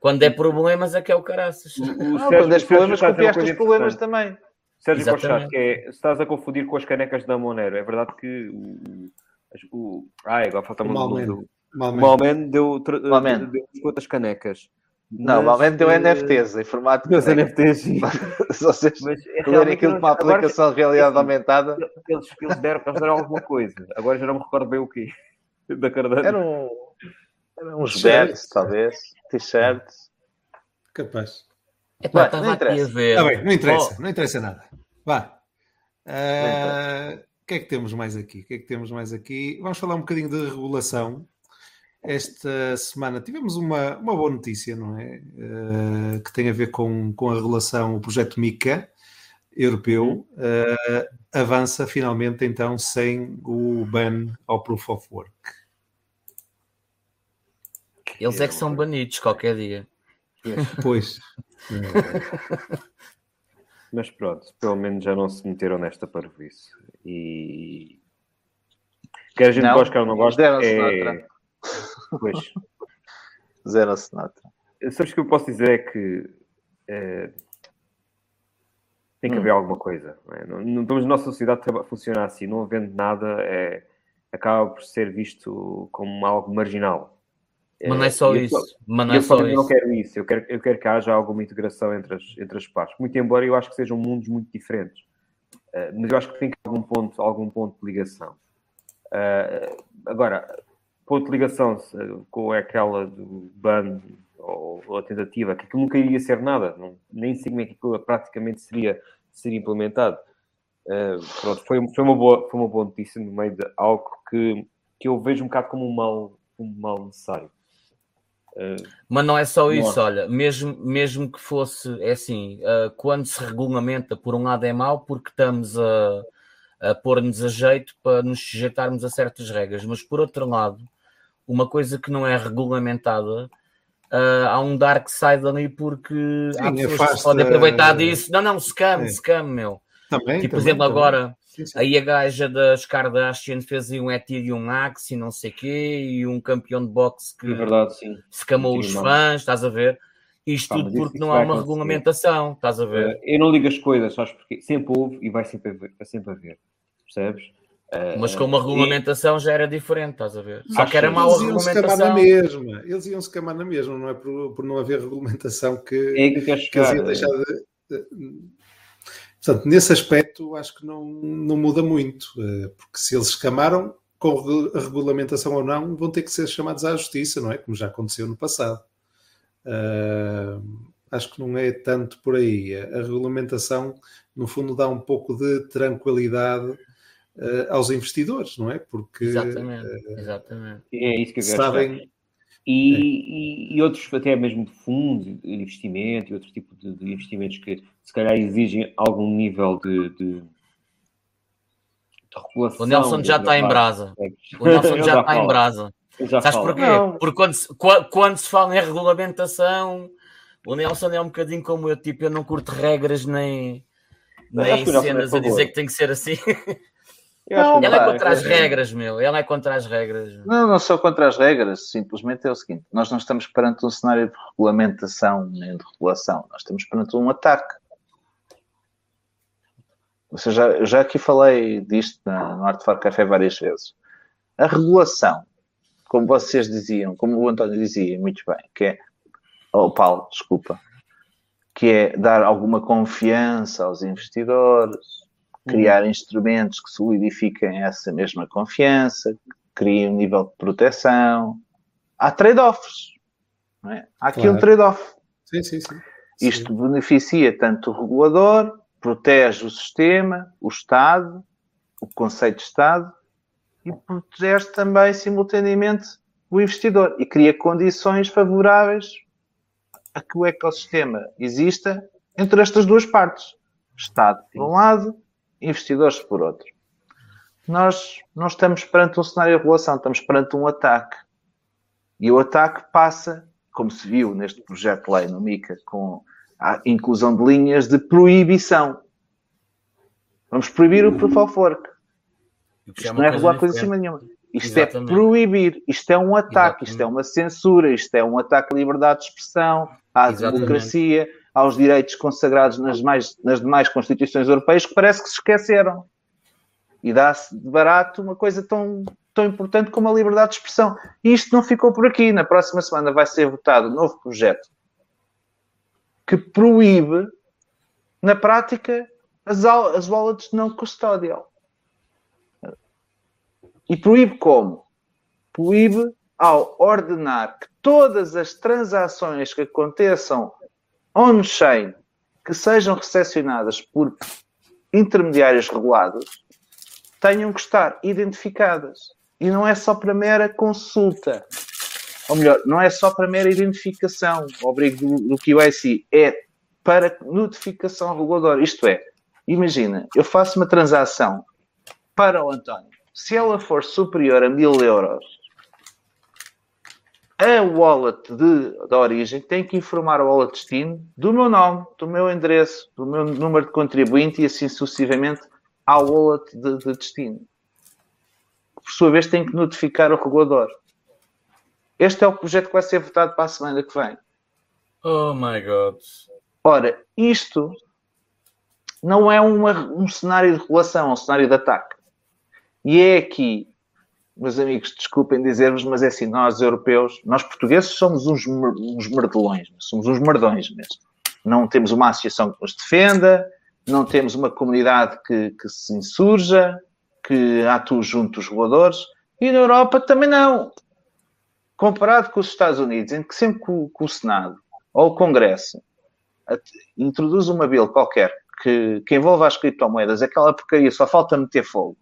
Quando é problemas é que é o caraças. O, o não, Sérgio, quando é problemas, copiaste os problemas também. Sérgio Exatamente. que é, estás a confundir com as canecas da Monero. É verdade que o. o ai, agora falta-me o nome do. Malman deu, deu, deu quantas canecas. Não, normalmente deu NFTs, informática. Meus NFTs, sim. Se vocês lerem aquilo com uma aplicação de realidade aumentada. Eles, eles, deram, eles deram alguma coisa. Agora já não me recordo bem o quê. Da Cardano. Eram, eram uns bets, talvez. T-shirts. Capaz. É pá, não interessa. Tá bem, não interessa, oh. não interessa nada. Vá. Uh, o que é que temos mais aqui? O que é que temos mais aqui? Vamos falar um bocadinho de regulação esta semana tivemos uma, uma boa notícia, não é? Uh, que tem a ver com, com a relação, o projeto MICA europeu uh, avança finalmente então sem o ban ao Proof of Work. Eles é que são banidos qualquer dia. Pois. Mas pronto, pelo menos já não se meteram nesta parvoíce. E quer a gente gosta, quer não gosta, é... Pois. Zero assinado. Sabes o que eu posso dizer é que é, tem que hum. haver alguma coisa. Não, é? não, não, a nossa sociedade funciona assim, não havendo nada, é, acaba por ser visto como algo marginal. Mas não é só isso. mas não é só isso. não quero isso. Eu quero, eu quero que haja alguma integração entre as, entre as partes. Muito embora eu acho que sejam mundos muito diferentes. Uh, mas eu acho que tem que haver algum ponto, algum ponto de ligação. Uh, agora, ponto de ligação com aquela do ban ou, ou a tentativa, que aquilo nunca iria ser nada, não, nem sei como é que aquilo praticamente seria, seria implementado. Uh, pronto, foi, foi, uma boa, foi uma boa notícia no meio de algo que, que eu vejo um bocado como um mal, um mal necessário. Uh, Mas não é só isso, olha, mesmo, mesmo que fosse, é assim, uh, quando se regulamenta, por um lado é mau, porque estamos a, a pôr-nos a jeito para nos sujeitarmos a certas regras, mas por outro lado, uma coisa que não é regulamentada, uh, há um dark side ali porque Sim, há pessoas que podem aproveitar disso. Não, não, scam, é. scam, meu. Também, tipo, por exemplo, também. agora sim, sim. aí a gaja das Kardashian fez um Ethereum Axe e não sei o quê, e um campeão de boxe que é verdade, sim. se camou os fãs, estás a ver? Isto ah, tudo porque não há uma regulamentação, estás a ver? Eu não ligo as coisas, sabes porque sempre houve e vai sempre haver, vai sempre haver percebes? Mas com uma regulamentação já era diferente, estás a ver? Só que era mau a regulamentação. Na mesma. Eles iam se camar na mesma, não é por, por não haver regulamentação que, é que, que eles iam deixar de, Portanto, nesse aspecto, acho que não, não muda muito, eh, porque se eles escamaram, com a regulamentação ou não, vão ter que ser chamados à justiça, não é? Como já aconteceu no passado. Uh, acho que não é tanto por aí. A regulamentação, no fundo, dá um pouco de tranquilidade uh, aos investidores, não é? Porque exatamente, uh, exatamente. é isso que eu sabem. E, é. e, e, outros, até mesmo fundos de investimento e outro tipo de, de, investimentos que se calhar exigem algum nível de, de, de regulação. O Nelson já está em brasa. O Nelson já está em brasa. Sabes porquê? Não. Porque quando se, quando se fala em regulamentação, o Nelson é um bocadinho como eu, tipo, eu não curto regras nem, nem cenas a dizer que tem que ser assim. Não, ele é contra as regras, meu. Ele é contra as regras. Não, não sou contra as regras. Simplesmente é o seguinte: nós não estamos perante um cenário de regulamentação nem de regulação. Nós estamos perante um ataque. Ou seja, eu já aqui falei disto no Art for Café várias vezes. A regulação, como vocês diziam, como o António dizia muito bem, que é. Oh, Paulo, desculpa. Que é dar alguma confiança aos investidores, criar uhum. instrumentos que solidifiquem essa mesma confiança, criem um nível de proteção. Há trade-offs. É? Há aqui claro. um trade-off. Sim, sim, sim. Isto sim. beneficia tanto o regulador, protege o sistema, o Estado, o conceito de Estado, e protege também, simultaneamente, o investidor e cria condições favoráveis a que o ecossistema exista entre estas duas partes. Estado, por um lado, investidores por outro. Nós não estamos perante um cenário de regulação, estamos perante um ataque. E o ataque passa, como se viu neste projeto de lei no MICA, com a inclusão de linhas de proibição. Vamos proibir o proof of work. Isto não é regular coisa cima nenhuma. Isto é Exatamente. é proibir, isto é um ataque, Exatamente. isto é uma censura, isto é um ataque à liberdade de expressão, à Exatamente. democracia, aos direitos consagrados nas, mais, nas demais constituições europeias que parece que se esqueceram. E dá-se de barato uma coisa tão, tão importante como a liberdade de expressão. E isto não ficou por aqui. Na próxima semana vai ser votado um novo projeto que proíbe, na prática, as, as wallets não custodial. E proíbe como? Proíbe ao ordenar que todas as transações que aconteçam on-chain que sejam recepcionadas por intermediários regulados tenham que estar identificadas. E não é só para mera consulta. Ou melhor, não é só para mera identificação, o abrigo do, do QIC, é para notificação reguladora. Isto é, imagina, eu faço uma transação para o António. Se ela for superior a mil euros, a wallet de, de origem tem que informar o wallet destino do meu nome, do meu endereço, do meu número de contribuinte e assim sucessivamente ao wallet de, de destino. Por sua vez, tem que notificar o regulador. Este é o projeto que vai ser votado para a semana que vem. Oh my God. Ora, isto não é uma, um cenário de regulação, é um cenário de ataque. E é aqui meus amigos, desculpem dizer-vos, mas é assim, nós europeus, nós portugueses somos uns, uns merdelões, somos uns merdões mesmo. Não temos uma associação que nos defenda, não temos uma comunidade que, que se insurja, que atua junto dos reguladores, e na Europa também não. Comparado com os Estados Unidos, em que sempre que o, o Senado ou o Congresso introduz uma bill qualquer que, que envolva as criptomoedas, aquela porcaria só falta meter fogo.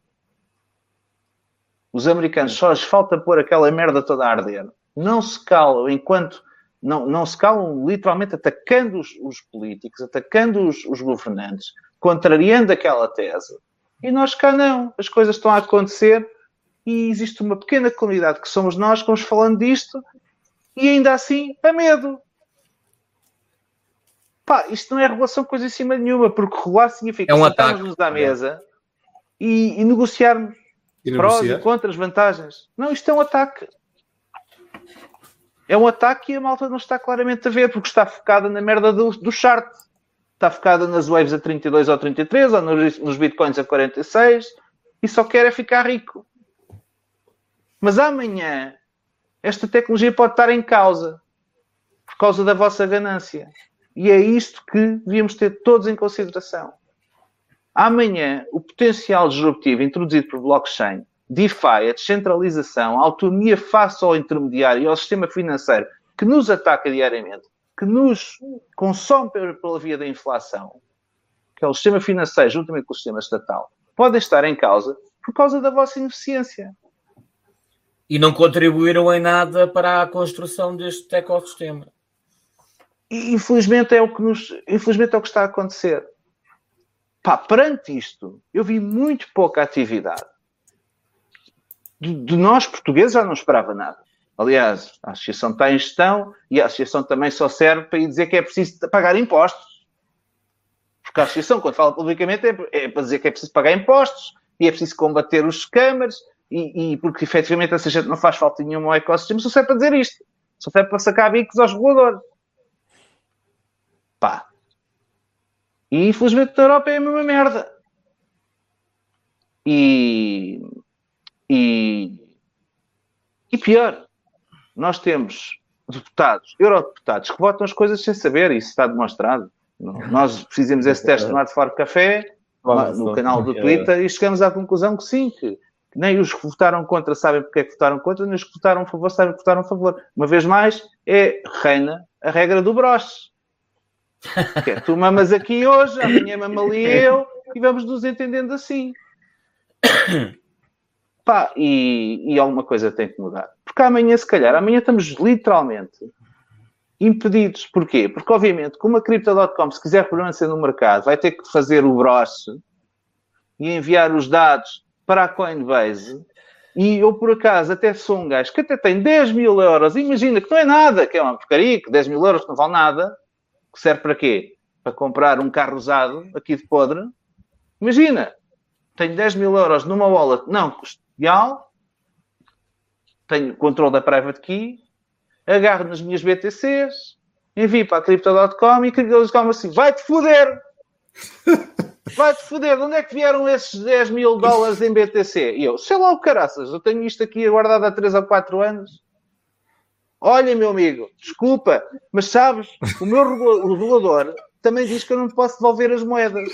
Os americanos só lhes falta pôr aquela merda toda a arder. Não se calam enquanto. Não, não se calam literalmente atacando os, os políticos, atacando os, os governantes, contrariando aquela tese. E nós cá não. As coisas estão a acontecer e existe uma pequena comunidade que somos nós que vamos falando disto e ainda assim a medo. Pá, isto não é regulação coisa em cima nenhuma, porque regular significa é um sentarmos-nos à mesa e, e negociarmos e prós e contras, vantagens. Não, isto é um ataque. É um ataque e a malta não está claramente a ver, porque está focada na merda do, do chart. Está focada nas waves a 32 ou 33, ou nos, nos bitcoins a 46, e só quer é ficar rico. Mas amanhã, esta tecnologia pode estar em causa, por causa da vossa ganância. E é isto que devíamos ter todos em consideração. Amanhã, o potencial disruptivo introduzido por blockchain, DeFi, a descentralização, a autonomia face ao intermediário e ao sistema financeiro que nos ataca diariamente, que nos consome pela via da inflação, que é o sistema financeiro juntamente com o sistema estatal, podem estar em causa por causa da vossa ineficiência. E não contribuíram em nada para a construção deste ecossistema. E, infelizmente é o que nos, infelizmente é o que está a acontecer. Pá, perante isto, eu vi muito pouca atividade. De, de, nós, portugueses, já não esperava nada. Aliás, a associação está em gestão e a associação também só serve para ir dizer que é preciso pagar impostos. Porque a associação, quando fala publicamente, é, é para dizer que é preciso pagar impostos e é preciso combater os scammers e, e porque efetivamente essa gente não faz falta nenhuma ao ecossistema, só serve para dizer isto. Só serve para sacar bicos aos reguladores. Pá. E infelizmente na Europa é a mesma merda. E, e, e pior, nós temos deputados, eurodeputados, que votam as coisas sem saber, isso está demonstrado. Nós fizemos esse teste no Fora Café, no canal do Twitter, e chegamos à conclusão que sim, que nem os que votaram contra sabem porque é que votaram contra, nem os que votaram a favor sabem que votaram a favor. Uma vez mais, é reina a regra do broche. Que é, tu mamas aqui hoje, amanhã mama ali eu, e vamos nos entendendo assim. Pá, e, e alguma coisa tem que mudar. Porque amanhã, se calhar, amanhã estamos literalmente impedidos. Porquê? Porque, obviamente, como a Crypto.com, se quiser permanecer no mercado, vai ter que fazer o broche e enviar os dados para a Coinbase. E eu, por acaso, até sou um gajo que até tem 10 mil euros. Imagina que não é nada, que é uma porcaria, que 10 mil euros não vale nada que serve para quê? Para comprar um carro usado aqui de podre. Imagina, tenho 10 mil euros numa wallet não custodial, tenho controle da private key, agarro nas minhas BTCs, envio para a Crypto.com e eles ficam assim: vai-te foder! Vai-te foder, de onde é que vieram esses 10 mil dólares em BTC? E eu, sei lá o caraças, eu tenho isto aqui guardado há 3 ou 4 anos. Olha, meu amigo, desculpa, mas sabes, o meu regulador também diz que eu não posso devolver as moedas.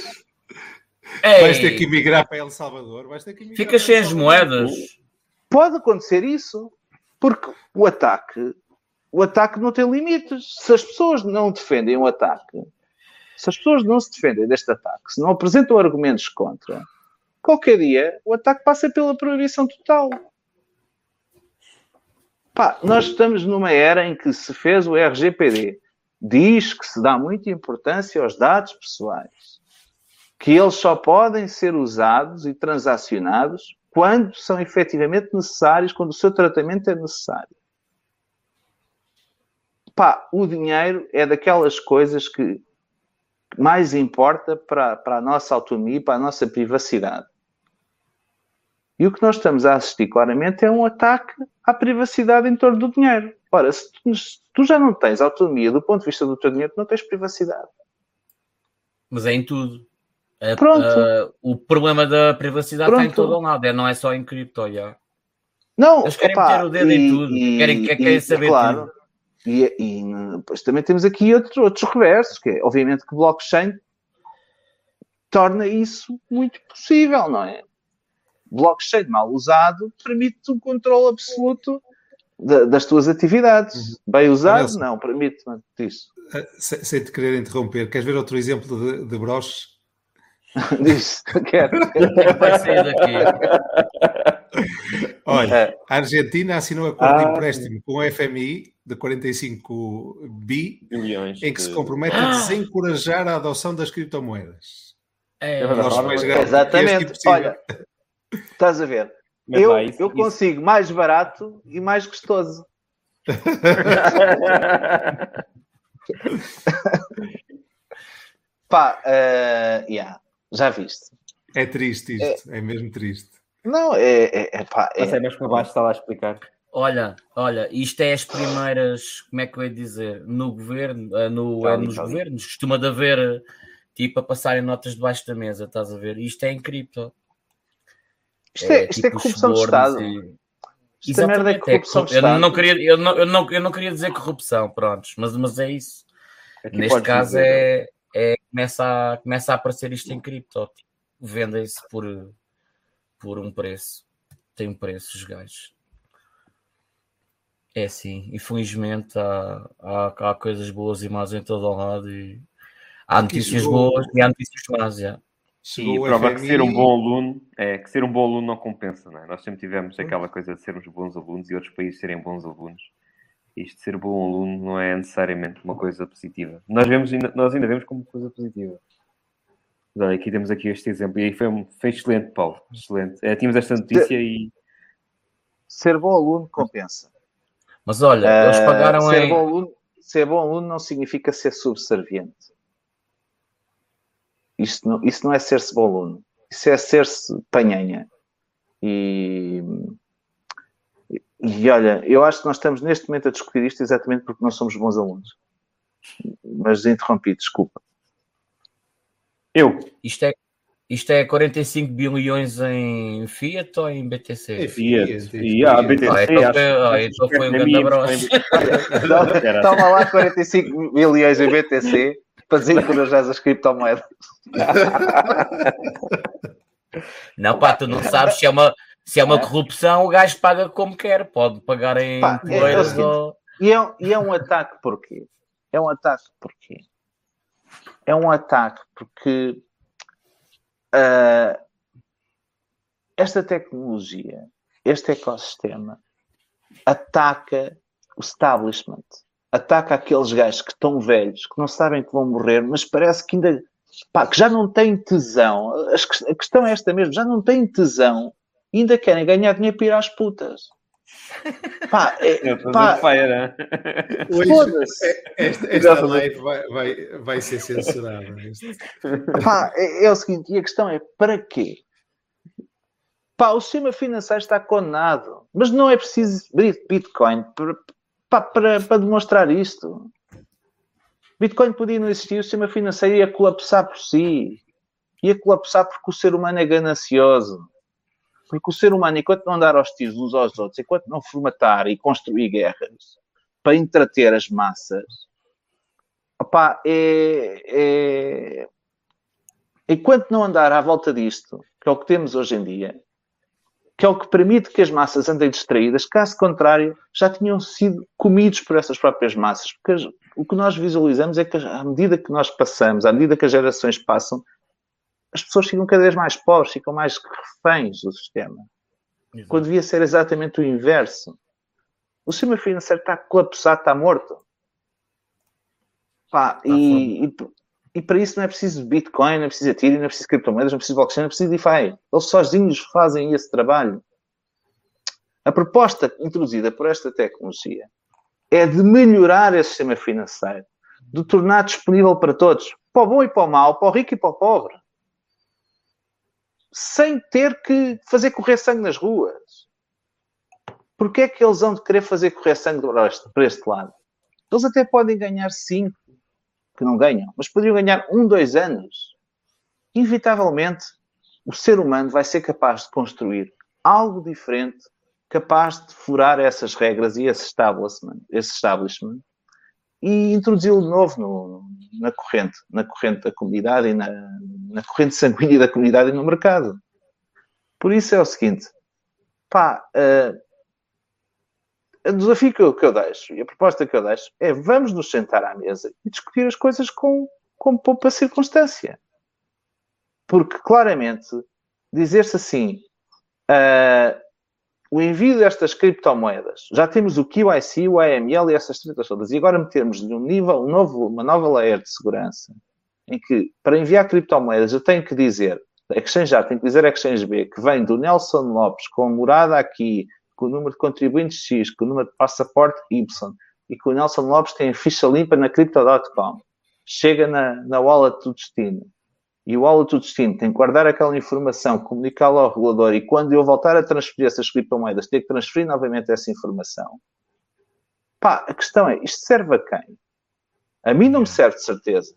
Ei. Vais ter que migrar para El Salvador. Vais ter que Fica sem as moedas. Pode acontecer isso, porque o ataque, o ataque não tem limites. Se as pessoas não defendem o ataque, se as pessoas não se defendem deste ataque, se não apresentam argumentos contra, qualquer dia o ataque passa pela proibição total. Pá, nós estamos numa era em que se fez o RGPD. Diz que se dá muita importância aos dados pessoais. Que eles só podem ser usados e transacionados quando são efetivamente necessários, quando o seu tratamento é necessário. Pá, o dinheiro é daquelas coisas que mais importa para, para a nossa autonomia, para a nossa privacidade. E o que nós estamos a assistir claramente é um ataque à privacidade em torno do dinheiro. Ora, se tu, se tu, já não tens autonomia do ponto de vista do teu dinheiro, não tens privacidade. Mas é em tudo. Pronto. Uh, o problema da privacidade Pronto. está em todo o lado, é, não é só em cripto. Já. Não, Eles querem meter o dedo e, em tudo, e, querem, querem e, saber claro, tudo. E, e depois também temos aqui outros, outros reversos, que é, obviamente que blockchain torna isso muito possível, não é? Blockchain mal usado permite um controle absoluto de, das tuas atividades. Uhum. Bem usado, não, permite isso. Uh, sem, sem, te querer interromper, queres ver outro exemplo de, de broches? Diz, quero. Vai sair daqui. Olha, é. a Argentina assinou acordo ah, de empréstimo com o FMI de 45 bi, Milhões em que de... se compromete a desencorajar a adoção das criptomoedas. É, é Exatamente. Olha, estás a ver? eu, isso, eu consigo isso. mais barato e mais gostoso. Pá, uh, yeah, já viste. É triste isto, é, é mesmo triste. Não, é, é, é, pá, é, é mais para baixo, está lá a explicar. Olha, olha, isto é as primeiras, como é que eu ia dizer, no governo, eh, no, é, nos governos, costuma de haver tipo a passarem notas debaixo da mesa, estás a ver? Isto é em cripto. Isto é, é, isto é tipo é corrupção de Estado. E... Isto é merda é corrupção de Estado. Eu não, queria, eu, não, eu, não, eu não queria dizer corrupção, prontos, mas, mas é isso. Aqui Neste caso é, é, começa, a, começa a aparecer isto em cripto. Tipo, Vendem-se por, por um preço. Tem um preço, os gajos. É sim, infelizmente há, há, há coisas boas e más em todo o lado e há notícias boas e há notícias más, já. Sim, e prova FMI... que ser um bom aluno é que ser um bom aluno não compensa, não é? Nós sempre tivemos aquela coisa de sermos bons alunos e outros países serem bons alunos. Isto de ser bom aluno não é necessariamente uma coisa positiva. Nós, vemos, nós ainda vemos como coisa positiva. Mas olha, aqui temos aqui este exemplo. E aí foi, foi excelente, Paulo. Excelente. É, tínhamos esta notícia e. Ser bom aluno compensa. Mas olha, uh, eles pagaram ser em... Bom aluno, ser bom aluno não significa ser subserviente. Isto não, isso não é ser-se bom aluno. Isso é ser-se panhanha. E, e olha, eu acho que nós estamos neste momento a discutir isto exatamente porque nós somos bons alunos. Mas interrompi, desculpa. Eu. Isto é, isto é 45 bilhões em Fiat ou em BTC? É Fiat. E a BTC. Ah, então, foi, então foi um grande abraço. Toma lá 45 bilhões em BTC para desencorajar as criptomoedas. Não, pá, tu não sabes se é uma, se é uma corrupção, o gajo paga como quer, pode pagar em pá, é, é seguinte, ou... e, é, e é um ataque porquê? É um ataque porquê? É um ataque porque uh, esta tecnologia, este ecossistema, ataca o establishment, ataca aqueles gajos que estão velhos, que não sabem que vão morrer, mas parece que ainda pá, que já não têm tesão. A questão é esta mesmo, já não têm tesão e ainda querem ganhar dinheiro para ir às putas. Pá, é, pá, né? Foda-se. Esta, esta live vai, vai, vai ser censurada. Pá, é, é, o seguinte, e a questão é, para quê? Pá, o sistema financeiro está condenado, mas não é preciso Bitcoin para, para, demonstrar isto. Bitcoin podia não existir, o sistema financeiro ia colapsar por si. Ia colapsar porque o ser humano é ganancioso. Porque o ser humano, enquanto não andar aos uns aos outros, enquanto não formatar e construir guerras para entreter as massas, opá, é, é... enquanto não andar à volta disto, que é o que temos hoje em dia, que é o que permite que as massas andem distraídas, caso contrário, já tinham sido comidos por essas próprias massas. Porque o que nós visualizamos é que, à medida que nós passamos, à medida que as gerações passam, as pessoas ficam cada vez mais pobres, ficam mais reféns do sistema. Exato. Quando devia ser exatamente o inverso. O sistema financeiro está colapsado, está morto. Pá, e, e, e, para isso não é preciso Bitcoin, não é preciso Ethereum, não é preciso criptomoedas, não é preciso blockchain, não é preciso DeFi. Eles sozinhos fazem esse trabalho. A proposta introduzida por esta tecnologia é de melhorar esse sistema financeiro, de tornar disponível para todos, para o bom e para o mau, para o rico e para o pobre sem ter que fazer correr sangue nas ruas. Porquê é que eles vão querer fazer correr sangue para este lado? Eles até podem ganhar 5, que não ganham, mas poderiam ganhar um, dois anos. Inevitavelmente, o ser humano vai ser capaz de construir algo diferente, capaz de furar essas regras e esse establishment, esse establishment e introduzi-lo de novo no, na corrente, na corrente da comunidade e na, na corrente sanguínea da comunidade e no mercado. Por isso é o seguinte, pá, uh, o desafio que eu, que eu deixo e a proposta que eu deixo é vamos nos sentar à mesa e discutir as coisas com, com pouca circunstância. Porque claramente dizer-se assim uh, o envio destas criptomoedas, já temos o QIC, o AML e essas tretas todas, e agora metermos um nível, novo, uma nova layer de segurança, em que para enviar criptomoedas eu tenho que dizer, Exchange A tem que dizer Exchange B, que vem do Nelson Lopes com morada aqui, com o número de contribuintes X, com o número de passaporte Y, e que o Nelson Lopes tem a ficha limpa na Crypto.com. Chega na, na wallet do destino. E o wallet do destino tem que guardar aquela informação, comunicá-la ao regulador e quando eu voltar a transferir essas criptomoedas, ter que transferir novamente essa informação. Pá, a questão é, isto serve a quem? A mim não me serve de certeza.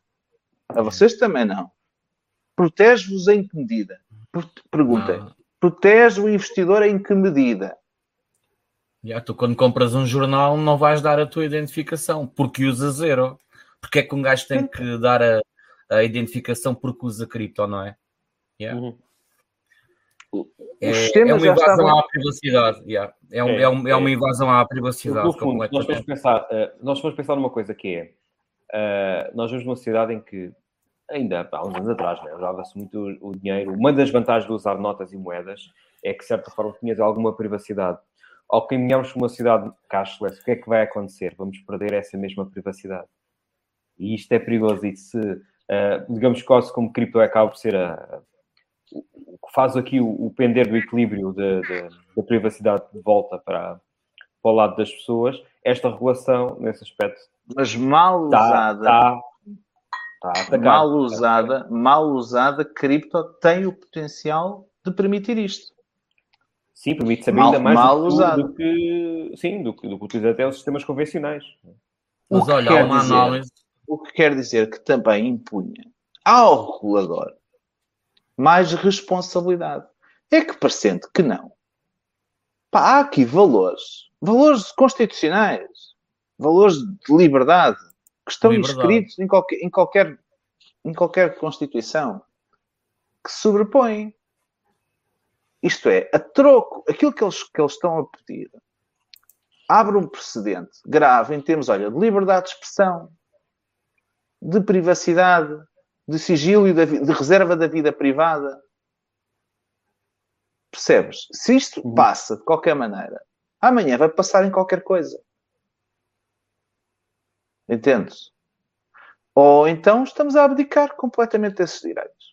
A vocês também não. Protege-vos em que medida? Perguntem. Protege o investidor em que medida? Já, tu quando compras um jornal não vais dar a tua identificação porque usa zero. Porque é que um gajo tem que dar a, a identificação porque usa cripto, não é? Yeah. Uhum. É, é, uma invasão estavam... à privacidade. Yeah. É, um, é, é, um, é, uma é. invasão à privacidade. No fundo, nós vamos, pensar, uh, nós vamos pensar numa coisa que é uh, nós vivemos numa sociedade em que ainda há uns anos atrás, né, usava-se muito o, o dinheiro. Uma das vantagens de usar notas e moedas é que, de certa forma, tinhas alguma privacidade ao caminharmos para uma cidade cashless, o que é que vai acontecer? Vamos perder essa mesma privacidade. E isto é perigoso. E se, uh, digamos, quase como cripto acaba por ser a, o que faz aqui o, o pender do equilíbrio da privacidade de volta para, para o lado das pessoas, esta regulação, nesse aspecto. Mas mal tá, usada. Tá, tá mal usada, mal usada, cripto tem o potencial de permitir isto. Sim, permite saber ainda mais mal do, usado. do que sim, do, do que utiliza até os sistemas convencionais. Mas olha, uma dizer, análise. O que quer dizer que também impunha ao regulador mais responsabilidade. É que parecendo que não. Pá, há aqui valores, valores constitucionais, valores de liberdade, que estão liberdade. inscritos em qualquer, em, qualquer, em qualquer Constituição, que se sobrepõem. Isto é, a troco, aquilo que eles, que eles estão a pedir abre um precedente grave em termos, olha, de liberdade de expressão, de privacidade, de sigilo e de, de reserva da vida privada. Percebes? Se isto uhum. passa de qualquer maneira, amanhã vai passar em qualquer coisa. Entendes? Ou então estamos a abdicar completamente desses direitos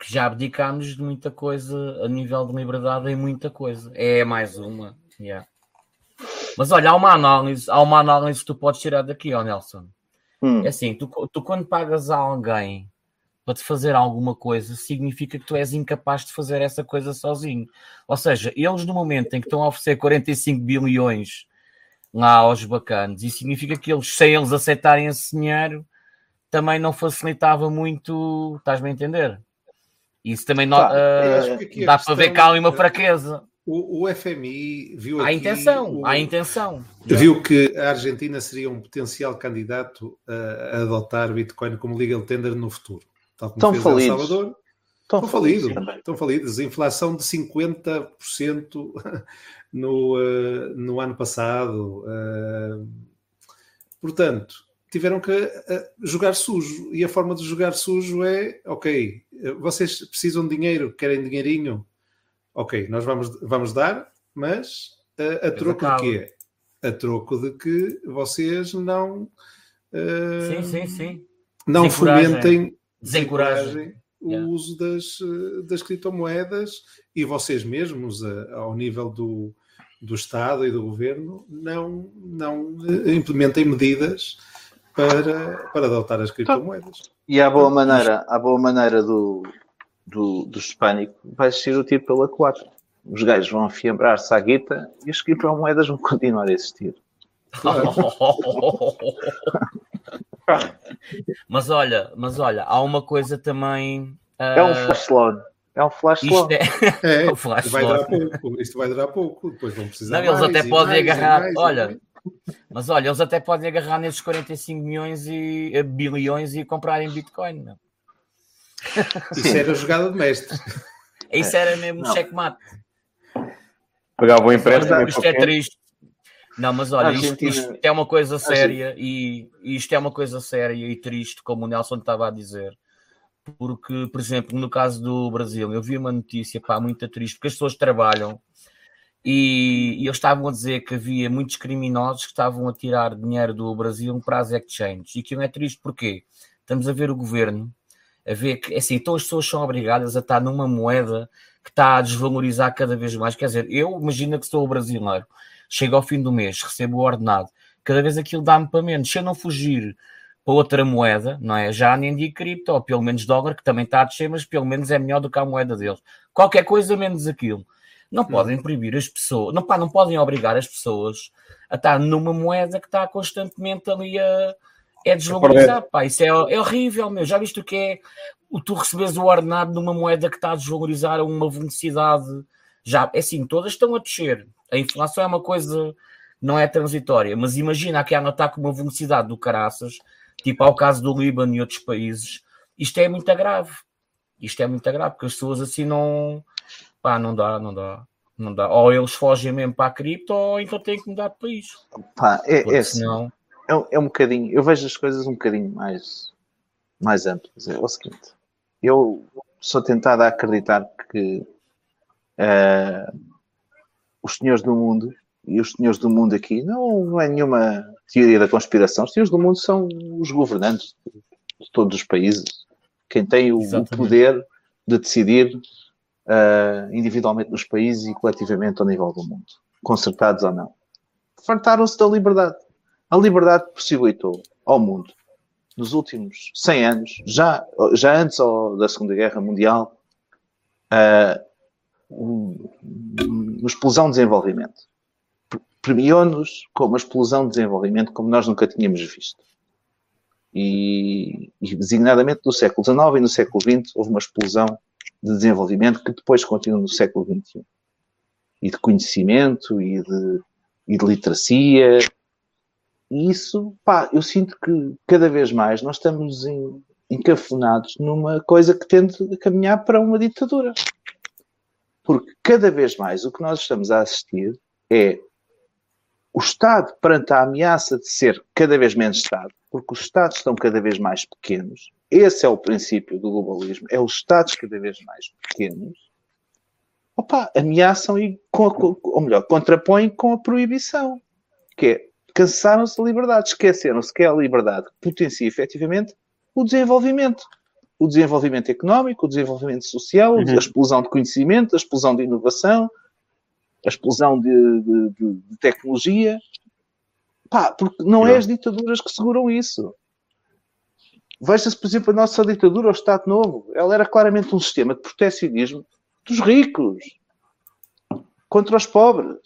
que já abdicámos de muita coisa a nível de liberdade em muita coisa. É mais uma. Yeah. Mas olha, há uma análise, há uma análise que tu podes tirar daqui, ó Nelson. Hum. É assim, tu, tu quando pagas a alguém para te fazer alguma coisa, significa que tu és incapaz de fazer essa coisa sozinho. Ou seja, eles no momento em que estão a oferecer 45 bilhões lá aos bacanos, e significa que eles, sem eles aceitarem esse dinheiro, também não facilitava muito, estás-me a entender? Isso também tá, uh, dá para ver cá ali uma fraqueza. O, o FMI viu há intenção, o, há intenção. Viu que a Argentina seria um potencial candidato a, a adotar Bitcoin como legal tender no futuro. Tal como Estão fez falidos. El Salvador. Estão falidos. Estão falidos. Inflação de 50% no, uh, no ano passado. Uh, portanto, tiveram que uh, jogar sujo. E a forma de jogar sujo é, ok, vocês precisam de dinheiro, querem dinheirinho? Ok, nós vamos, vamos dar, mas uh, a troco de quê? A troco de que vocês não... Uh, sim, sim, sim. Não fomentem, desencorajem o yeah. uso das, das criptomoedas e vocês mesmos, ao nível do, do Estado e do Governo, não, não implementem medidas para, para adotar as criptomoedas. E a boa maneira, a boa maneira do, do, do hispânico vai ser o tiro pela 4. Os gajos vão afiambrar-se à guita e as criptomoedas vão continuar a existir. mas olha, mas olha, há uma coisa também. Uh... É um flash loan. É um flash loan. É, é um flash vai durar pouco. Isto vai durar pouco. Depois vão precisar. Não, eles até podem mais, agarrar. Mais, olha, mais. Mas olha, eles até podem agarrar nesses 45 milhões e eh, bilhões e comprarem Bitcoin. Não? Isso era jogada de mestre. Isso era mesmo não. checkmate. Pegava o empréstimo. Isto é triste. Não, mas olha, isto, isto, é uma coisa séria e isto é uma coisa séria e triste, como o Nelson estava a dizer. Porque, por exemplo, no caso do Brasil, eu vi uma notícia, pá, muito triste, porque as pessoas trabalham e, e eles estavam a dizer que havia muitos criminosos que estavam a tirar dinheiro do Brasil para as exchanges. E que não é triste porque estamos a ver o governo a ver que, assim, então as pessoas são obrigadas a estar numa moeda que está a desvalorizar cada vez mais. Quer dizer, eu imagino que sou brasileiro, chego ao fim do mês, recebo o ordenado, cada vez aquilo dá-me para menos. Se eu não fugir para outra moeda, não é? Já nem digo cripto, ou pelo menos dólar, que também está a descer, mas pelo menos é melhor do que a moeda deles. Qualquer coisa menos aquilo. Não podem proibir as pessoas, não, pá, não podem obrigar as pessoas a estar numa moeda que está constantemente ali a, é desvalorizar, pá, isso é, é horrível, meu. Já viste o que é o tu recebes o ordenado numa moeda que está a desvalorizar a uma velocidade já, é assim, todas estão a descer. A inflação é uma coisa, não é transitória, mas imagina que ela está com uma velocidade do caraças, tipo ao caso do Líbano e outros países, isto é muito grave. Isto é muito grave, porque as pessoas assim não, pá, não dá, não dá. Não dá. Ou eles fogem mesmo para a cripto, ou então têm que mudar de país. Pá, é, é, assim, senão... é, é um bocadinho, eu vejo as coisas um bocadinho mais, mais amplas. É o seguinte, eu sou tentado a acreditar que uh, os senhores do mundo, e os senhores do mundo aqui, não, não é nenhuma teoria da conspiração, os senhores do mundo são os governantes de todos os países, quem tem o, o poder de decidir uh, individualmente nos países e coletivamente ao nível do mundo, concertados ou não. Fartaram-se da liberdade. A liberdade possibilitou ao mundo, nos últimos 100 anos, já, já antes da Segunda Guerra Mundial, uh, uma explosão de desenvolvimento. Premiou-nos com uma explosão de desenvolvimento como nós nunca tínhamos visto. E, e designadamente no século XIX e no século XX houve uma explosão de desenvolvimento que depois continua no século XXI. E de conhecimento e de, e de literacia. E isso, pá, eu sinto que cada vez mais nós estamos em, numa coisa que tende a caminhar para uma ditadura. Porque cada vez mais o que nós estamos a assistir é o Estado perante a ameaça de ser cada vez menos Estado, porque os Estados estão cada vez mais pequenos. Esse é o princípio do globalismo. É os Estados cada vez mais pequenos. Opa, ameaçam e, com a, ou melhor, contrapõem com a proibição. Que é, cansaram-se da liberdade. Esqueceram-se que é a liberdade que potencia efetivamente o desenvolvimento. O desenvolvimento económico, o desenvolvimento social, uhum. a explosão de conhecimento, a explosão de inovação, a explosão de, de, de, de tecnologia. Pá, porque não, é as ditaduras que seguram isso. Veja-se, por exemplo, a nossa ditadura, o Estado Novo. Ela era claramente um sistema de protecionismo dos ricos contra os pobres.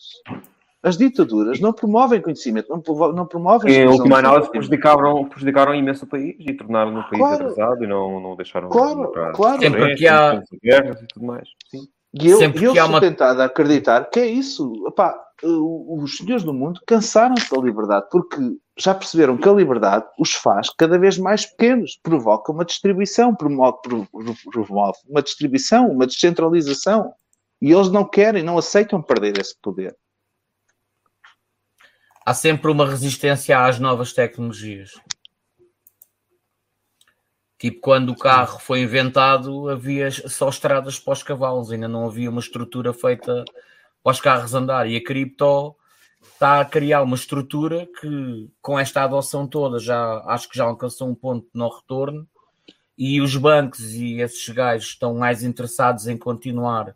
As ditaduras não promovem conhecimento, não, promovem. Não promovem em última análise, prejudicaram, prejudicaram imenso o país e tornaram o país claro. atrasado e não, não deixaram. Claro, claro. Sempre que há. Guerras e tudo mais. Sim. E eu, Sempre eu que sou uma... tentado a acreditar que é isso. Epá, os senhores do mundo cansaram-se da liberdade porque já perceberam que a liberdade os faz cada vez mais pequenos, provoca uma distribuição, promove, promove uma distribuição, uma descentralização. E eles não querem, não aceitam perder esse poder. Há sempre uma resistência às novas tecnologias. Tipo, quando o carro foi inventado, havia só estradas para os cavalos, ainda não havia uma estrutura feita para os carros andar. E a cripto está a criar uma estrutura que, com esta adoção toda, já acho que já alcançou um ponto de não retorno. E os bancos e esses gajos estão mais interessados em continuar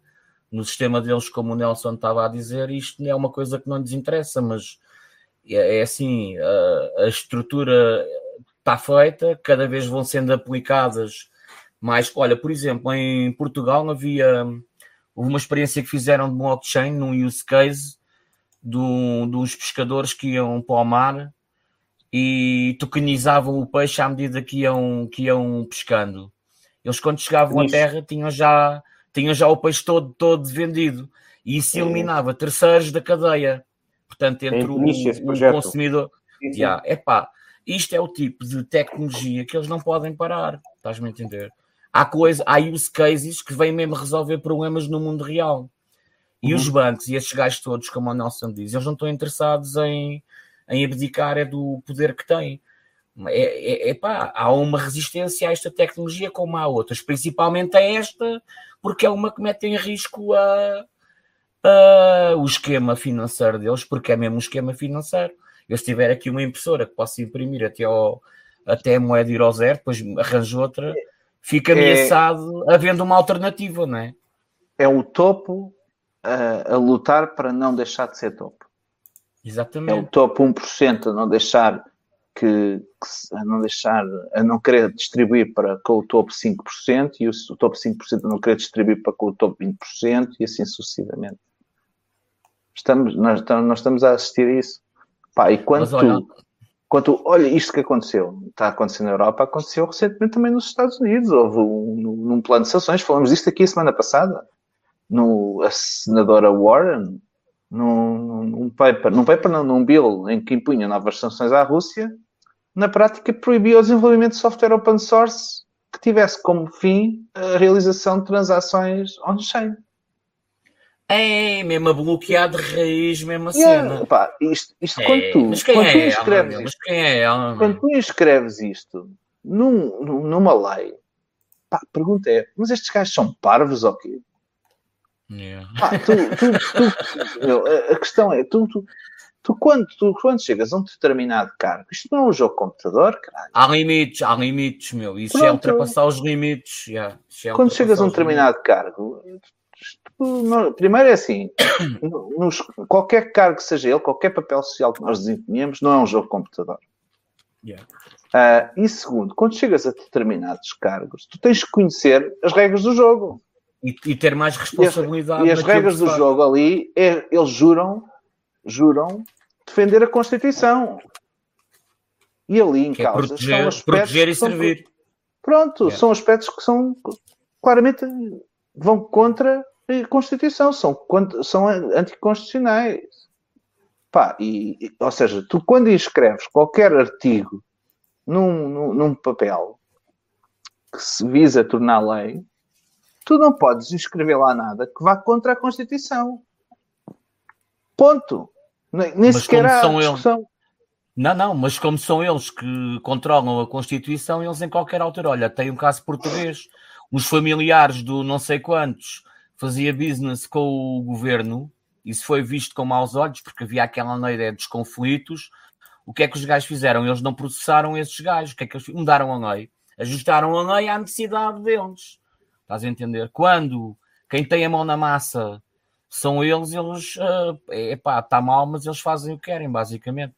no sistema deles, como o Nelson estava a dizer. Isto é uma coisa que não lhes interessa, mas é, é assim: a, a estrutura está feita, cada vez vão sendo aplicadas mais. Olha, por exemplo, em Portugal havia houve uma experiência que fizeram de blockchain num use case do, dos pescadores que iam para o mar e tokenizavam o peixe à medida que iam, que iam pescando. Eles, quando chegavam Isso. à terra, tinham já, tinham já o peixe todo, todo vendido e isso eliminava terceiros da cadeia. Portanto, entre o, o consumidor. Sim, sim. epá, isto é o tipo de tecnologia que eles não podem parar, estás-me a entender? há, coisa, há use cases que vêm mesmo resolver problemas no mundo real. E uhum. os bancos e estes gajos todos, como o Nelson diz, eles não estão interessados em, em abdicar é do poder que têm. É, é, é pá, há uma resistência a esta tecnologia como há outras, principalmente a esta, porque é uma que mete em risco a, a, o esquema financeiro deles, porque é mesmo um esquema financeiro. Eu se tiver aqui uma impressora que posso imprimir até, ao, até a moeda ir ao zero, depois arranjo outra, fica é. ameaçado é, havendo uma alternativa, não é? É o topo a, a lutar para não deixar de ser topo. Exatamente. É o topo 1% a não deixar que, que, a não deixar, a não querer distribuir para com o topo 5% e o, o topo 5% a não querer distribuir para com o topo 20% e assim sucessivamente. Estamos, nós, nós estamos a assistir a isso. Pá, e quando olha, tu, quando olha isto que aconteceu, está acontecendo na Europa, aconteceu recentemente também nos Estados Unidos. Houve um, um plano de sanções, falamos disto aqui a semana passada, no, a senadora Warren, num, num paper, num paper não, num bill em que impunha novas sanções à Rússia, na prática proibia o desenvolvimento de software open source que tivesse como fim a realização de transações on-chain. É, mesmo a bloquear de raiz, mesmo a yeah, cena. Pá, isto, isto é, quando tu, quando é, tu inscreves ela, isto, é quando tu inscreves isto num, numa lei, pá, a pergunta é, mas estes gajos são parvos ou quê? Yeah. Pá, tu, tu, tu, a questão é, tu, tu, Tu quando, tu, quando chegas a um determinado cargo, isto não é um jogo de computador, caralho. Há limites, há limites, meu. Isso é Pronto. é ultrapassar os limites. Yeah. É quando chegas a um determinado cargo, tu, primeiro é assim, nos, qualquer cargo que seja ele, qualquer papel social que nós desempenhemos, não é um jogo de computador. Yeah. Uh, e segundo, quando chegas a determinados cargos, tu tens que conhecer as regras do jogo. E, e ter mais responsabilidade. E as, e as regras do faz. jogo ali, é, eles juram, juram defender a Constituição. E ali em que é causa é proteger, são aspectos proteger e são, servir. Pronto, yeah. são aspectos que são claramente vão contra Constituição, são, são anticonstitucionais. Pá, e, ou seja, tu quando inscreves qualquer artigo num, num, num papel que se visa tornar lei, tu não podes inscrever lá nada que vá contra a Constituição. Ponto. Nem, nem sequer há discussão. Eles... Não, não, mas como são eles que controlam a Constituição, eles em qualquer altura, olha, tem um caso português, os familiares do não sei quantos fazia business com o governo, isso foi visto com maus olhos, porque havia aquela ideia dos conflitos. O que é que os gajos fizeram? Eles não processaram esses gajos. O que é que eles mudaram a lei? Ajustaram a lei à necessidade deles. Estás a entender? Quando quem tem a mão na massa são eles, eles, uh, epá, está mal, mas eles fazem o que querem, basicamente.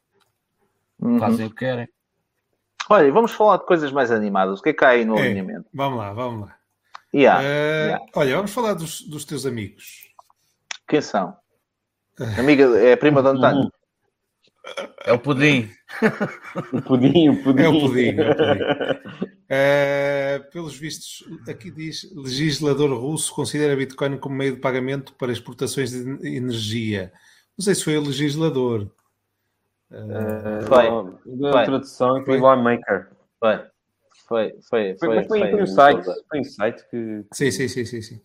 Uhum. Fazem o que querem. Olha, vamos falar de coisas mais animadas. O que é que há aí no é, alinhamento? Vamos lá, vamos lá. Yeah, uh, yeah. Olha, vamos falar dos, dos teus amigos. Quem são? Amiga, é a prima de António. É o pudim. o pudim, o pudim. É o pudim. É o pudim. Uh, pelos vistos, aqui diz: legislador russo considera Bitcoin como meio de pagamento para exportações de energia. Não sei se foi o legislador. Uh, foi. A tradução é foi Maker. Foi. Foi, foi, foi. Foi, foi, foi, um site, foi um site que. Sim, sim, sim, sim, sim.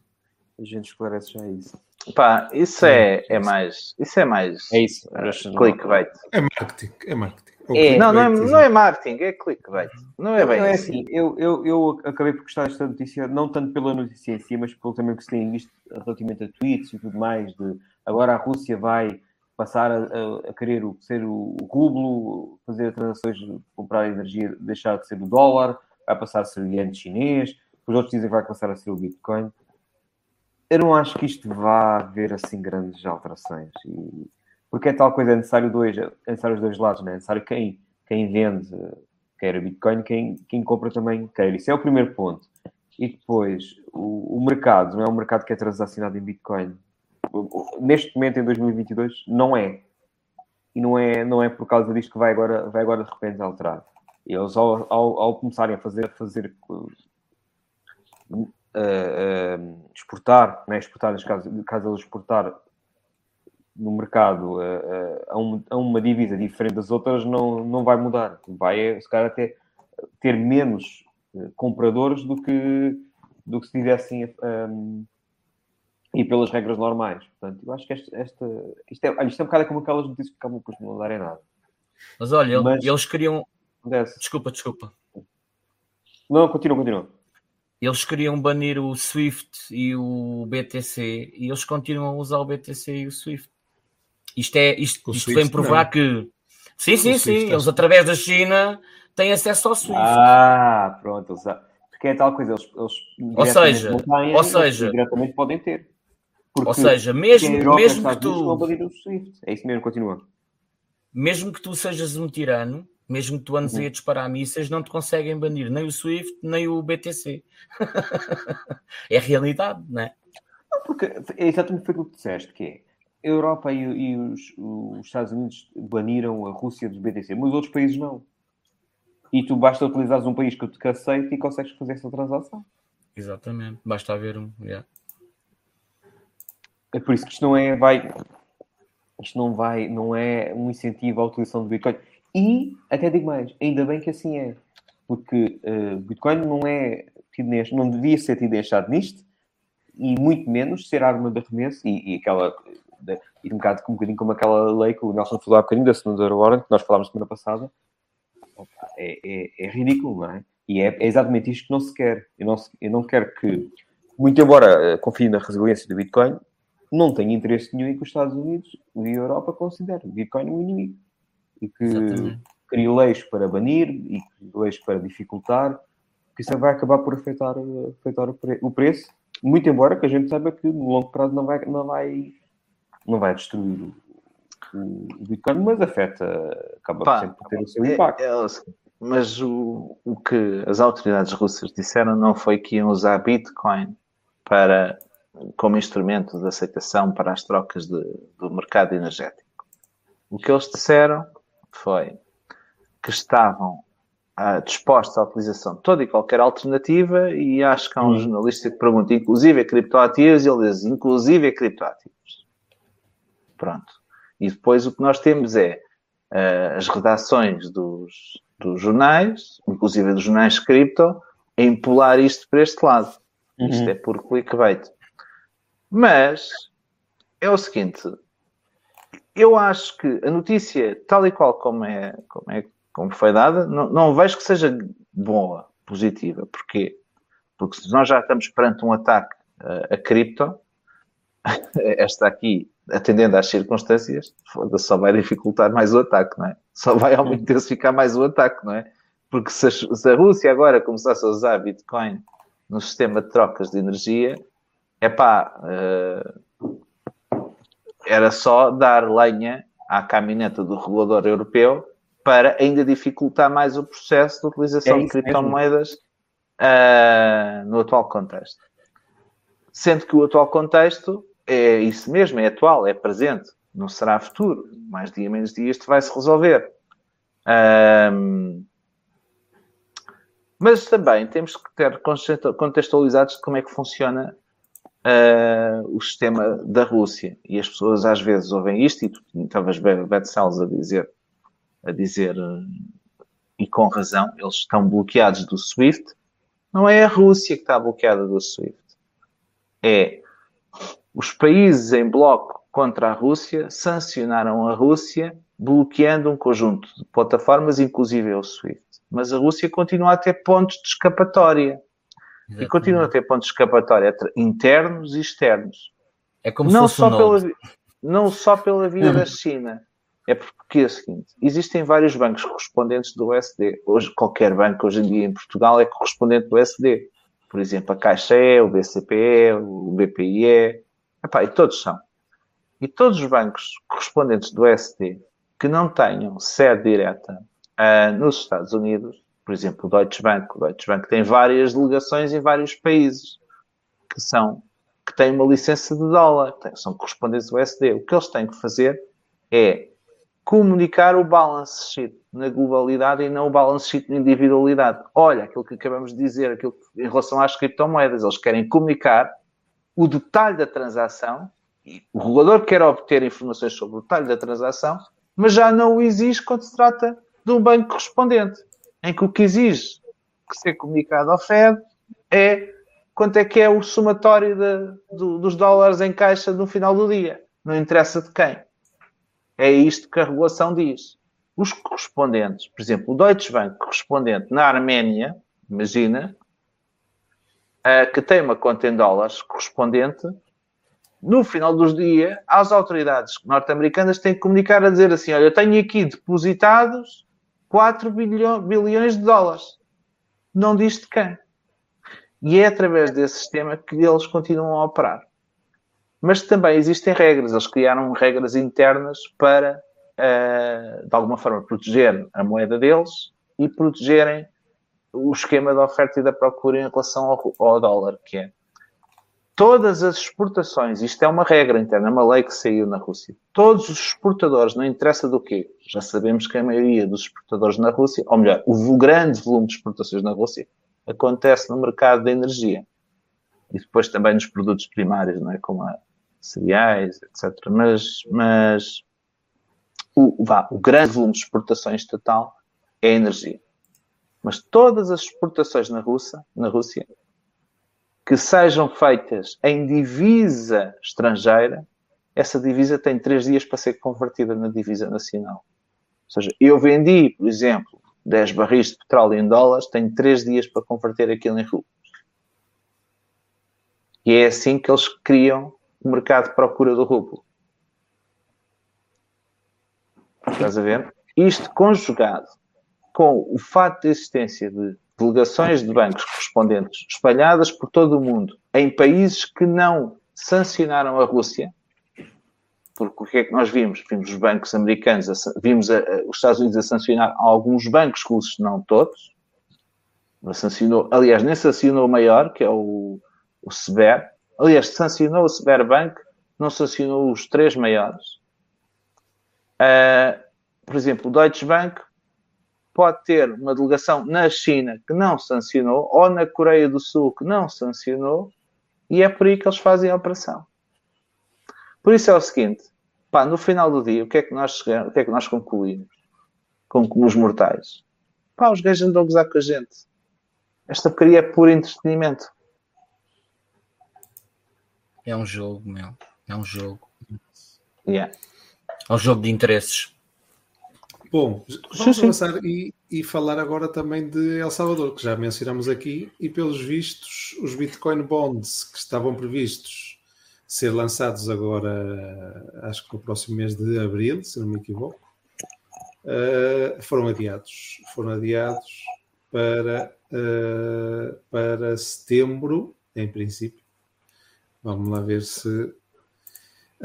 A gente esclarece já isso. Pá, isso é, é mais. Isso é mais. É isso. Uh, clickbait. É marketing. É marketing. É, não, não é, não é marketing, é clickbait. Não é bem não é assim. assim. Eu, eu, eu acabei por gostar desta notícia, não tanto pela notícia em si, mas pelo também que se tem visto relativamente a tweets e tudo mais, de agora a Rússia vai passar a, a, a querer o, ser o, o rublo, fazer transações, comprar energia, deixar de ser o dólar, vai passar a ser o iene chinês, os outros dizem que vai passar a ser o Bitcoin. Eu não acho que isto vá haver assim grandes alterações. E porque é tal coisa, é necessário, dois, é necessário os dois lados, né? é necessário quem, quem vende quer Bitcoin, quem, quem compra também quer. Isso é o primeiro ponto. E depois, o, o mercado, não é um mercado que é transacionado em Bitcoin. Neste momento, em 2022, não é. E não é, não é por causa disto que vai agora, vai agora de repente alterar. Eles, ao, ao, ao começarem a fazer, fazer uh, uh, exportar, né? exportar, neste caso, caso eles exportar no mercado a, a, um, a, uma divisa diferente das outras não, não vai mudar. Vai, se calhar, até ter menos compradores do que, do que se tivessem um, e pelas regras normais. Portanto, eu acho que esta, esta isto, é, isto é um bocado como aquelas notícias que acabam por não darem nada. Mas olha, Mas, eles queriam. Desce. Desculpa, desculpa. Não, continua, continua. Eles queriam banir o Swift e o BTC e eles continuam a usar o BTC e o Swift. Isto, é, isto, isto vem provar não. que. Sim, sim, sim. Eles, através da China, têm acesso ao Swift. Ah, pronto. Porque é tal coisa, eles, eles ou seja, ou seja, diretamente podem ter. Porque ou seja, mesmo, mesmo que tu. É isso mesmo, continua. Mesmo que tu sejas um tirano, mesmo que tu andes uhum. a disparar mísseis, não te conseguem banir nem o Swift, nem o BTC. é realidade, não é? Não, porque é exatamente o que disseste, que é a Europa e, e os, os, Estados Unidos baniram a Rússia dos BTC, mas os outros países não. E tu basta utilizares um país que te aceite e consegues fazer essa transação. Exatamente, basta haver um. Yeah. É por isso que isto não é, vai, isto não vai, não é um incentivo à utilização do Bitcoin. E até digo mais, ainda bem que assim é, porque uh, Bitcoin não é tido neste, não devia ser tido deixado nisto e muito menos ser arma de arremesso e, e aquela e um bocado um bocadinho como aquela lei que o Nelson falou há bocadinho da Senator Warren, que nós falámos semana passada, é, é, é, ridículo, não é? E é, é, exatamente isto que não se quer. Eu não, eu não quero que, muito embora uh, confie na resiliência do Bitcoin, não tem interesse nenhum em que os Estados Unidos e a Europa considerem Bitcoin um inimigo e que crie leis para banir e leis para dificultar, que isso vai acabar por afetar, afetar o preço, muito embora que a gente saiba que no longo prazo não vai, não vai, não vai destruir o, o Bitcoin, mas afeta, acaba Pá, sempre por ter o seu é, impacto. É, é, mas o, o que as autoridades russas disseram não foi que iam usar Bitcoin para como instrumento de aceitação para as trocas de, do mercado energético. O que eles disseram foi que estavam ah, dispostos à utilização de toda e qualquer alternativa e acho que há um hum. jornalista que pergunta, inclusive a criptoativos, e ele diz, inclusive a criptoativos. Pronto. E depois o que nós temos é uh, as redações dos, dos jornais, inclusive dos jornais cripto, a empolar isto para este lado. Uhum. Isto é por clickbait. Mas é o seguinte, eu acho que a notícia, tal e qual como é, como, é, como foi dada, não, não vejo que seja boa, positiva. Porquê? Porque se nós já estamos perante um ataque a, a cripto, esta aqui, atendendo às circunstâncias, só vai dificultar mais o ataque, não é? Só vai intensificar mais o ataque, não é? Porque se a, se a Rússia agora começasse a usar Bitcoin no sistema de trocas de energia, é pá, uh, era só dar lenha à caminhoneta do regulador europeu para ainda dificultar mais o processo de utilização é de criptomoedas uh, no atual contexto. Sendo que o atual contexto é isso mesmo, é atual, é presente, não será futuro. Mais dia, menos dia, isto vai se resolver. Um, mas também temos que ter contextualizados como é que funciona uh, o sistema da Rússia. E as pessoas às vezes ouvem isto, e tu estavas Betselos a dizer, a dizer, uh, e com razão, eles estão bloqueados do SWIFT. Não é a Rússia que está bloqueada do SWIFT. É os países em bloco contra a Rússia sancionaram a Rússia bloqueando um conjunto de plataformas, inclusive o SWIFT. Mas a Rússia continua a ter pontos de escapatória. Exatamente. E continua a ter pontos de escapatória internos e externos. É como não se fosse só pela, Não só pela via da China. É porque é o seguinte: existem vários bancos correspondentes do USD. Hoje, qualquer banco hoje em dia em Portugal é correspondente do USD. Por exemplo, a Caixa E, o BCPE, o BPIE, epá, e todos são. E todos os bancos correspondentes do USD que não tenham sede direta uh, nos Estados Unidos por exemplo, o Deutsche Bank. O Deutsche Bank tem várias delegações em vários países que são que têm uma licença de dólar, são correspondentes do USD. O que eles têm que fazer é comunicar o balance sheet na globalidade e não o balance sheet na individualidade. Olha, aquilo que acabamos de dizer, aquilo que, em relação às criptomoedas, eles querem comunicar o detalhe da transação, e o regulador quer obter informações sobre o detalhe da transação, mas já não o exige quando se trata de um banco correspondente em que o que exige que ser comunicado ao Fed é quanto é que é o somatório de, do, dos dólares em caixa no final do dia. Não interessa de quem. É isto que a regulação diz. Os correspondentes, por exemplo, o Deutsche Bank correspondente na Arménia, imagina, uh, que tem uma conta em dólares correspondente, no final dos dias, as autoridades norte-americanas têm que comunicar a dizer assim: olha, eu tenho aqui depositados 4 bilhões de dólares. Não diz de quem. E é através desse sistema que eles continuam a operar. Mas também existem regras. Eles criaram regras internas para, uh, de alguma forma, proteger a moeda deles e protegerem o esquema da oferta e da procura em relação ao, ao dólar, que é todas as exportações, isto é uma regra interna, é uma lei que saiu na Rússia, todos os exportadores, não interessa do quê, já sabemos que a maioria dos exportadores na Rússia, ou melhor, o grande volume de exportações na Rússia, acontece no mercado da energia. E depois também nos produtos primários, não é? Como a cereais, etc. Mas, mas o, vá, o grande volume de exportações total é a energia. Mas todas as exportações na Rússia, na Rússia que sejam feitas em divisa estrangeira, essa divisa tem três dias para ser convertida na divisa nacional. Ou seja, eu vendi, por exemplo, 10 barris de petróleo em dólares, tenho 3 dias para converter aquilo em rublos. E é assim que eles criam o mercado de procura do rublo. Estás a ver? Isto conjugado com o fato de existência de delegações de bancos correspondentes espalhadas por todo o mundo em países que não sancionaram a Rússia, porque o que é que nós vimos? Vimos os bancos americanos, vimos a, a, os Estados Unidos a sancionar alguns bancos russos, não todos. Sancionou, aliás, nem sancionou o maior, que é o, o Sber. Aliás, sancionou o Sberbank, não sancionou os três maiores. Uh, por exemplo, o Deutsche Bank pode ter uma delegação na China que não sancionou, ou na Coreia do Sul que não sancionou, e é por aí que eles fazem a operação. Por isso é o seguinte, pá, no final do dia, o que é que nós chegamos, o que é que nós concluímos? Como os mortais. Pá, os gajos andam a gozar com a gente. Esta porcaria é puro entretenimento. É um jogo, meu. É um jogo. Yeah. É um jogo de interesses. Bom, vamos avançar e, e, falar agora também de El Salvador, que já mencionamos aqui, e pelos vistos, os Bitcoin Bonds que estavam previstos ser lançados agora, acho que no próximo mês de abril, se não me equivoco, uh, foram adiados. Foram adiados para, uh, para setembro, em princípio. Vamos lá ver se.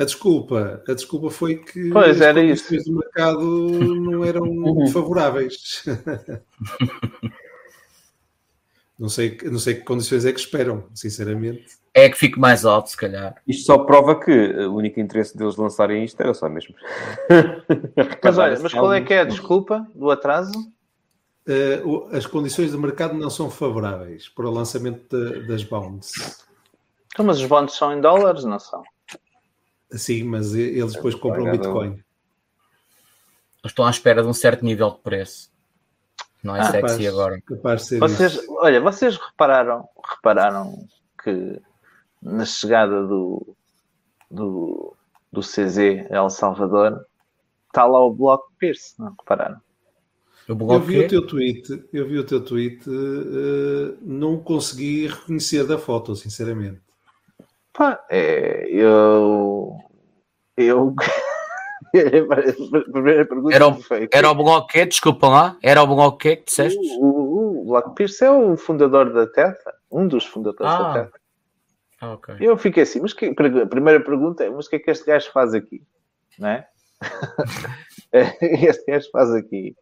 A desculpa, a desculpa foi que pois, as condições do mercado não eram uhum. favoráveis. não, sei, não sei que condições é que esperam, sinceramente é que fique mais alto, se calhar. Isto só prova que o único interesse deles lançarem isto era só mesmo. mas olha, mas qual é que é a desculpa do atraso? Uh, as condições do mercado não são favoráveis para o lançamento de, das bonds. Então, mas os bonds são em dólares, não são? Sim, mas eles depois compram Bitcoin. Estão à espera de um certo nível de preço. Não é ah, sexy capaz, agora. Capaz vocês, isso. olha, vocês repararam, repararam que na chegada do, do, do CZ a El Salvador, está lá o Bloco Pierce, não repararam? Eu vi o teu tweet, eu vi o teu tweet, uh, não consegui reconhecer da foto, sinceramente. Pá, é, eu. Eu. era, o, era o desculpa lá? Era o Bloco que disseste? O, o, o Bloco Pierce é o fundador da Tesla, um dos fundadores ah. da Tesla. Ah, okay. Eu fiquei assim, mas que, a primeira pergunta é, mas o que é que este gajo faz aqui? Não é? este gajo faz aqui.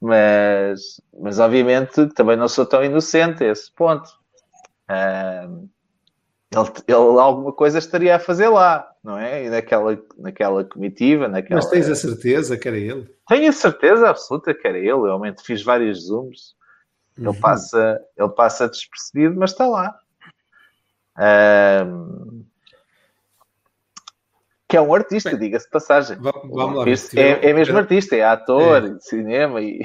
Mas, mas obviamente também não sou tão inocente a esse ponto. Uh, ele, ele, alguma coisa estaria a fazer lá, não é? E naquela, naquela comitiva, naquela... Mas tens a certeza que era ele? Tenho a certeza absoluta que era ele. Eu realmente fiz vários zooms. Ele, uhum. passa, ele passa despercebido, mas está lá que é um artista, diga-se de passagem. Vamos lá. É, é mesmo artista, é ator, de cinema e.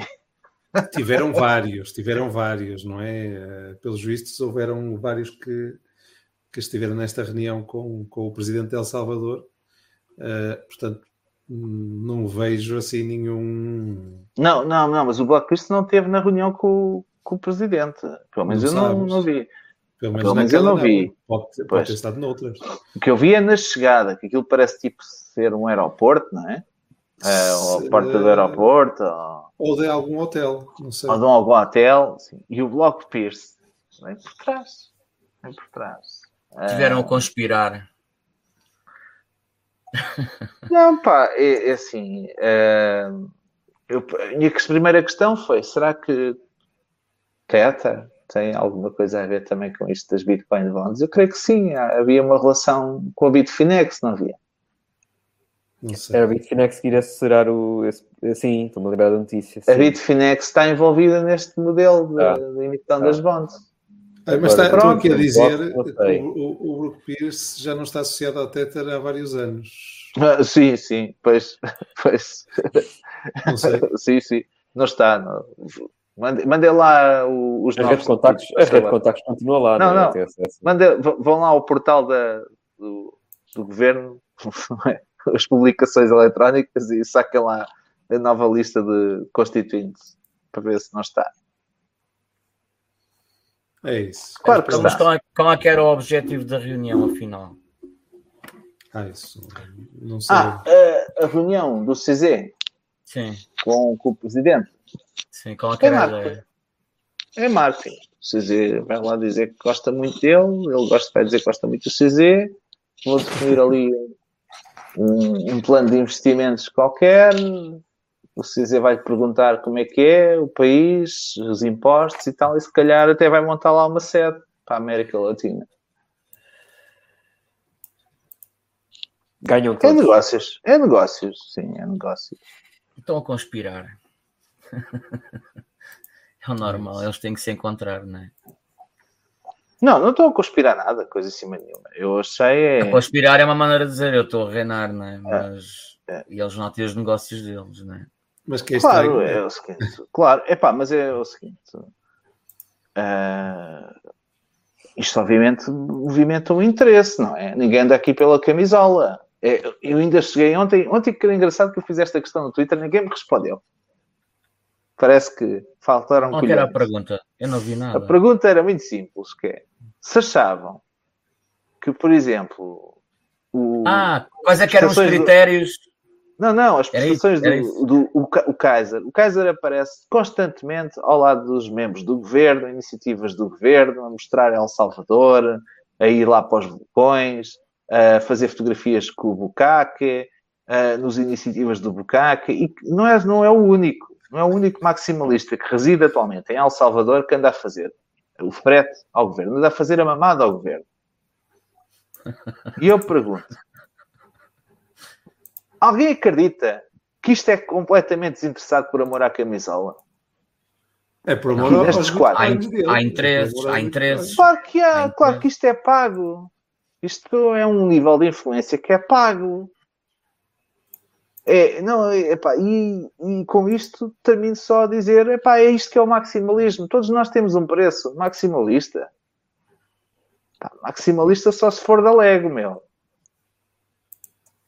Tiveram vários, tiveram vários, não é? Eh, pelos vistos, houveram vários que, que estiveram nesta reunião com, com o presidente de El Salvador. Uh, portanto, não vejo assim nenhum. Não, não, não, mas o Bloco Cristo não esteve na reunião com, com o presidente. Pelo menos não eu não, não, vi. Pelo menos, Pelo menos eu não vi. Pode, pode ter estado noutras. O que eu vi é na chegada, que aquilo parece tipo ser um aeroporto, não é? é ou a porta do aeroporto. Ou... ou de algum hotel, não sei. Ou de algum hotel, sim. E o Bloco Pierce vem por trás. Vem por trás. Tiveram a conspirar. Não, pá, é, é assim. É, eu, a minha primeira questão foi: será que Teta tem alguma coisa a ver também com isto das Bitcoin Bonds? Eu creio que sim. Havia uma relação com a Bitfinex, não havia? Não sei. Era a Bitfinex que iria acelerar o. Sim, estou-me a lembrar da notícia. Sim. A Bitfinex está envolvida neste modelo de, ah. de emissão ah. das bonds. Ah, mas está, estou aqui a dizer, o, o, o Brook Pierce já não está associado ao Tether há vários anos. Ah, sim, sim, pois, pois. Não sei. sim, sim, não está. Não. Mandei, mandei lá os a novos. Rede de contactos, a rede de contactos continua lá. Não, não. não. Mandei, vão lá ao portal da, do, do governo, as publicações eletrónicas e saquem lá a nova lista de constituintes para ver se não está. É isso. Claro que Mas qual, é, qual é que era o objetivo da reunião, afinal? Ah, isso não sei. Ah, a, a reunião do CZ Sim. Com, com o presidente. Sim, qual é que era a ideia? É marketing. O CZ vai lá dizer que gosta muito dele, ele gosta, vai dizer que gosta muito do CZ, vou definir ali um, um plano de investimentos qualquer, o CZ vai perguntar como é que é o país, os impostos e tal, e se calhar até vai montar lá uma sede para a América Latina. Ganham é todos. É negócios, é negócios, sim, é negócios. Estão a conspirar. é o normal, eles têm que se encontrar, não é? Não, não estou a conspirar nada, coisa assim nenhuma. Eu achei. É... A conspirar é uma maneira de dizer, eu estou a reinar, não é? é mas. É, é. E eles não têm os negócios deles, não é? Mas que é claro, é o seguinte. Claro, é pá, mas é o seguinte. Uh, isto obviamente movimenta o um interesse, não é? Ninguém anda aqui pela camisola. É, eu ainda cheguei ontem, ontem que era engraçado que eu fiz esta questão no Twitter, ninguém me respondeu. Parece que faltaram Qual era a pergunta? Eu não vi nada. A pergunta era muito simples, que é, se achavam que, por exemplo, o, ah, quais é que eram os critérios? Do, não, não, as prestações do, do, o, o Kaiser. O Kaiser aparece constantemente ao lado dos membros do governo, iniciativas do governo, a mostrar El Salvador, a ir lá para os vulcões, a fazer fotografias com o Bukake, nos iniciativas do Bukake, e não é, não é o único, não é o único maximalista que reside atualmente em El Salvador que anda a fazer o frete ao governo, anda a fazer a mamada ao governo. E eu pergunto, Alguém acredita que isto é completamente desinteressado por amor à camisola? É por amor não, aos quatro. Há, há interesses, há interesses. Claro que há, há claro que isto é pago. Isto é um nível de influência que é pago. É, não, epá, e, e com isto termino só a dizer: epá, é isto que é o maximalismo. Todos nós temos um preço maximalista. Epá, maximalista só se for da Lego, meu.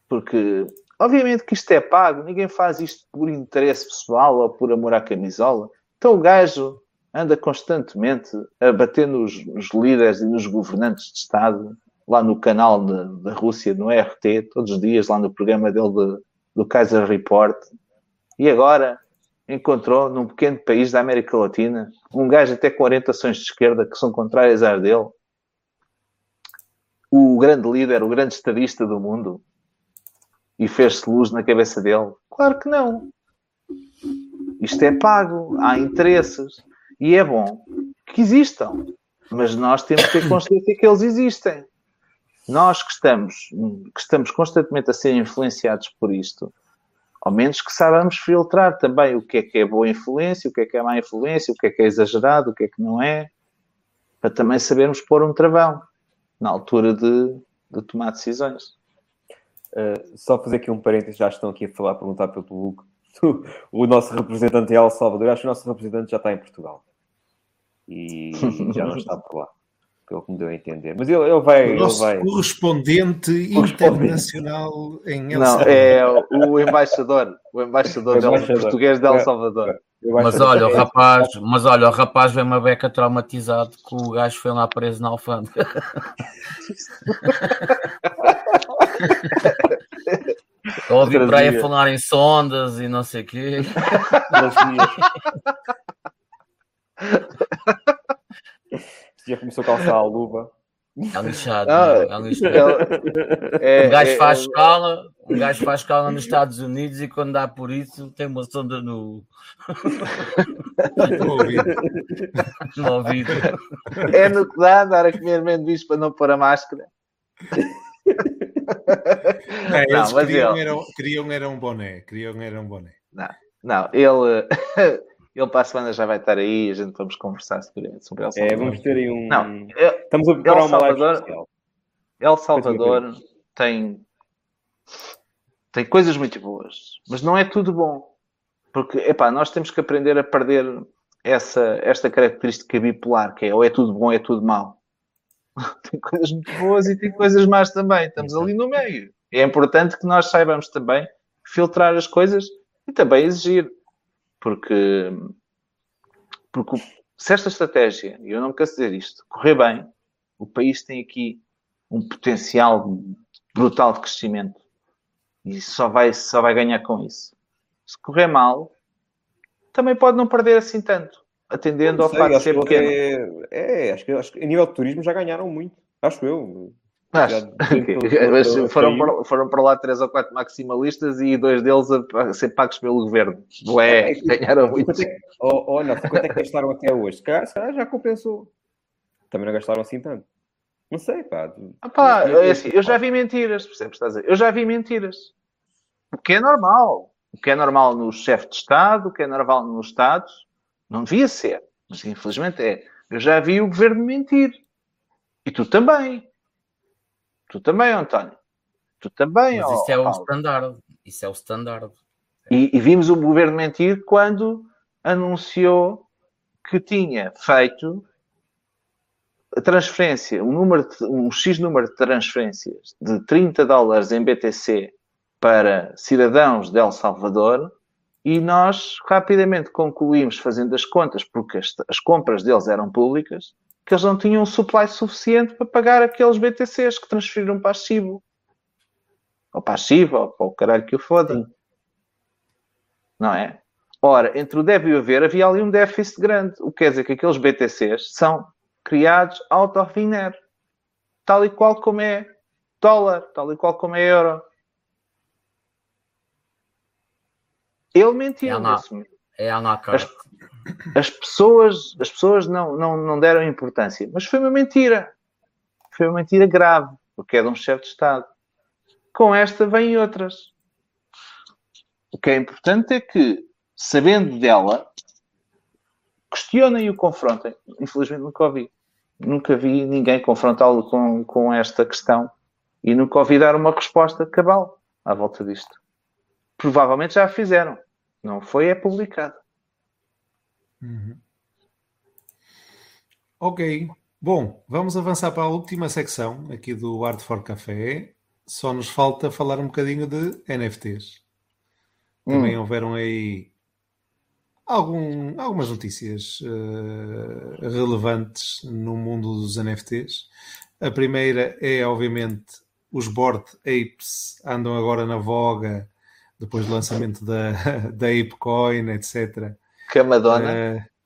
Porque Obviamente que isto é pago, ninguém faz isto por interesse pessoal ou por amor à camisola. Então o gajo anda constantemente a bater nos, nos líderes e nos governantes de Estado, lá no canal da Rússia, no RT, todos os dias, lá no programa dele de, do Kaiser Report. E agora encontrou num pequeno país da América Latina um gajo até com orientações de esquerda que são contrárias às dele. O grande líder, o grande estadista do mundo, e fez-se luz na cabeça dele? Claro que não. Isto é pago, há interesses e é bom que existam, mas nós temos que ter consciência que eles existem. Nós que estamos, que estamos constantemente a ser influenciados por isto, ao menos que saibamos filtrar também o que é que é boa influência, o que é que é má influência, o que é que é exagerado, o que é que não é, para também sabermos pôr um travão na altura de, de tomar decisões. Uh, só fazer aqui um parênteses, já estão aqui a falar, a perguntar pelo Luke. o nosso representante em El Salvador. Acho que o nosso representante já está em Portugal. E já não está por lá. Pelo que me deu a entender. Mas ele, ele vai. O nosso ele vai... correspondente internacional em El Salvador. Não, é o embaixador. O embaixador, o embaixador. português de El Salvador. Mas olha, o rapaz, mas olha, o rapaz vem uma beca traumatizado que o gajo foi lá preso na alfândega. Ouvi para aí a falar em sondas e não sei o quê. Já começou a calçar a luva. É lixado, ah, é lixado. É, um gajo é, faz é, escala, um gajo faz escala nos Estados Unidos e quando dá por isso tem uma sonda no, no ouvido. no ouvido. É no que dá dar a comer amendoins para não pôr a máscara. Não, eles não, queriam, ele... era, queriam era um boné. Queriam era um boné. Não, não ele, ele para a semana já vai estar aí e a gente vamos conversar sobre, sobre El Salvador. É, vamos ter aí um. Não, Estamos a preparar uma Salvador. El Salvador tem, tem coisas muito boas, mas não é tudo bom. Porque, epá, nós temos que aprender a perder essa, esta característica bipolar, que é ou é tudo bom ou é tudo mau. tem coisas muito boas e tem coisas más também. Estamos ali no meio. É importante que nós saibamos também filtrar as coisas e também exigir. Porque, porque se esta estratégia, e eu não me canso de dizer isto, correr bem, o país tem aqui um potencial brutal de crescimento e só vai, só vai ganhar com isso. Se correr mal, também pode não perder assim tanto, atendendo ao facto de ser pequeno. É, é, acho que, acho que a nível de turismo já ganharam muito, acho eu. Mas foram, para, foram para lá três ou quatro maximalistas e dois deles a, ser pagos pelo governo. Ué, é, ganharam muito. É, oh, olha, quanto é que gastaram até hoje? Se calhar, se calhar já compensou. Também não gastaram assim tanto. Não sei, pá. Ah, pá é assim, eu já vi mentiras, percebes? Estás a dizer? Eu já vi mentiras. O que é normal. O que é normal no chefe de Estado, o que é normal nos Estados, não devia ser. Mas infelizmente é. Eu já vi o governo mentir. E tu também. Tu também, António. Tu também, Mas isso é o standard. Isso é o standard. E, e, vimos o governo mentir quando anunciou que tinha feito a transferência, um, número de, um X número de transferências de 30 dólares em BTC para cidadãos de El Salvador e nós rapidamente concluímos, fazendo as contas, porque as, as compras deles eram públicas, que eles não tinham um supply suficiente para pagar aqueles BTCs que transferiram para a Chivo. Ou para a Chivo, ou para o caralho que o fodem. Não é? Ora, entre o deve e o haver havia ali um déficit grande. O que quer dizer que aqueles BTCs são criados out of thin air. Tal e qual como é dólar, tal e qual como é euro. Ele mentiu. É, na, é as, as pessoas, as pessoas não, não, não deram importância. Mas foi uma mentira. Foi uma mentira grave, porque é de um chefe de Estado. Com esta vêm outras. O que é importante é que, sabendo dela, questionem e o confrontem. Infelizmente nunca ouvi. Nunca vi ninguém confrontá-lo com, com esta questão e nunca ouvi dar uma resposta cabal à volta disto. Provavelmente já a fizeram. Não foi, é publicado. Uhum. Ok. Bom, vamos avançar para a última secção aqui do Art for Café. Só nos falta falar um bocadinho de NFTs. Também hum. houveram aí algum, algumas notícias uh, relevantes no mundo dos NFTs. A primeira é, obviamente, os Bored Apes andam agora na voga depois do lançamento da, da ApeCoin, etc. Que a Madonna. Uh,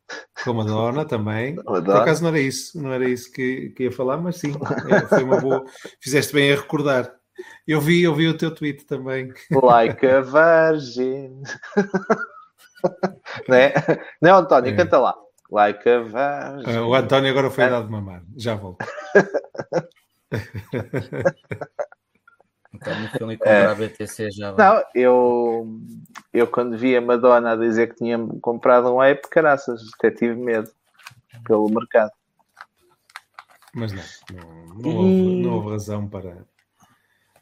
com a Madonna também. Madonna. Por acaso não era isso, não era isso que, que ia falar, mas sim, é, foi uma boa. Fizeste bem a recordar. Eu vi, eu vi o teu tweet também. Like a virgin. não é? Não, António, é. canta lá. Like a virgin. Uh, o António agora foi é. dado mamar. Já volto. Então, no filme comprar é. BTC já vai. Não, eu, eu quando vi a Madonna a dizer que tinha comprado um ape, caraças, até tive medo pelo mercado. Mas não, não, não, houve, não houve razão para,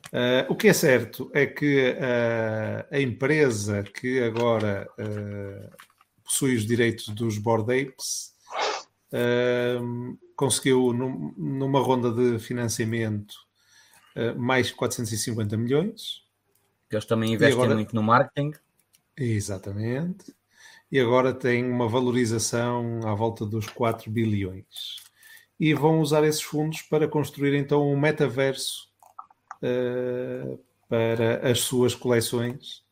Uh, o que é certo é que uh, a empresa que agora uh, possui os direitos dos Board Apes conseguiu, num, numa ronda de financiamento, mais 450 milhões. Eles também investem agora... muito no marketing. Exatamente. E agora tem uma valorização à volta dos 4 bilhões. E vão usar esses fundos para construir então um metaverso uh, para as suas coleções.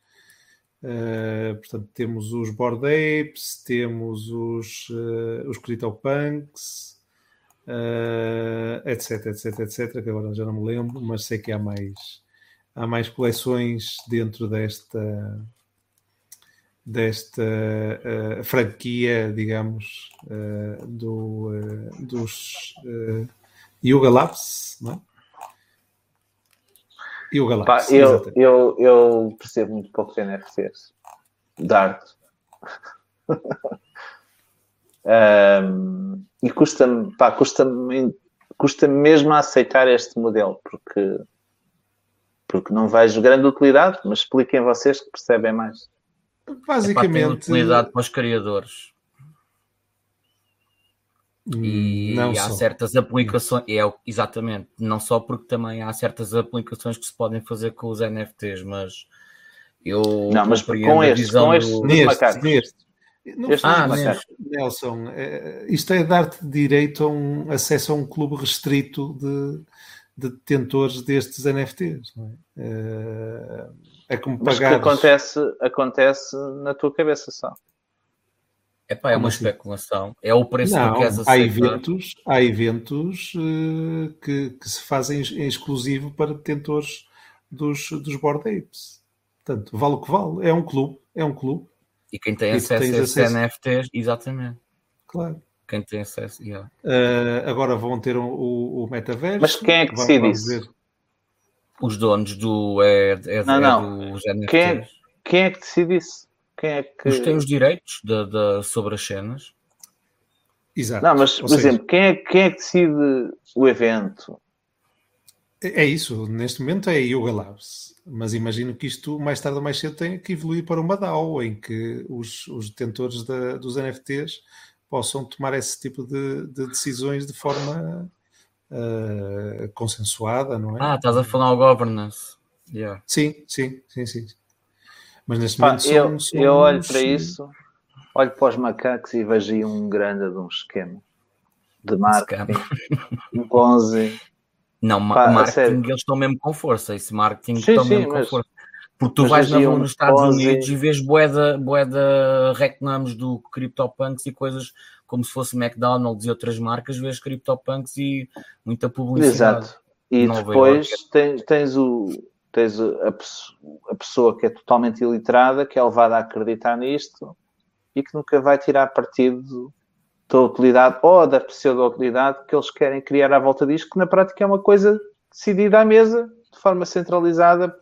Uh, portanto, temos os Board Apes, temos os, uh, os CryptoPunks, uh, etc, etc, etc, que agora já não me lembro, mas sei que há mais, há mais coleções dentro desta, desta uh, franquia, digamos, uh, do, dos Yuga Labs, não é? E o Galaxy. eu, eu, eu percebo muito pouco de NFTs. Dart. um, e custa-me custa-me custa mesmo a aceitar este modelo, porque, porque não vejo grande utilidade, mas expliquem vocês que percebem mais. Basicamente. É utilidade para os criadores. E, não e há só. certas aplicações, é, exatamente, não só porque também há certas aplicações que se podem fazer com os NFTs, mas eu não, mas com este, com este, do... neste, neste. Este ah, Nelson, é, isto é dar-te direito a um acesso a um clube restrito de, de detentores destes NFTs. Não é? é, é como Mas pagares... que acontece, acontece na tua cabeça só. Epá, é uma assim? especulação. É o preço não, que queres aceitar. Há eventos, há eventos uh, que, que, se fazem em exclusivo para detentores dos, dos Board Apes. Portanto, vale o que vale. É um clube. É um clube. E quem tem e acesso a esses acesso... NFTs, exatamente. Claro. Quem tem acesso, yeah. uh, Agora vão ter o, o, o metaverso. Mas quem é que decide isso? Os donos do... É, é, não, é não. Dos NFTs. Quem é, quem é que decide isso? Quem é que. Os tem os direitos de, de, sobre as cenas. Exato. Não, mas, por seja... exemplo, quem é, quem é que decide o evento? É, é isso, neste momento é a Yoga Labs, mas imagino que isto mais tarde ou mais cedo tenha que evoluir para uma DAO, em que os, os detentores da, dos NFTs possam tomar esse tipo de, de decisões de forma uh, consensuada, não é? Ah, estás a falar o governance. Yeah. Sim, sim, sim, sim. Mas neste momento eu, são, eu olho para isso, olho para os macacos e vejo aí um grande de um esquema de marketing, um Ponzi. Não, Pá, marketing eles estão mesmo com força. Esse marketing sim, estão sim, mesmo mas, com força. Porque tu vais na, nos Estados Ponzi... Unidos e vês boeda, boeda reclamos do CryptoPunks e coisas como se fosse McDonald's e outras marcas, vês CryptoPunks e muita publicidade. Exato. E depois tens, tens o, tens a, a, pessoa que é totalmente iliterada, que é levada a acreditar nisto e que nunca vai tirar partido da utilidade ou da pseudo-utilidade que eles querem criar à volta disto, que na prática é uma coisa decidida à mesa, de forma centralizada,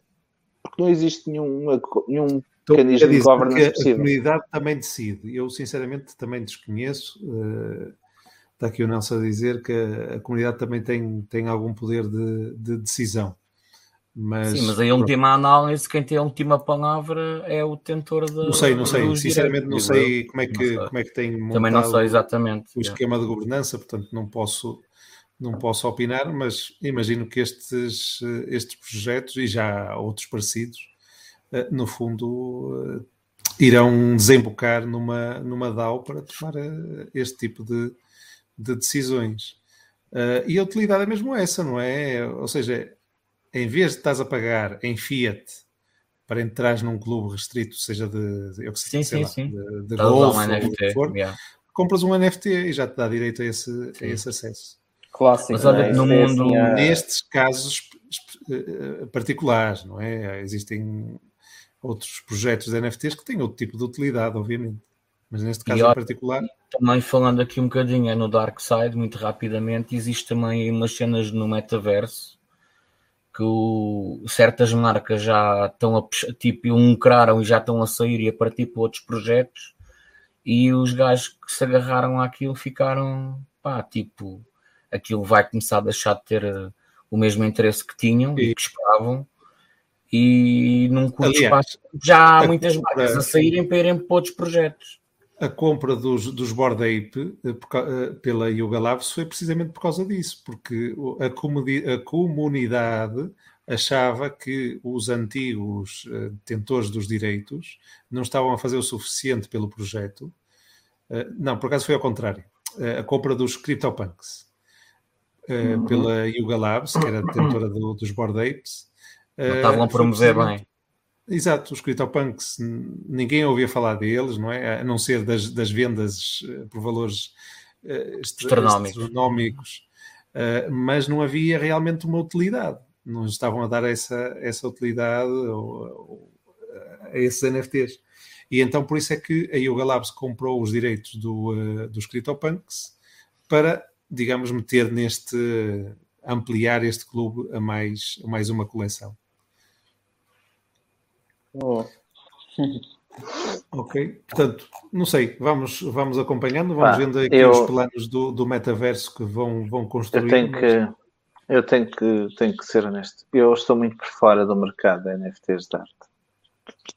porque não existe nenhum, nenhum mecanismo de governance possível. A comunidade também decide. Eu, sinceramente, também desconheço. Uh, está aqui o Nelson a dizer que a, a comunidade também tem, tem algum poder de, de decisão. Mas, Sim, mas a última análise, quem tem a última palavra é o tentor da. Não sei, não sei, sinceramente não sei como é que, como é que tem Também não sei exatamente. o esquema é. de governança, portanto não posso, não posso opinar, mas imagino que estes, estes projetos e já outros parecidos, eh, no fundo, eh, irão desembocar numa, numa DAO para tomar eh, este tipo de, de decisões. E a utilidade é mesmo essa, não é? Ou seja, em vez de estás a pagar em fiat para entrar num clube restrito, seja de, de eu sei, sim, lá, sim. de, de golfe um NFT, for, yeah. compras um NFT e já te dá direito a esse, a esse acesso. Clássico. Mas olha, é? no mundo, assim, nestes casos eh, particulares, não é? Existem outros projetos de NFTs que têm outro tipo de utilidade, obviamente. Mas neste caso e, em particular. Também falando aqui um bocadinho é no Dark Side, muito rapidamente, existe também umas cenas no metaverso que o, certas marcas já estão a tipo lucraram e já estão a sair e a partir para outros projetos e os gajos que se agarraram àquilo ficaram pá, tipo aquilo vai começar a deixar de ter uh, o mesmo interesse que tinham e, e que esperavam. E num curto Aliás, espaço já há muitas marcas a saírem para irem para outros projetos. A compra dos, dos Board Ape eh, eh, pela Yuga Labs foi precisamente por causa disso, porque a, a comunidade achava que os antigos uh, detentores dos direitos não estavam a fazer o suficiente pelo projeto. Não, por acaso foi ao contrário. A compra dos CryptoPunks uhum. pela Yuga Labs, que era detentora do, dos Board Apes. não estavam a promover bem. Exato, os CryptoPunks, ninguém ouvia falar deles, não é? A não ser das, das vendas por valores astronómicos, astronómicos mas não havia realmente uma utilidade não estavam a dar essa, essa utilidade a esses NFTs. E então por isso é que a Yoga Labs comprou os direitos do, uh, dos CryptoPunks para, digamos, meter neste, ampliar este clube a mais, a mais uma coleção. Oh. ok, portanto, não sei, vamos, vamos acompanhando, vamos vendo aqui eu, os planos do, do metaverso que vão, vão construir. Eu tenho que eu tenho que, tenho que ser honesto. Eu estou muito por fora do mercado de NFTs de arte.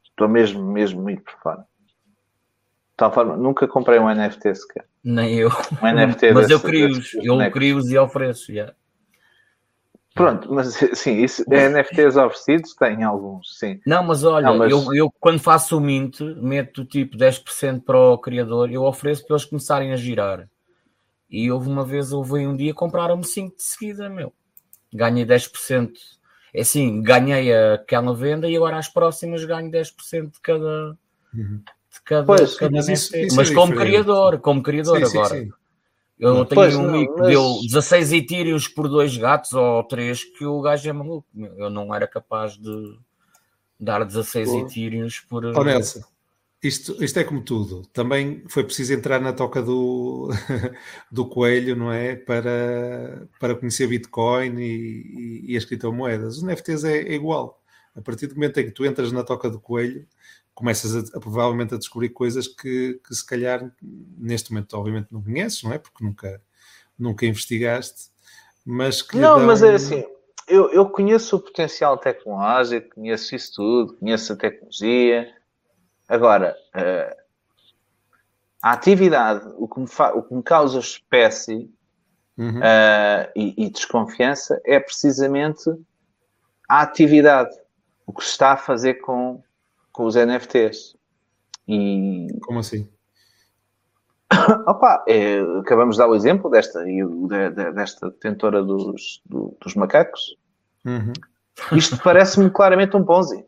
Estou mesmo, mesmo muito por fora. De tal forma, nunca comprei um NFT sequer. Nem eu. Um NFT mas desse, eu crio-os. Eu crio-os e ofereço, já. Pronto, mas sim, isso, é NFTs oferecidos tem alguns, sim. Não, mas olha, Não, mas... Eu, eu quando faço o Mint, meto tipo 10% para o criador, eu ofereço para eles começarem a girar. E houve uma vez, houve um dia, compraram-me 5 de seguida, meu ganhei 10%. É assim, ganhei aquela venda e agora às próximas ganho 10% de cada. Uhum. De cada, pois, cada mas, isso, isso mas é como criador, como criador sim, agora. Sim, sim. Eu tenho pois, um amigo que mas... deu 16 etírios por dois gatos ou três que o gajo é maluco. Eu não era capaz de dar 16 etírios por. Oh, Nelson, isto, isto é como tudo. Também foi preciso entrar na toca do, do coelho, não é? Para, para conhecer Bitcoin e, e, e as criptomoedas. Os NFTs é, é, igual. A partir do momento em que tu entras na toca do coelho, começas a, a, provavelmente a descobrir coisas que, que se calhar neste momento obviamente não conheces, não é? Porque nunca, nunca investigaste. Mas que não, mas é assim. Eu, eu conheço o potencial tecnológico, conheço isso tudo, conheço a tecnologia, Agora, uh, a atividade, o que me, o que me causa espécie uhum. uh, e, e, desconfiança é precisamente a atividade, o que se está a fazer com, com os NFTs. E... Como assim? Opa, é, acabamos de dar o exemplo desta, desta detentora dos, do, dos macacos. Uhum. Isto parece-me claramente um Ponzi.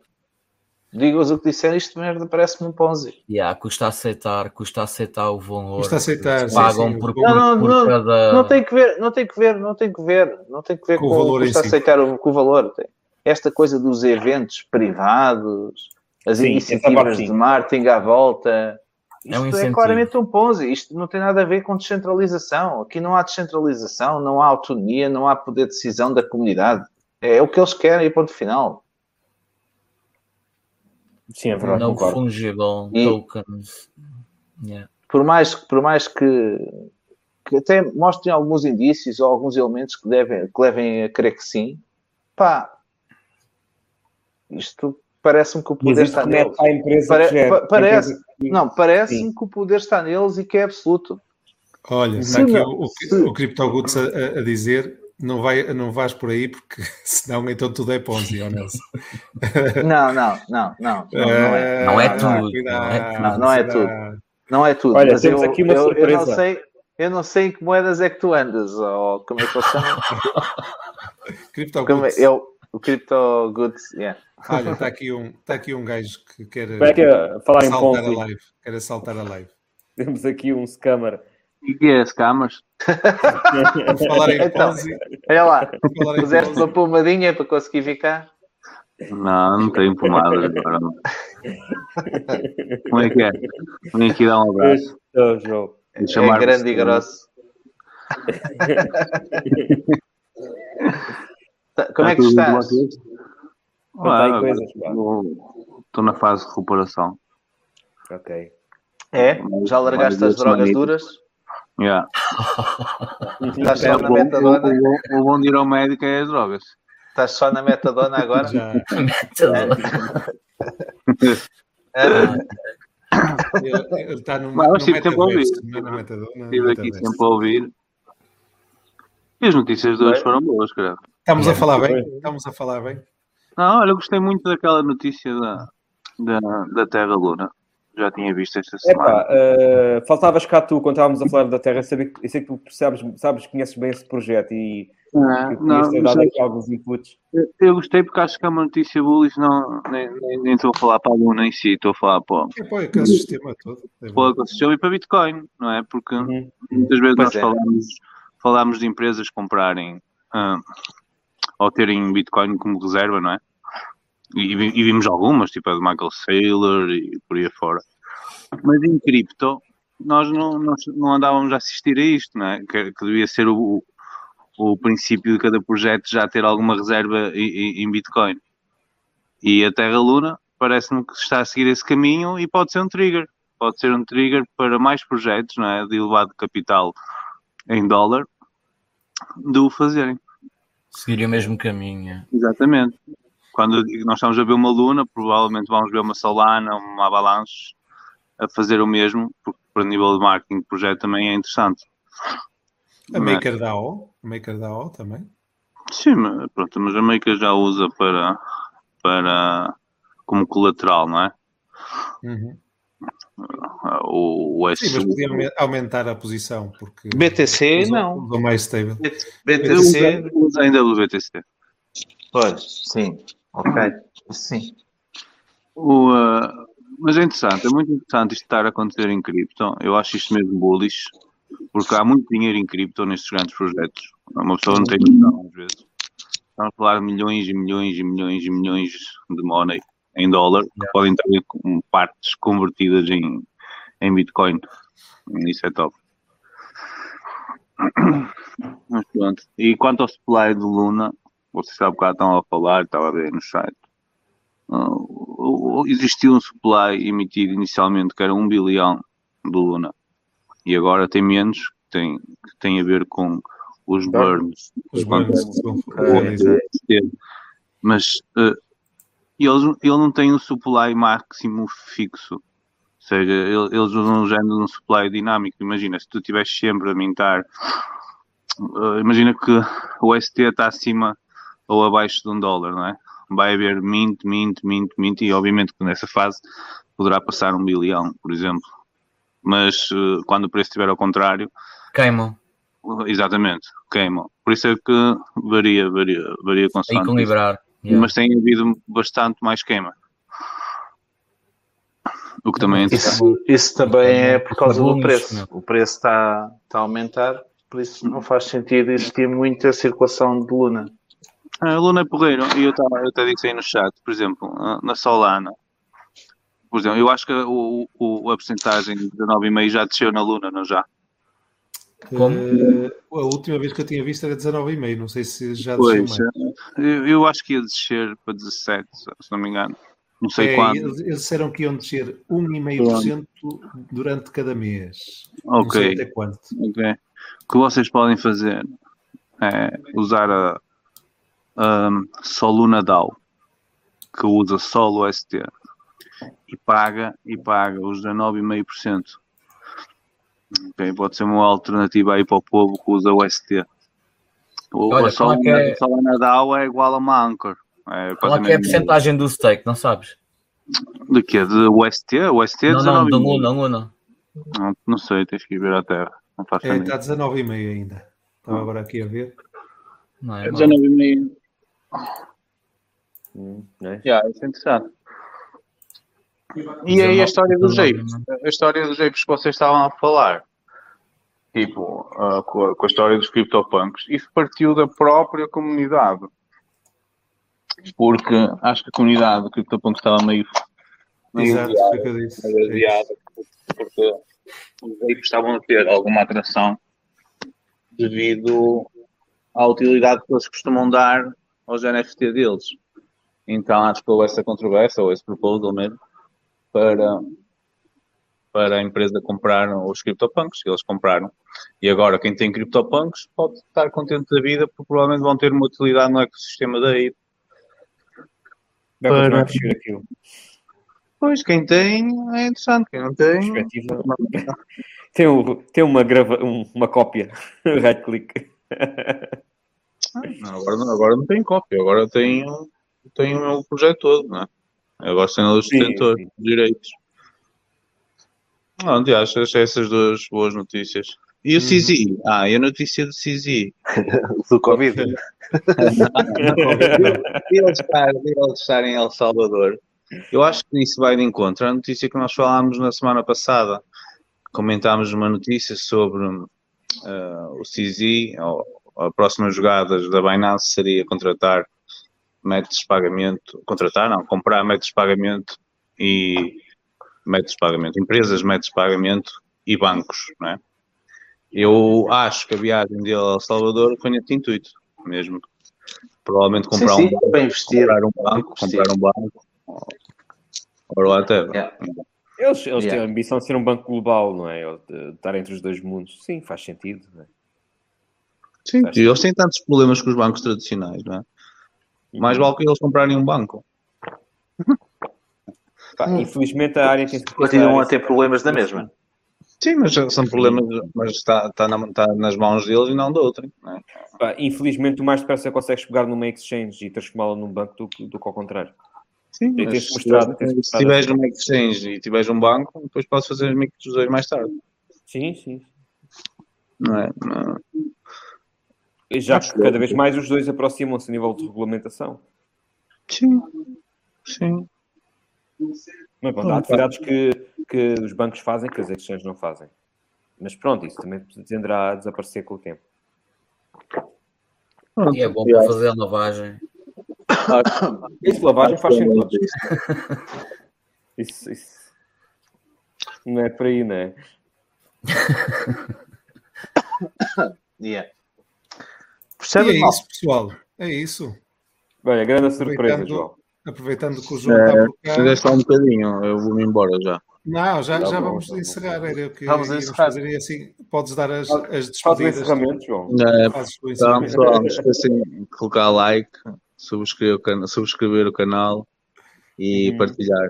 Digo-vos o que disseram, isto merda parece-me um Ponzi. Yeah, custa aceitar, custa aceitar o valor. Custa aceitar, pagam sim, sim. por, não, não, por não, cada... não tem que ver, não tem que ver, não tem que ver, não tem que ver com, com o valor custa aceitar o, com o valor. Esta coisa dos eventos privados, as sim, iniciativas de marketing à volta, isto é, um é claramente um Ponzi. Isto não tem nada a ver com descentralização. Aqui não há descentralização, não há autonomia, não há poder de decisão da comunidade. É o que eles querem e ponto final. Sim, é verdade. Não fungible e, tokens. Yeah. Por mais, por mais que, que até mostrem alguns indícios ou alguns elementos que, devem, que levem a crer que sim, pá, isto parece-me que o poder está neles. Pare, pa, parece, não, parece-me que o poder está neles e que é absoluto. Olha, está aqui o, o, o CryptoGoods a, a, dizer não, vai, não vais por aí porque senão então tudo é Ponzi, ó Nelson. Não, não, não, não. Não, não é, não é tudo. Não, não é tudo. Não é tudo. Olha, temos eu, aqui uma eu, surpresa. Eu não, sei, eu não sei em que moedas é que tu andas, ou como é que eu chamo? Crypto como é, eu, o Crypto Goods, yeah. Olha, está aqui, um, está aqui um gajo que quer é que falar em Ponzi. A live, quer assaltar a live. Temos aqui um scammer e que é as camas? falar em então, Olha lá, puseste uma pomadinha para conseguir ficar? Não, não tenho pomada agora. Como é que é? Vem aqui dar um abraço. É, é grande e grosso. Como é que estás? Estou na fase de recuperação. Ok. É? Já largaste as drogas duras? Yeah. Estás só na metadona? O, o, o bom de ir ao médico é as drogas. Estás só na metadona agora? Já. Ele, ele está no, Mas eu no estive sempre a ouvir. não é na metadona, Estive aqui sempre a ouvir. E as notícias de hoje foram boas, cara. Estamos a falar bem? Estamos a falar bem? Não, olha, eu gostei muito daquela notícia da, da, da Terra Luna. Já tinha visto esta semana. Epá, eh, faltavas cá tu, quando estávamos a falar da Terra, saber, eu sei que tu sabes, sabes, conheces bem esse projeto e Ah, não, ter mas dado aqui alguns inputs. eu- eu gostei porque acho que é uma notícia bullish, não, nem, nem, nem estou a falar para a Luna em si, estou a falar para, É para aquele sistema todo. É para o bom. ecossistema e para Bitcoin, não é? Porque Uhum. muitas vezes Pois nós é. falamos, falamos de empresas comprarem ah, ou terem Bitcoin como reserva, não é? E, e vimos algumas, tipo a de Michael Saylor e por aí afora. Mas em cripto, nós não, nós não andávamos a assistir a isto, não é? Que, que devia ser o, o princípio de cada projeto já ter alguma reserva em- em Bitcoin. E a Terra Luna parece-me que está a seguir esse caminho e pode ser um trigger. Pode ser um trigger para mais projetos, não é? De elevado capital em dólar, de o fazerem. Seguir o mesmo caminho. Exatamente. Quando nós estamos a ver uma Luna, provavelmente vamos ver uma Solana, uma Avalanche a fazer o mesmo, porque para nível de marketing de projeto também é interessante. A Mas- MakerDAO, a MakerDAO também. Sim, mas, pronto, mas a Maker já usa para, para como colateral, não é? Uhum. O, o Sim, S, mas podia aume- aumentar a posição, porque BTC, não. usam mais stable. BTC, usa ainda o BTC. pois, sim. Ok. Sim. O, uh, mas é interessante, é muito interessante isto estar a acontecer em cripto. Eu acho isto mesmo bullish, porque há muito dinheiro em cripto nestes grandes projetos. Uma pessoa não tem noção, às vezes. Estamos a falar de milhões e milhões e milhões e milhões de money em dólar que podem ter partes convertidas em, em Bitcoin. Isso é top. Mas pronto. E quanto ao supply de Luna, vocês há bocado estão a falar, estava a ver no site. Uh, existiu um supply emitido inicialmente que era 1 bilhão de Luna e agora tem menos, que tem, que tem a ver com os burns. Os que realizar. ST. Mas uh, eles, ele não tem um supply máximo fixo. Ou seja, ele- eles usam um género de um supply dinâmico. Imagina, se tu estiveres sempre a mintar, uh, imagina que o ST está acima ou abaixo de um dólar, não é? Vai haver mint, mint, mint, mint, e obviamente que nessa fase poderá passar um bilhão, por exemplo. Mas uh, quando o preço estiver ao contrário, Queimam. exatamente, queimam. Por isso é que varia, varia, varia A constante. equilibrar. Yeah. Mas tem havido bastante mais queima. O que também é interessante. Isso, isso também é por causa do preço. O preço está, está a aumentar, por isso não faz sentido existir muita circulação de Luna. A Luna é porreiro, e eu, eu até disse aí no chat, por exemplo, na Solana, por exemplo, eu acho que o, o, a porcentagem de 19,5 já desceu na Luna, não já? Como? Eh, a última vez que eu tinha visto era 19,5. Não sei se já desceu Pois, mais. eu, eu acho que ia descer para 17, se não me engano. Não sei É, quando. eles, eles disseram que iam descer 1,5% durante cada mês. Não sei Ok. até quanto. Ok. O que vocês podem fazer é usar a, a Soluna DAO, que usa solo ST, e paga, e paga os 19,5%. Ok, Pode ser uma alternativa aí para o povo que usa o ST. O, Olha, a qual é é- DAO é igual a uma Anchor. É Qual é que é a porcentagem do stake? Não sabes? De quê? De o ST? O ST é não, não, 19,5%. Luna, Luna. Não, não sei, tens que ir ver terra. Não faço É, está 19,5 ainda. Estava agora aqui a ver. Não é? É mau. 19,5. Hum, é. Yeah, isso é interessante. E aí a história dos 19, japes, a história dos japes que vocês estavam a falar, tipo, ah, com, a, com a história dos CryptoPunks, isso partiu da própria comunidade. Porque acho que a comunidade do CryptoPunk estava meio, meio Exato, adiada, foi o que eu disse. meio isso. adiada, porque os japes estavam a ter alguma atração devido à utilidade que eles costumam dar aos NFT deles. Então acho que houve essa controvérsia, ou esse proposal mesmo, para, para a empresa comprar os CryptoPunks, eles compraram. E agora quem tem CryptoPunks pode estar contente da vida, porque provavelmente vão ter uma utilidade no ecossistema da AI. Vai para... aquilo. Pois, quem tem é interessante, quem não tem. tem, um, tem uma, grava, uma cópia, right click. Não, agora, agora não tem cópia, agora tem, tem o meu projeto todo, não é? Agora sendo os detentores de direitos. Onde achas essas duas boas notícias? E o uhum. CZ? Ah, e a notícia do CZ? do Covid. de ele estar, de ele estar em El Salvador. Eu acho que isso vai de encontro à notícia que nós falámos na semana passada. Comentámos uma notícia sobre uh, o CZ, a próxima jogada da Binance seria contratar métodos de pagamento, contratar não, comprar métodos de pagamento e métodos de pagamento, empresas, métodos de pagamento e bancos, não é? Eu acho que a viagem dele ao Salvador foi nesse intuito, mesmo. Provavelmente comprar sim, sim, um banco, investir, comprar um banco, comprar um banco, ou whatever. Yeah. Eles, eles yeah. têm a ambição de ser um banco global, não é? De estar entre os dois mundos. Sim, faz sentido. Não é? Sim, faz eles têm tantos problemas com os bancos tradicionais, não é? Mais vale que eles comprarem um banco. Pá, infelizmente a área tem Continuam a ter problemas da mesma. Sim, mas são problemas, mas está, está, na, está nas mãos deles e não da outra. É? Pá, infelizmente, o mais depressa consegues pegar numa exchange e transformá-la num banco do, do que ao contrário. Sim, mas mostrado, se, se tiveres numa exchange e tiveres um banco, depois podes fazer as micros mais tarde. Sim, sim. Não é? Não. Já que cada vez mais os dois aproximam-se a nível de regulamentação. Sim, sim. Mas pronto, há atividades que, que os bancos fazem que as exchanges não fazem. Mas pronto, isso também tenderá a desaparecer com o tempo. E é bom para fazer a lavagem. Isso, lavagem faz sentido. Isso, isso. Não é por aí, não é? yeah. Percebe e é isso, pessoal. É isso. Olha, grande surpresa, João. Aproveitando que o João é, está por cá. Está um bocadinho, eu vou-me embora já. Não, já, tá já bom, vamos tá encerrar. Era o que vamos encerrar. fazer assim podes dar as, as despedidas. encerramento, João. É, então, pessoal, não esquecem de colocar like, subscrever o, can subscrever o canal e hum. partilhar.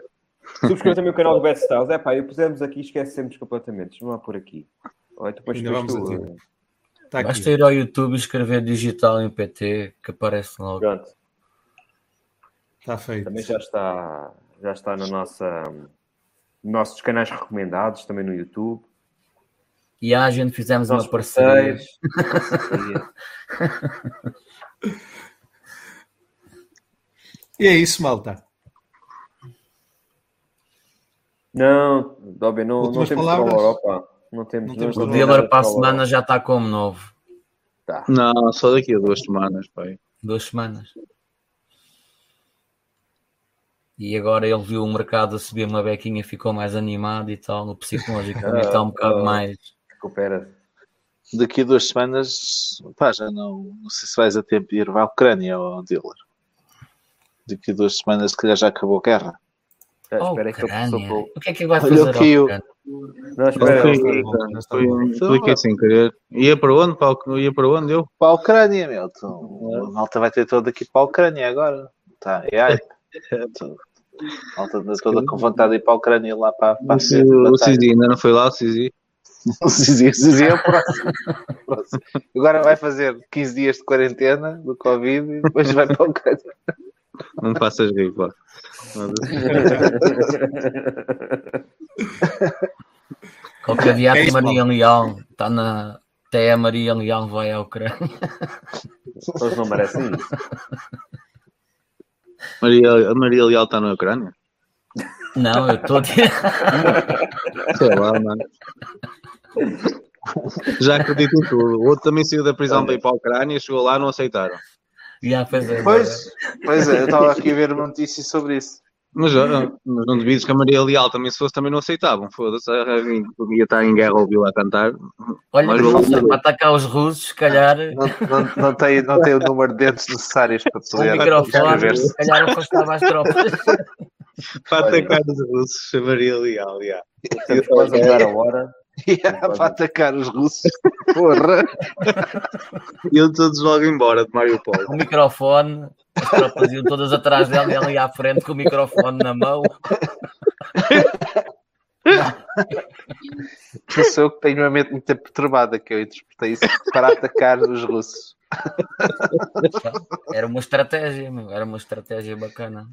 Subscrever também o canal do Best Styles. É pá, eu pusemos aqui e esquecemos completamente. Vamos lá por aqui. Olha, depois Ainda vamos tu, Tá Basta ir ao YouTube e escrever digital em PT que aparece logo. Pronto. Está feito. Também já está, já está na nossa, nossos canais recomendados, também no YouTube. E a gente fizemos uma parceria. e é isso, malta. Não, Dobby, não, não temos para a Europa. Não temos, não temos o dealer para a semana já está como novo. Tá. Não, só daqui a duas semanas, pai. Duas semanas. E agora ele viu o mercado a subir uma bequinha, ficou mais animado e tal, no psicológico está um bocado ah, mais. Recupera. Daqui a duas semanas, pá, já não, não sei se vais a tempo de ir à Ucrânia ou dealer. Daqui a duas semanas, se calhar já acabou a guerra. Oh, espera que eu. O que é que vai fazer? Olha que eu... Não, espera, cliquei sem querer. Ia para onde? Para, ia para onde eu? Para a Ucrânia, meu. Tu, a malta vai ter todo aqui para a Ucrânia agora. Tá, é aí. A malta toda com vontade de ir para a Ucrânia lá para, para o, o Cizi ainda não foi lá, o Cizi? o Cizi, o Cizi é o próximo. próximo. Agora vai fazer 15 dias de quarentena do Covid e depois vai para a Ucrânia. Não faças rir, pá. Qualquer dia é a Maria Leal está na. Até a Maria Leal vai à Ucrânia. Eles não merecem isso. Maria, a Maria Leal está na Ucrânia? Não, eu estou. Sei lá, mano. Já acredito em tudo. O outro também saiu da prisão para ir para a Ucrânia, chegou lá não aceitaram. Já, pois é. Pois, pois é, eu estava aqui a ver uma notícia sobre isso. Mas, não, não duvides que a Maria Leal também, se fosse, também não aceitavam. Foda-se, ia estar em guerra ouviu a cantar. Olha, mas vou... para atacar os russos, se calhar. Não, não, não, tem, não tem o número de dentes necessários para poder. O microfone, se calhar afastava as tropas. Para atacar os russos, chamaria legal, já. Estás a a hora. Yeah, para atacar os russos. Porra! Iam todos logo embora de Mariupol. O microfone, as tropas iam todas atrás dela e ela ia à frente com o microfone na mão. Eu sou eu que tenho uma mente muito perturbada, que eu interpretei isso para atacar os russos. Era uma estratégia, meu. era uma estratégia bacana.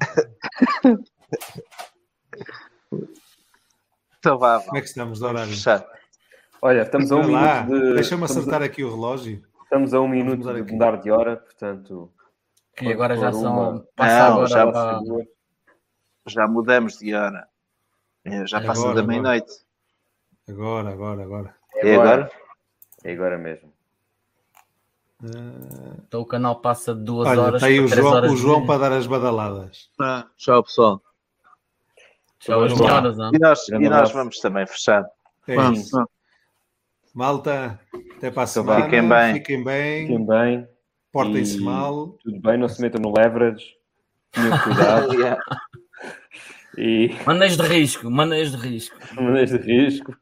Então vá, Como é que estamos fechado. Olha, estamos a um Olha lá, minuto de. Deixa-me acertar a- aqui o relógio. Estamos a um minuto de aqui. mudar de hora, portanto. E agora já são. Passa Não, já a- Já mudamos de hora. É, Já passa Agora, da meia-noite. Agora, agora, agora. E agora? É agora mesmo. Ah, Então o canal passa de duas olha, horas está aí o João, horas o de João vídeo. para dar as badaladas. Ah, tchau, pessoal. São as melhores, não? E nós, e nós vamos também fechar. É Vamos, isso. Malta, até para a semana. Fiquem bem. Fiquem bem. Fiquem bem, Portem-se E- mal. tudo bem, não se metam no leverage. Tenham cuidado Yeah. e de risco, maneios de risco. maneiras de risco.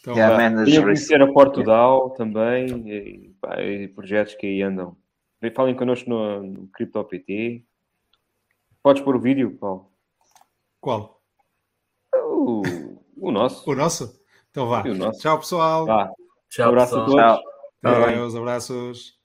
Então, Yeah, man, Venham as- conhecer a Portugal também e, pá, e projetos que aí andam. Vem, Falem connosco no, no CryptoPT. Podes pôr o vídeo, Paulo? Qual? O, o nosso. O nosso? Então vá. O nosso. Tchau, pessoal. Vá. Um Tchau, abraço a pessoal. todos. Tchau. Tá abraços.